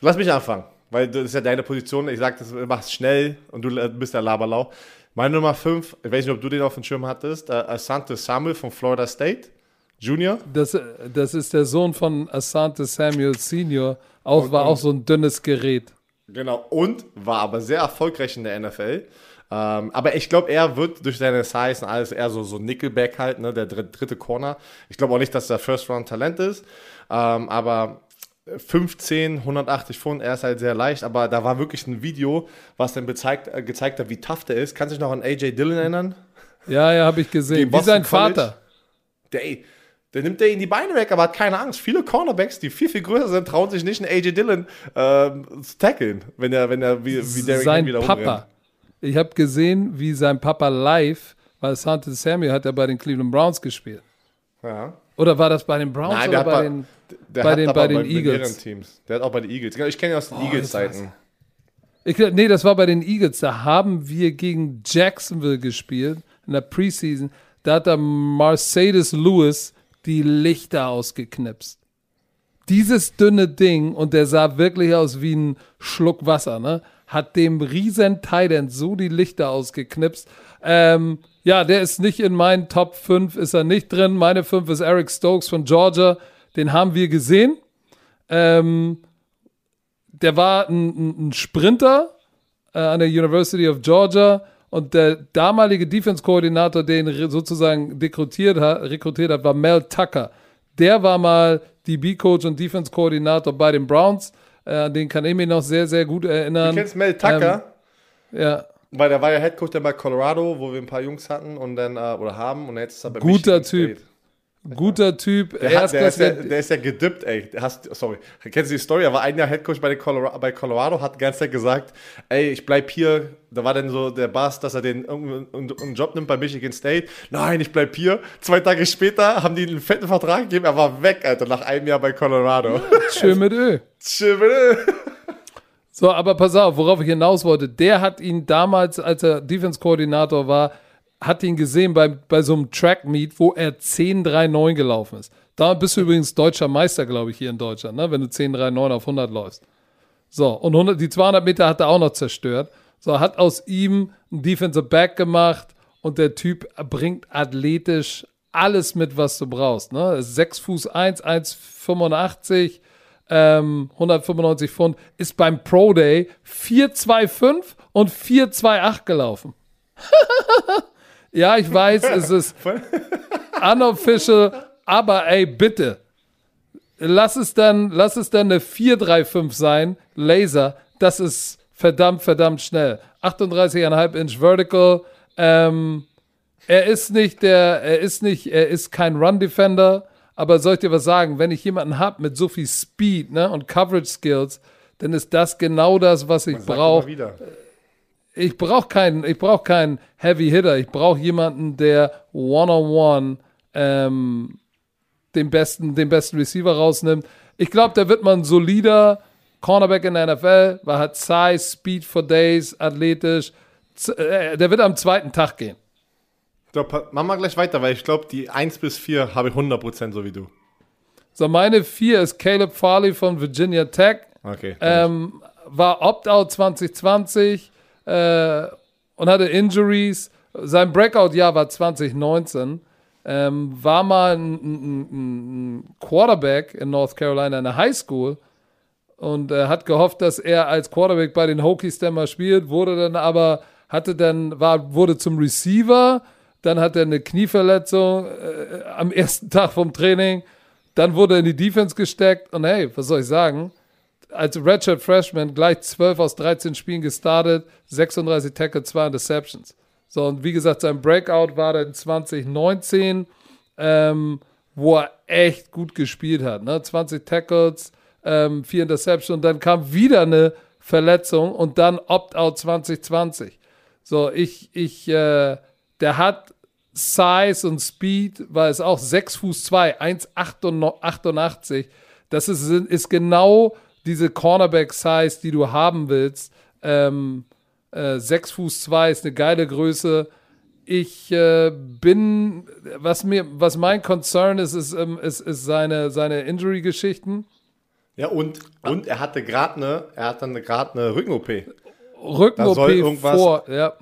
Lass mich anfangen, weil das ist ja deine Position. Ich sag, das machst schnell und du äh, bist der Laberlau. Meine Nummer 5, ich weiß nicht, ob du den auf dem Schirm hattest, äh, Asante Samuel von Florida State Junior. Das, das ist der Sohn von Asante Samuel Senior. Auch, und, war auch so ein dünnes Gerät. Genau, und war aber sehr erfolgreich in der NFL. Ähm, aber ich glaube, er wird durch seine Size und alles eher so, so Nickelback halt, ne, der dritte Corner. Ich glaube auch nicht, dass er First-Round-Talent ist. Ähm, aber 15, 180 Pfund, er ist halt sehr leicht, aber da war wirklich ein Video, was dann bezeigt, äh, gezeigt hat, wie tough der ist. Kannst du dich noch an AJ Dillon erinnern? Ja, ja, habe ich gesehen. Wie sein College. Vater. Der, der nimmt der in die Beine weg, aber hat keine Angst. Viele Cornerbacks, die viel, viel größer sind, trauen sich nicht, einen AJ Dillon ähm, zu tackeln, wenn er, wenn er wie, wie Derrick Sein wieder Papa. Ich habe gesehen, wie sein Papa live, weil Sante Samuel hat ja bei den Cleveland Browns gespielt. Ja. Oder war das bei den Browns Nein, oder bei, bei den, bei den, bei den bei Eagles? Teams. Der hat auch bei den Eagles. Ich kenne ihn aus den oh, Eagles-Zeiten. nee, das war bei den Eagles. Da haben wir gegen Jacksonville gespielt in der Preseason. Da hat der Mercedes Lewis die Lichter ausgeknipst. Dieses dünne Ding, und der sah wirklich aus wie ein Schluck Wasser, ne? Hat dem riesen Titan so die Lichter ausgeknipst. Ähm, ja, der ist nicht in meinen Top 5, ist er nicht drin. Meine 5 ist Eric Stokes von Georgia. Den haben wir gesehen. Ähm, der war ein, ein Sprinter äh, an der University of Georgia und der damalige Defense-Koordinator, den sozusagen rekrutiert hat, rekrutiert hat, war Mel Tucker. Der war mal DB-Coach und Defense-Koordinator bei den Browns. Äh, den kann ich mich noch sehr, sehr gut erinnern. Du kennst Mel Tucker? Ähm, ja. Weil der war ja Headcoach dann bei Colorado, wo wir ein paar Jungs hatten und dann, äh, oder haben und jetzt ist er bei Guter Michigan Typ. State. Guter Typ. Der, hat, der, ist ja, der ist ja gedippt, ey. Hast, sorry. Kennst du die Story? Er war ein Jahr Headcoach bei, Colorado, bei Colorado, hat die ganze Zeit gesagt, ey, ich bleib hier. Da war dann so der Bass, dass er den einen Job nimmt bei Michigan State. Nein, ich bleib hier. Zwei Tage später haben die einen fetten Vertrag gegeben. Er war weg, Alter, nach einem Jahr bei Colorado. Schön mit Ö. Schön mit Ö. So, aber pass auf, worauf ich hinaus wollte. Der hat ihn damals, als er Defense-Koordinator war, hatte ihn gesehen bei, bei so einem Track-Meet, wo er 10,39 gelaufen ist. Da bist du übrigens deutscher Meister, glaube ich, hier in Deutschland, ne? wenn du 10,39 auf 100 läufst. So, und 100, die 200 Meter hat er auch noch zerstört. So, hat aus ihm ein Defensive Back gemacht und der Typ bringt athletisch alles mit, was du brauchst. Ne? 6 Fuß 1, 1,85, ähm, 195 Pfund, ist beim Pro Day 4,25 und 4,28 gelaufen. ja, ich weiß, es ist unofficial, aber ey, bitte. Lass es dann, lass es dann eine 435 sein, Laser. Das ist verdammt, verdammt schnell. 38,5 Inch Vertical. Ähm, er ist nicht der, er ist nicht, er ist kein Run Defender, aber soll ich dir was sagen, wenn ich jemanden habe mit so viel Speed ne, und Coverage Skills, dann ist das genau das, was ich brauche. Ich brauche keinen, ich brauche keinen Heavy Hitter. Ich brauche jemanden, der One-on-One ähm, den besten, den besten Receiver rausnimmt. Ich glaube, der wird man solider Cornerback in der NFL, weil hat Size, Speed for Days, athletisch. Äh, der wird am zweiten Tag gehen. So, machen wir gleich weiter, weil ich glaube, die 1 bis 4 habe ich 100% so wie du. So, meine 4 ist Caleb Farley von Virginia Tech. Okay. Ähm, war Opt-out 2020 äh, und hatte Injuries. Sein Breakout-Jahr war 2019. Ähm, war mal ein, ein, ein, Quarterback in North Carolina in der High School und äh, hat gehofft, dass er als Quarterback bei den Hokies dann mal spielt, wurde dann aber, hatte dann, war, wurde zum Receiver, dann hat er eine Knieverletzung äh, am ersten Tag vom Training, dann wurde er in die Defense gesteckt und hey, was soll ich sagen? Als Redshirt Freshman gleich 12 aus 13 Spielen gestartet, 36 Tackle, 2 Interceptions. So, und wie gesagt, sein Breakout war dann 2019, ähm, wo er echt gut gespielt hat. Ne? 20 Tackles, ähm, 4 Interceptions, und dann kam wieder eine Verletzung und dann Opt-out 2020. So, ich, ich, äh, der hat Size und Speed, weil es auch 6 Fuß 2, 1,88. Das ist, ist genau diese Cornerback-Size, die du haben willst. Ähm, äh, 6 Fuß 2 ist eine geile Größe. Ich äh, bin, was mir, was mein Concern ist, ist, ähm, ist, ist seine, seine Injury-Geschichten. Ja, und, und er hatte gerade eine, er hat dann gerade eine Rücken-OP. Rücken-OP vor, ja.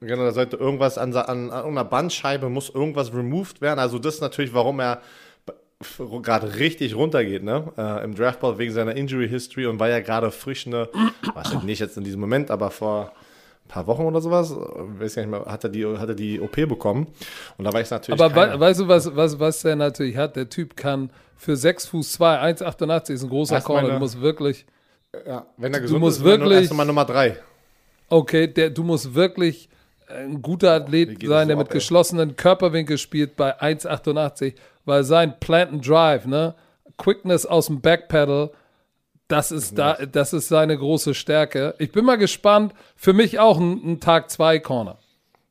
Genau, da sollte irgendwas an, an, an einer Bandscheibe, muss irgendwas removed werden. Also das ist natürlich, warum er gerade richtig runtergeht, ne? Äh, Im Draftball wegen seiner Injury History und weil er gerade frisch eine, was nicht jetzt in diesem Moment, aber vor ein paar Wochen oder sowas, weiß nicht mehr, hat er die, hat er die OP bekommen. Und da war ich natürlich. Aber we weißt du, was, was, was der natürlich hat? Der Typ kann für 6 Fuß 2, 1,88 ist ein großer Corner. Du musst wirklich. Ja, wenn er gesund du musst ist, wirklich, erst mal Nummer 3. Okay, der, du musst wirklich ein guter Athlet sein, der mit ab, geschlossenen Körperwinkel spielt bei 1,88, weil sein Plant and Drive, ne, Quickness aus dem Backpedal, das ist da, das ist seine große Stärke. Ich bin mal gespannt. Für mich auch ein, ein Tag 2 Corner.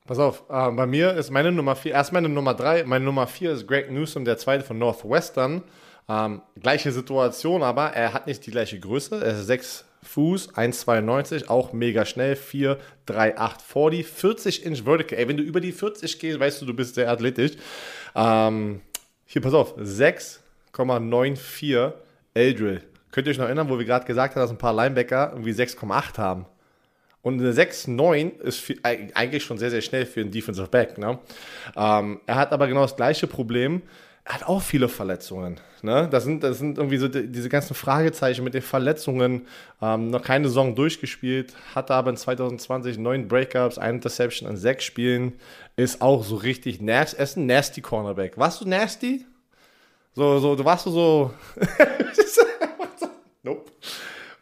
Pass auf, äh, bei mir ist meine Nummer 4, erst meine Nummer 3, meine Nummer 4 ist Greg Newsom, der zweite von Northwestern. Ähm, gleiche Situation, aber er hat nicht die gleiche Größe. Er ist 6 Fuß, 1,92, auch mega schnell, 4, 3, 8, 40, 40 Inch Vertical. Ey, wenn du über die 40 gehst, weißt du, du bist sehr athletisch. Ähm, hier, pass auf, 6,94 Eldrill. Könnt ihr euch noch erinnern, wo wir gerade gesagt haben, dass ein paar Linebacker irgendwie 6,8 haben? Und eine 6,9 ist viel, eigentlich schon sehr, sehr schnell für einen Defensive Back. Ne? Ähm, er hat aber genau das gleiche Problem hat auch viele Verletzungen. Ne? Das, sind, das sind irgendwie so die, diese ganzen Fragezeichen mit den Verletzungen. Ähm, noch keine Saison durchgespielt, hatte aber in 2020 neun Breakups, eine Interception an sechs Spielen. Ist auch so richtig nasty. Er ist ein nasty Cornerback. Warst du nasty? So, so, du warst du so. nope.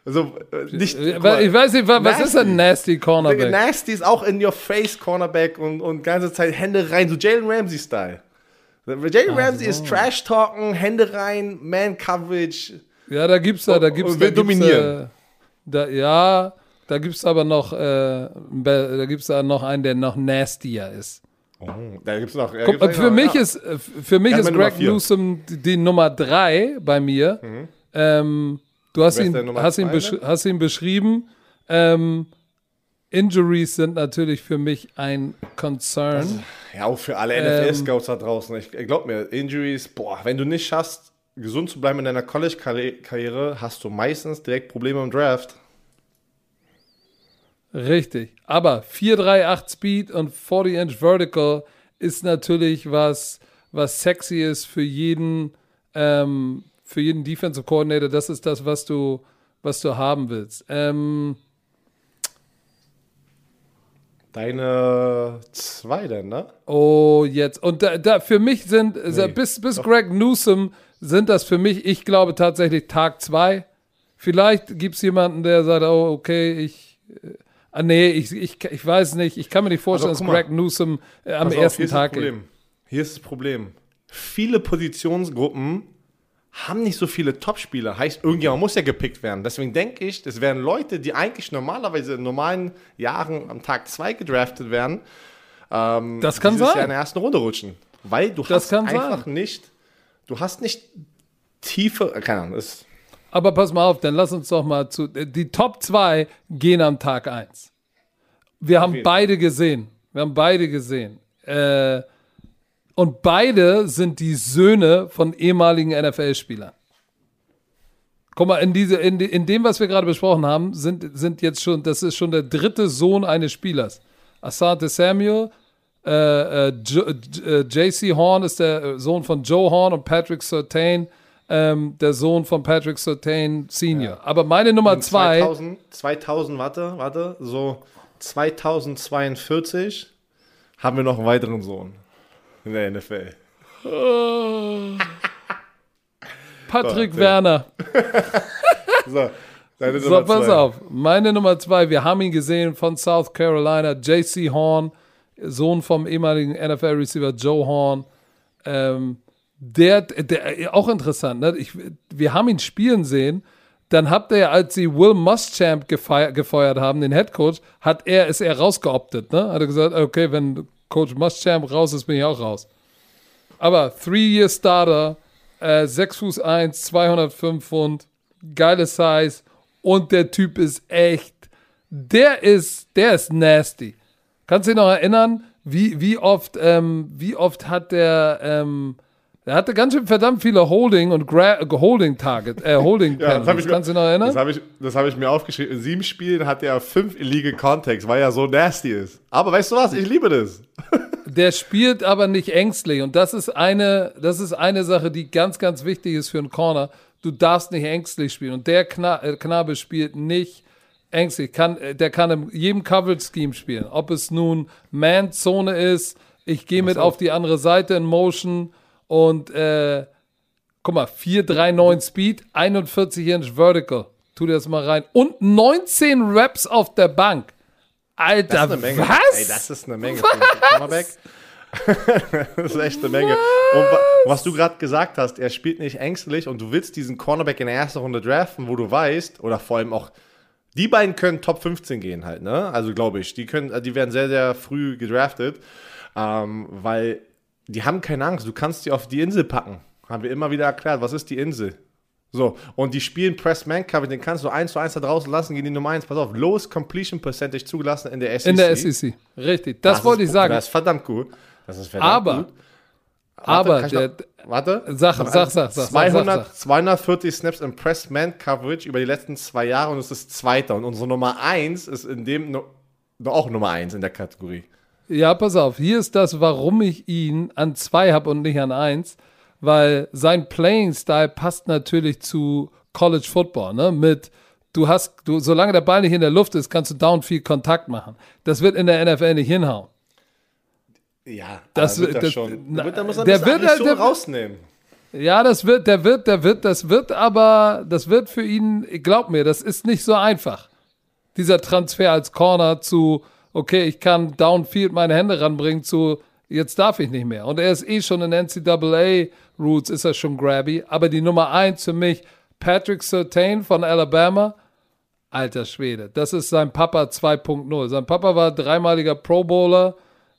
Also, nicht, ich weiß nicht, was nasty. ist ein Nasty Cornerback? Nasty ist auch in your face Cornerback und, und ganze Zeit Hände rein, so Jalen Ramsey-Style. Jalen Ramsey so. ist Trash-Talken, Hände rein, Man-Coverage. Ja, da gibt's da, da gibt's. Und will da dominieren. Äh, da, ja, da gibt's aber noch, äh, da gibt's da noch einen, der noch nastier ist. Oh, da gibt's noch. Guck, gibt's für, noch, mich ja. ist, für mich ist Greg Newsom die, Nummer drei bei mir. Mhm. Ähm, du hast ihn, hast, ihn hast ihn beschrieben. Ähm, Injuries sind natürlich für mich ein Concern. Ja, auch für alle NFL-Scouts ähm, da draußen. Ich, ich glaube mir, Injuries, boah, wenn du nicht schaffst, gesund zu bleiben in deiner College-Karriere, hast du meistens direkt Probleme im Draft. Richtig. Aber 438 Speed und 40 Inch Vertical ist natürlich was, was sexy ist für jeden, ähm, für jeden Defensive Coordinator. Das ist das, was du, was du haben willst. Ähm, Deine zwei denn, ne? Oh, jetzt. Und da, da für mich sind, nee, bis, bis Greg Newsom sind das für mich, ich glaube tatsächlich Tag zwei. Vielleicht gibt es jemanden, der sagt, oh, okay, ich. Äh, ah, nee, ich, ich, ich weiß nicht. Ich kann mir nicht vorstellen, dass Greg Newsom äh, am ersten auf, Tag. Geht. Hier ist das Problem. Viele Positionsgruppen haben nicht so viele Topspieler. Heißt, irgendjemand muss ja gepickt werden. Deswegen denke ich, das wären Leute, die eigentlich normalerweise in normalen Jahren am Tag 2 gedraftet werden. Ähm, das kann sein. Jahr in der ersten Runde rutschen. Weil du das hast einfach sein. nicht, du hast nicht tiefe, keine Ahnung, ist aber pass mal auf, dann lass uns doch mal zu. Die Top 2 gehen am Tag 1. Wir haben beide gesehen. Wir haben beide gesehen. Äh, und beide sind die Söhne von ehemaligen NFL-Spielern. Guck mal, in, diese, in, in dem, was wir gerade besprochen haben, sind, sind jetzt schon, das ist schon der dritte Sohn eines Spielers. Asante Samuel, äh, äh, äh JC Horn ist der Sohn von Joe Horn und Patrick Surtain, ähm, der Sohn von Patrick Surtain Senior. Ja. Aber meine Nummer zwei. 2000, 2000, warte, warte, so 2042 haben wir noch einen weiteren Sohn in der NFL. Patrick so, Werner. so, deine so, Nummer pass zwei. auf. Meine Nummer zwei, wir haben ihn gesehen von South Carolina, JC Horn, Sohn vom ehemaligen NFL-Receiver Joe Horn. Ähm, der, der, auch interessant, ne? Ich, wir haben ihn spielen sehen. Dann habt ihr, als sie Will Muschamp gefeuert haben, den Head Coach, hat er, ist er rausgeoptet, ne? Hat er gesagt, okay, wenn Coach Muschamp raus ist, bin ich auch raus. Aber Three-Year-Starter, äh, 6 Fuß 1, 205 Pfund, geile Size und der Typ ist echt, der ist, der ist nasty. Kannst du dich noch erinnern, wie, wie oft, ähm, wie oft hat der, ähm, er hatte ganz schön verdammt viele Holding und Gra Holding Target, äh, Holding ja, das Kannst du dich noch erinnern? Das habe ich, hab ich mir aufgeschrieben. In sieben Spielen hat er fünf illegal Contacts, weil er so nasty ist. Aber weißt du was? Ich liebe das. Der spielt aber nicht ängstlich und das ist eine, das ist eine Sache, die ganz, ganz wichtig ist für einen Corner. Du darfst nicht ängstlich spielen und der Kna äh, Knabe spielt nicht ängstlich. Kann, äh, der kann in jedem Coverage Scheme spielen. Ob es nun Man-Zone ist, ich gehe mit auf die andere Seite in Motion und äh, guck mal, 439 Speed, 41 Inch Vertical. Tu dir das mal rein. Und 19 Reps auf der Bank. Alter, das was? Ey, das ist eine Menge. Was? das ist echt eine Menge. Was? Und was du gerade gesagt hast, er spielt nicht ängstlich und du willst diesen Cornerback in der ersten Runde draften, wo du weißt, oder vor allem auch, die beiden können Top 15 gehen halt, ne? Also glaube ich, die können, die werden sehr, sehr früh gedraftet, ähm, weil die haben keine Angst. Du kannst die auf die Insel packen. Haben wir immer wieder erklärt. Was ist die Insel? So, und die spielen Press Man Cover, den kannst du eins zu eins da draußen lassen, gehen die Nummer eins. Pass auf, Lowest Completion Percentage zugelassen in der SEC. In der SEC, richtig. Das, das wollte ich sagen. Das ist verdammt gut. Das ist verdammt aber, gut. Warte, aber, der, noch, warte. Sag, sag, sag, sag, 200, sag, 240 Snaps im Press Man Coverage über die letzten zwei Jahre und es ist Zweiter. Und unsere Nummer eins ist in dem auch Nummer eins in der Kategorie. Ja, pass auf, hier ist das, warum ich ihn an zwei habe und nicht an eins, weil sein Playing-Style passt natürlich zu College Football, ne? Mit du hast, du, solange der Ball nicht in der Luft ist, kannst du downfield Kontakt machen. Das wird in der NFL nicht hinhauen. Ja, das wird das, schon. Na, der muss der wird der, der, rausnehmen. Ja, das wird, der wird, der wird, das wird aber, das wird für ihn, glaub mir, das ist nicht so einfach. Dieser Transfer als Corner zu okay, ich kann downfield meine Hände ranbringen zu, jetzt darf ich nicht mehr. Und er ist eh schon in NCAA-Roots, ist er schon grabby. Aber die Nummer eins für mich, Patrick Surtain von Alabama, alter Schwede, das ist sein Papa 2.0. Sein Papa war dreimaliger Pro Bowler,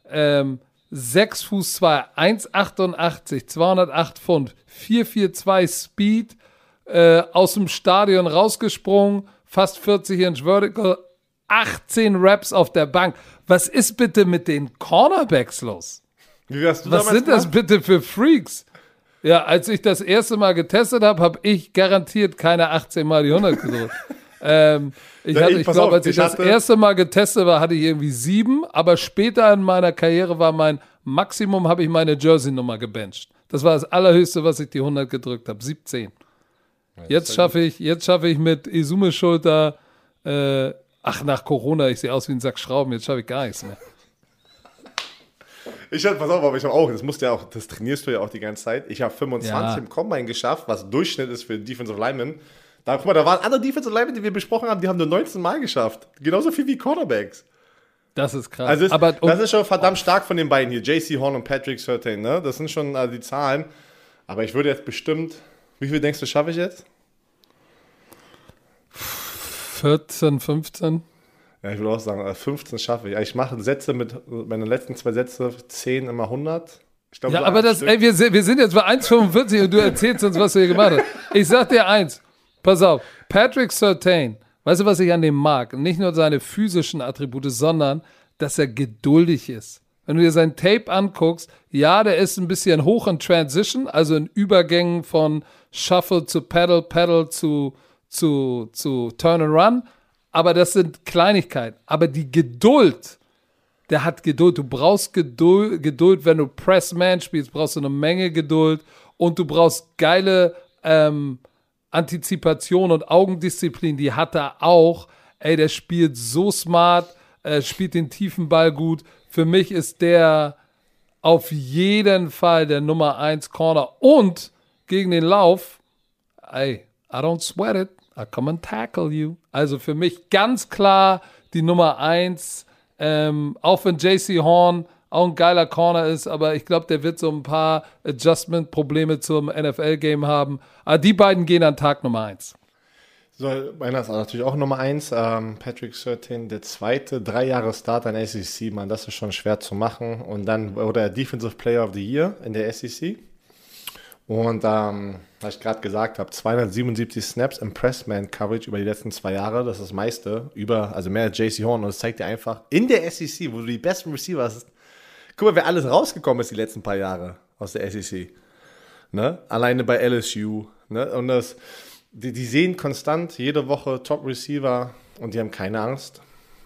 ähm, 6 Fuß 2, 1,88, 208 Pfund, 442 Speed, äh, aus dem Stadion rausgesprungen, fast 40 Inch Vertical, 18 Raps auf der Bank. Was ist bitte mit den Cornerbacks los? Was sind das gemacht? bitte für Freaks? Ja, als ich das erste Mal getestet habe, habe ich garantiert keine 18 Mal die 100 gedrückt. ähm, ich Ja, ich- ich glaube, als ich, ich das erste Mal getestet war, hatte ich irgendwie sieben, aber später in meiner Karriere war mein Maximum, habe ich meine Jersey-Nummer gebencht. Das war das allerhöchste, was ich die 100 gedrückt habe, 17. Jetzt schaffe ich, jetzt schaffe ich mit Isume-Schulter, äh, ach, nach Corona, ich sehe aus wie ein Sack Schrauben, jetzt schaffe ich gar nichts mehr. Ich hab, pass auf, aber ich habe auch, das musst du ja auch, das trainierst du ja auch die ganze Zeit. Ich habe 25 Ja. im Combine geschafft, was Durchschnitt ist für Defensive Linemen. Da, guck mal, da waren andere Defensive Linemen, die wir besprochen haben, die haben nur 19 Mal geschafft. Genauso viel wie Cornerbacks. Das ist krass. Also es, aber das ist schon verdammt stark von den beiden hier, JC Horn und Patrick Surtain, ne? Das sind schon äh, die Zahlen. Aber ich würde jetzt bestimmt, wie viel denkst du, schaffe ich jetzt? 14, 15. Ja, ich würde auch sagen, äh, 15 schaffe ich. Ich mache Sätze mit, meine letzten zwei Sätze, 10 immer 100. Ich glaube, Ja, so aber das, ey, wir, sind- wir sind jetzt bei 1,45 und du erzählst uns, was du hier gemacht hast. Ich sag dir eins, pass auf, Patrick Surtain, weißt du, was ich an dem mag? Nicht nur seine physischen Attribute, sondern, dass er geduldig ist. Wenn du dir sein Tape anguckst, ja, der ist ein bisschen hoch in Transition, also in Übergängen von Shuffle zu Pedal, Pedal zu, zu, zu Turn and Run, aber das sind Kleinigkeiten. Aber die Geduld, der hat Geduld. Du brauchst Geduld, Geduld, wenn du Pressman spielst, brauchst du eine Menge Geduld und du brauchst geile ähm, Antizipation und Augendisziplin. Die hat er auch. Ey, der spielt so smart, äh, spielt den tiefen Ball gut. Für mich ist der auf jeden Fall der Nummer 1 Corner und gegen den Lauf, ey, I don't sweat it, I come and tackle you. Also für mich ganz klar die Nummer 1, ähm, auch wenn JC Horn auch ein geiler Corner ist, aber ich glaube, der wird so ein paar Adjustment-Probleme zum NFL-Game haben. Aber die beiden gehen an Tag Nummer 1. So, meiner ist natürlich auch Nummer 1. Ähm, Patrick Surtain, der zweite, drei Jahre Start an SEC, man, das ist schon schwer zu machen. Und dann wurde er Defensive Player of the Year in der SEC. Und ähm, was ich gerade gesagt habe, 277 Snaps im Pressman Coverage über die letzten zwei Jahre, das ist das meiste, über, also mehr als JC Horn. Und das zeigt dir einfach, in der SEC, wo du die besten Receiver hast, guck mal, wer alles rausgekommen ist die letzten paar Jahre aus der SEC. Ne? Alleine bei LSU. Ne? Und das, die, die sehen konstant jede Woche Top Receiver und die haben keine Angst,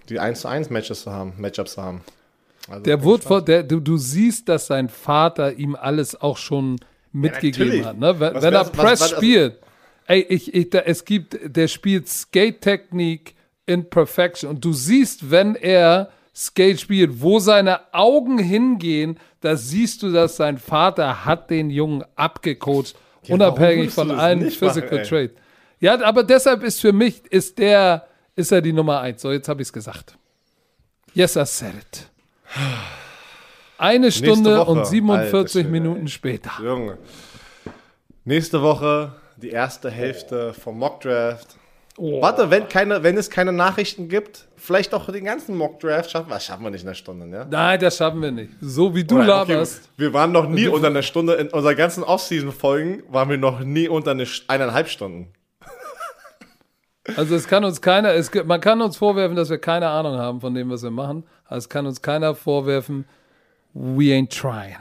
die 1 zu 1 Matches zu haben, Matchups zu haben. Also Der wurde vor, der, du, du siehst, dass sein Vater ihm alles auch schon mitgegeben natürlich. hat. Ne? Wenn, wenn er was- Press was- spielt, ey, ich, ich, da, es gibt, der spielt Skate-Technik in Perfection. Und du siehst, wenn er Skate spielt, wo seine Augen hingehen, da siehst du, dass sein Vater hat den Jungen abgecoacht, Ja, unabhängig von allen Physical? Trade. Ja, aber deshalb ist für mich, ist der, ist er die Nummer eins. So, jetzt habe ich es gesagt. Yes, I said it. Eine Stunde Woche. und 47 Alter Minuten später. Junge. Nächste Woche die erste Hälfte vom Mock Draft. Oh. Warte, wenn, keine, wenn es keine Nachrichten gibt, vielleicht auch den ganzen Mock Draft schaffen wir. Schaffen wir nicht in einer Stunde, ne? Nein, das schaffen wir nicht. So wie du okay, laberst. wir waren noch nie unter einer Stunde, in unserer ganzen Off-Season-Folgen waren wir noch nie unter eine, eineinhalb Stunden. Also es kann uns keiner, es, man kann uns vorwerfen, dass wir keine Ahnung haben von dem, was wir machen. Aber es kann uns keiner vorwerfen, we ain't trying.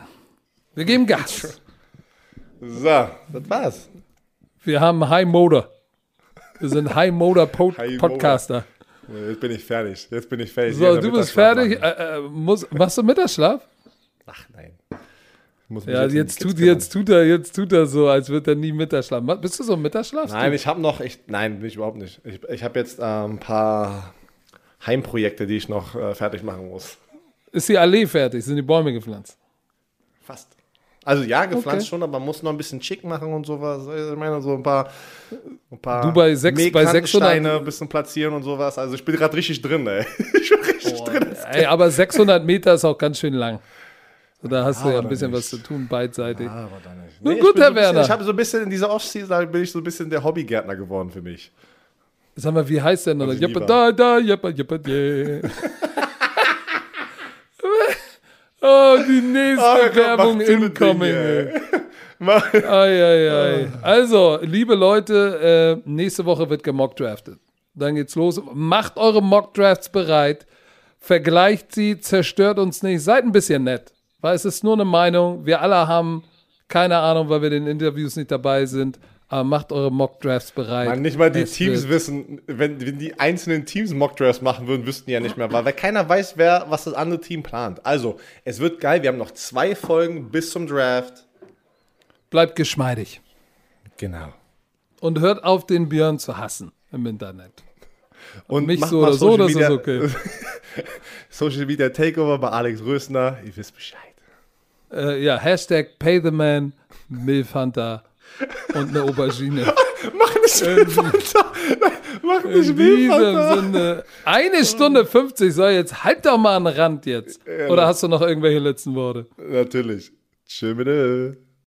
Wir geben Gas. So, das war's. Wir haben High Motor. Wir sind High Motor Pod High Motor. Podcaster. Jetzt bin ich fertig. Jetzt bin ich fertig. So, du bist fertig. Äh, äh, muss, machst du Mittagsschlaf? Ach nein. Ja, jetzt tut, jetzt, tut er, jetzt tut er so, als würde er nie Mittagsschlaf. Bist du so ein Mittagsschlaf? Nein, ich habe noch, ich, nein, bin ich überhaupt nicht. Ich, ich habe jetzt äh, ein paar Heimprojekte, die ich noch äh, fertig machen muss. Ist die Allee fertig? Sind die Bäume gepflanzt? Fast. Also ja, gepflanzt Okay. schon, aber man muss noch ein bisschen schick machen und sowas. Ich meine, so ein paar, ein paar Du bei sechs- bei 600 Steine ein bisschen platzieren und sowas. Also ich bin gerade richtig drin, ey. Ich bin richtig drin. Ey, aber 600 Meter ist auch ganz schön lang. So, da hast du ja ein bisschen nicht. was zu tun, beidseitig. Aber dann nicht. Nun ich gut, Herr so bisschen, Werner. Ich habe so ein bisschen in dieser Off-Season, bin ich so ein bisschen der Hobbygärtner geworden für mich. Sag mal, wie heißt der Jeppa lieber. da, da, jeppa, jeppa, yeah. oh, die nächste komm, Werbung incoming. Ding. Also, liebe Leute, äh, nächste Woche wird gemockt drafted. Dann geht's los. Macht eure Mockdrafts bereit. Vergleicht sie, zerstört uns nicht. Seid ein bisschen nett. Weil es ist nur eine Meinung. Wir alle haben keine Ahnung, weil wir in den Interviews nicht dabei sind. Aber macht eure Mockdrafts bereit. Man, nicht mal die Es Teams wissen, wenn, wenn die einzelnen Teams Mockdrafts machen würden, wüssten die ja nicht mehr, weil, keiner weiß, wer, was das andere Team plant. Also, es wird geil. Wir haben noch zwei Folgen bis zum Draft. Bleibt geschmeidig. Genau. Und hört auf, den Björn zu hassen im Internet. Und Mich macht so oder so, Social das ist Media- okay. Social Media Takeover bei Alex Rösner. Ihr wisst Bescheid. Äh, ja, Hashtag PayTheMan, Milfhunter und eine Aubergine. Mach nicht Milfanta. Mach nicht In diesem. Sinne, eine Stunde 50 soll jetzt, halt doch mal an den Rand jetzt. Oder hast du noch irgendwelche letzten Worte? Natürlich. Tschüss.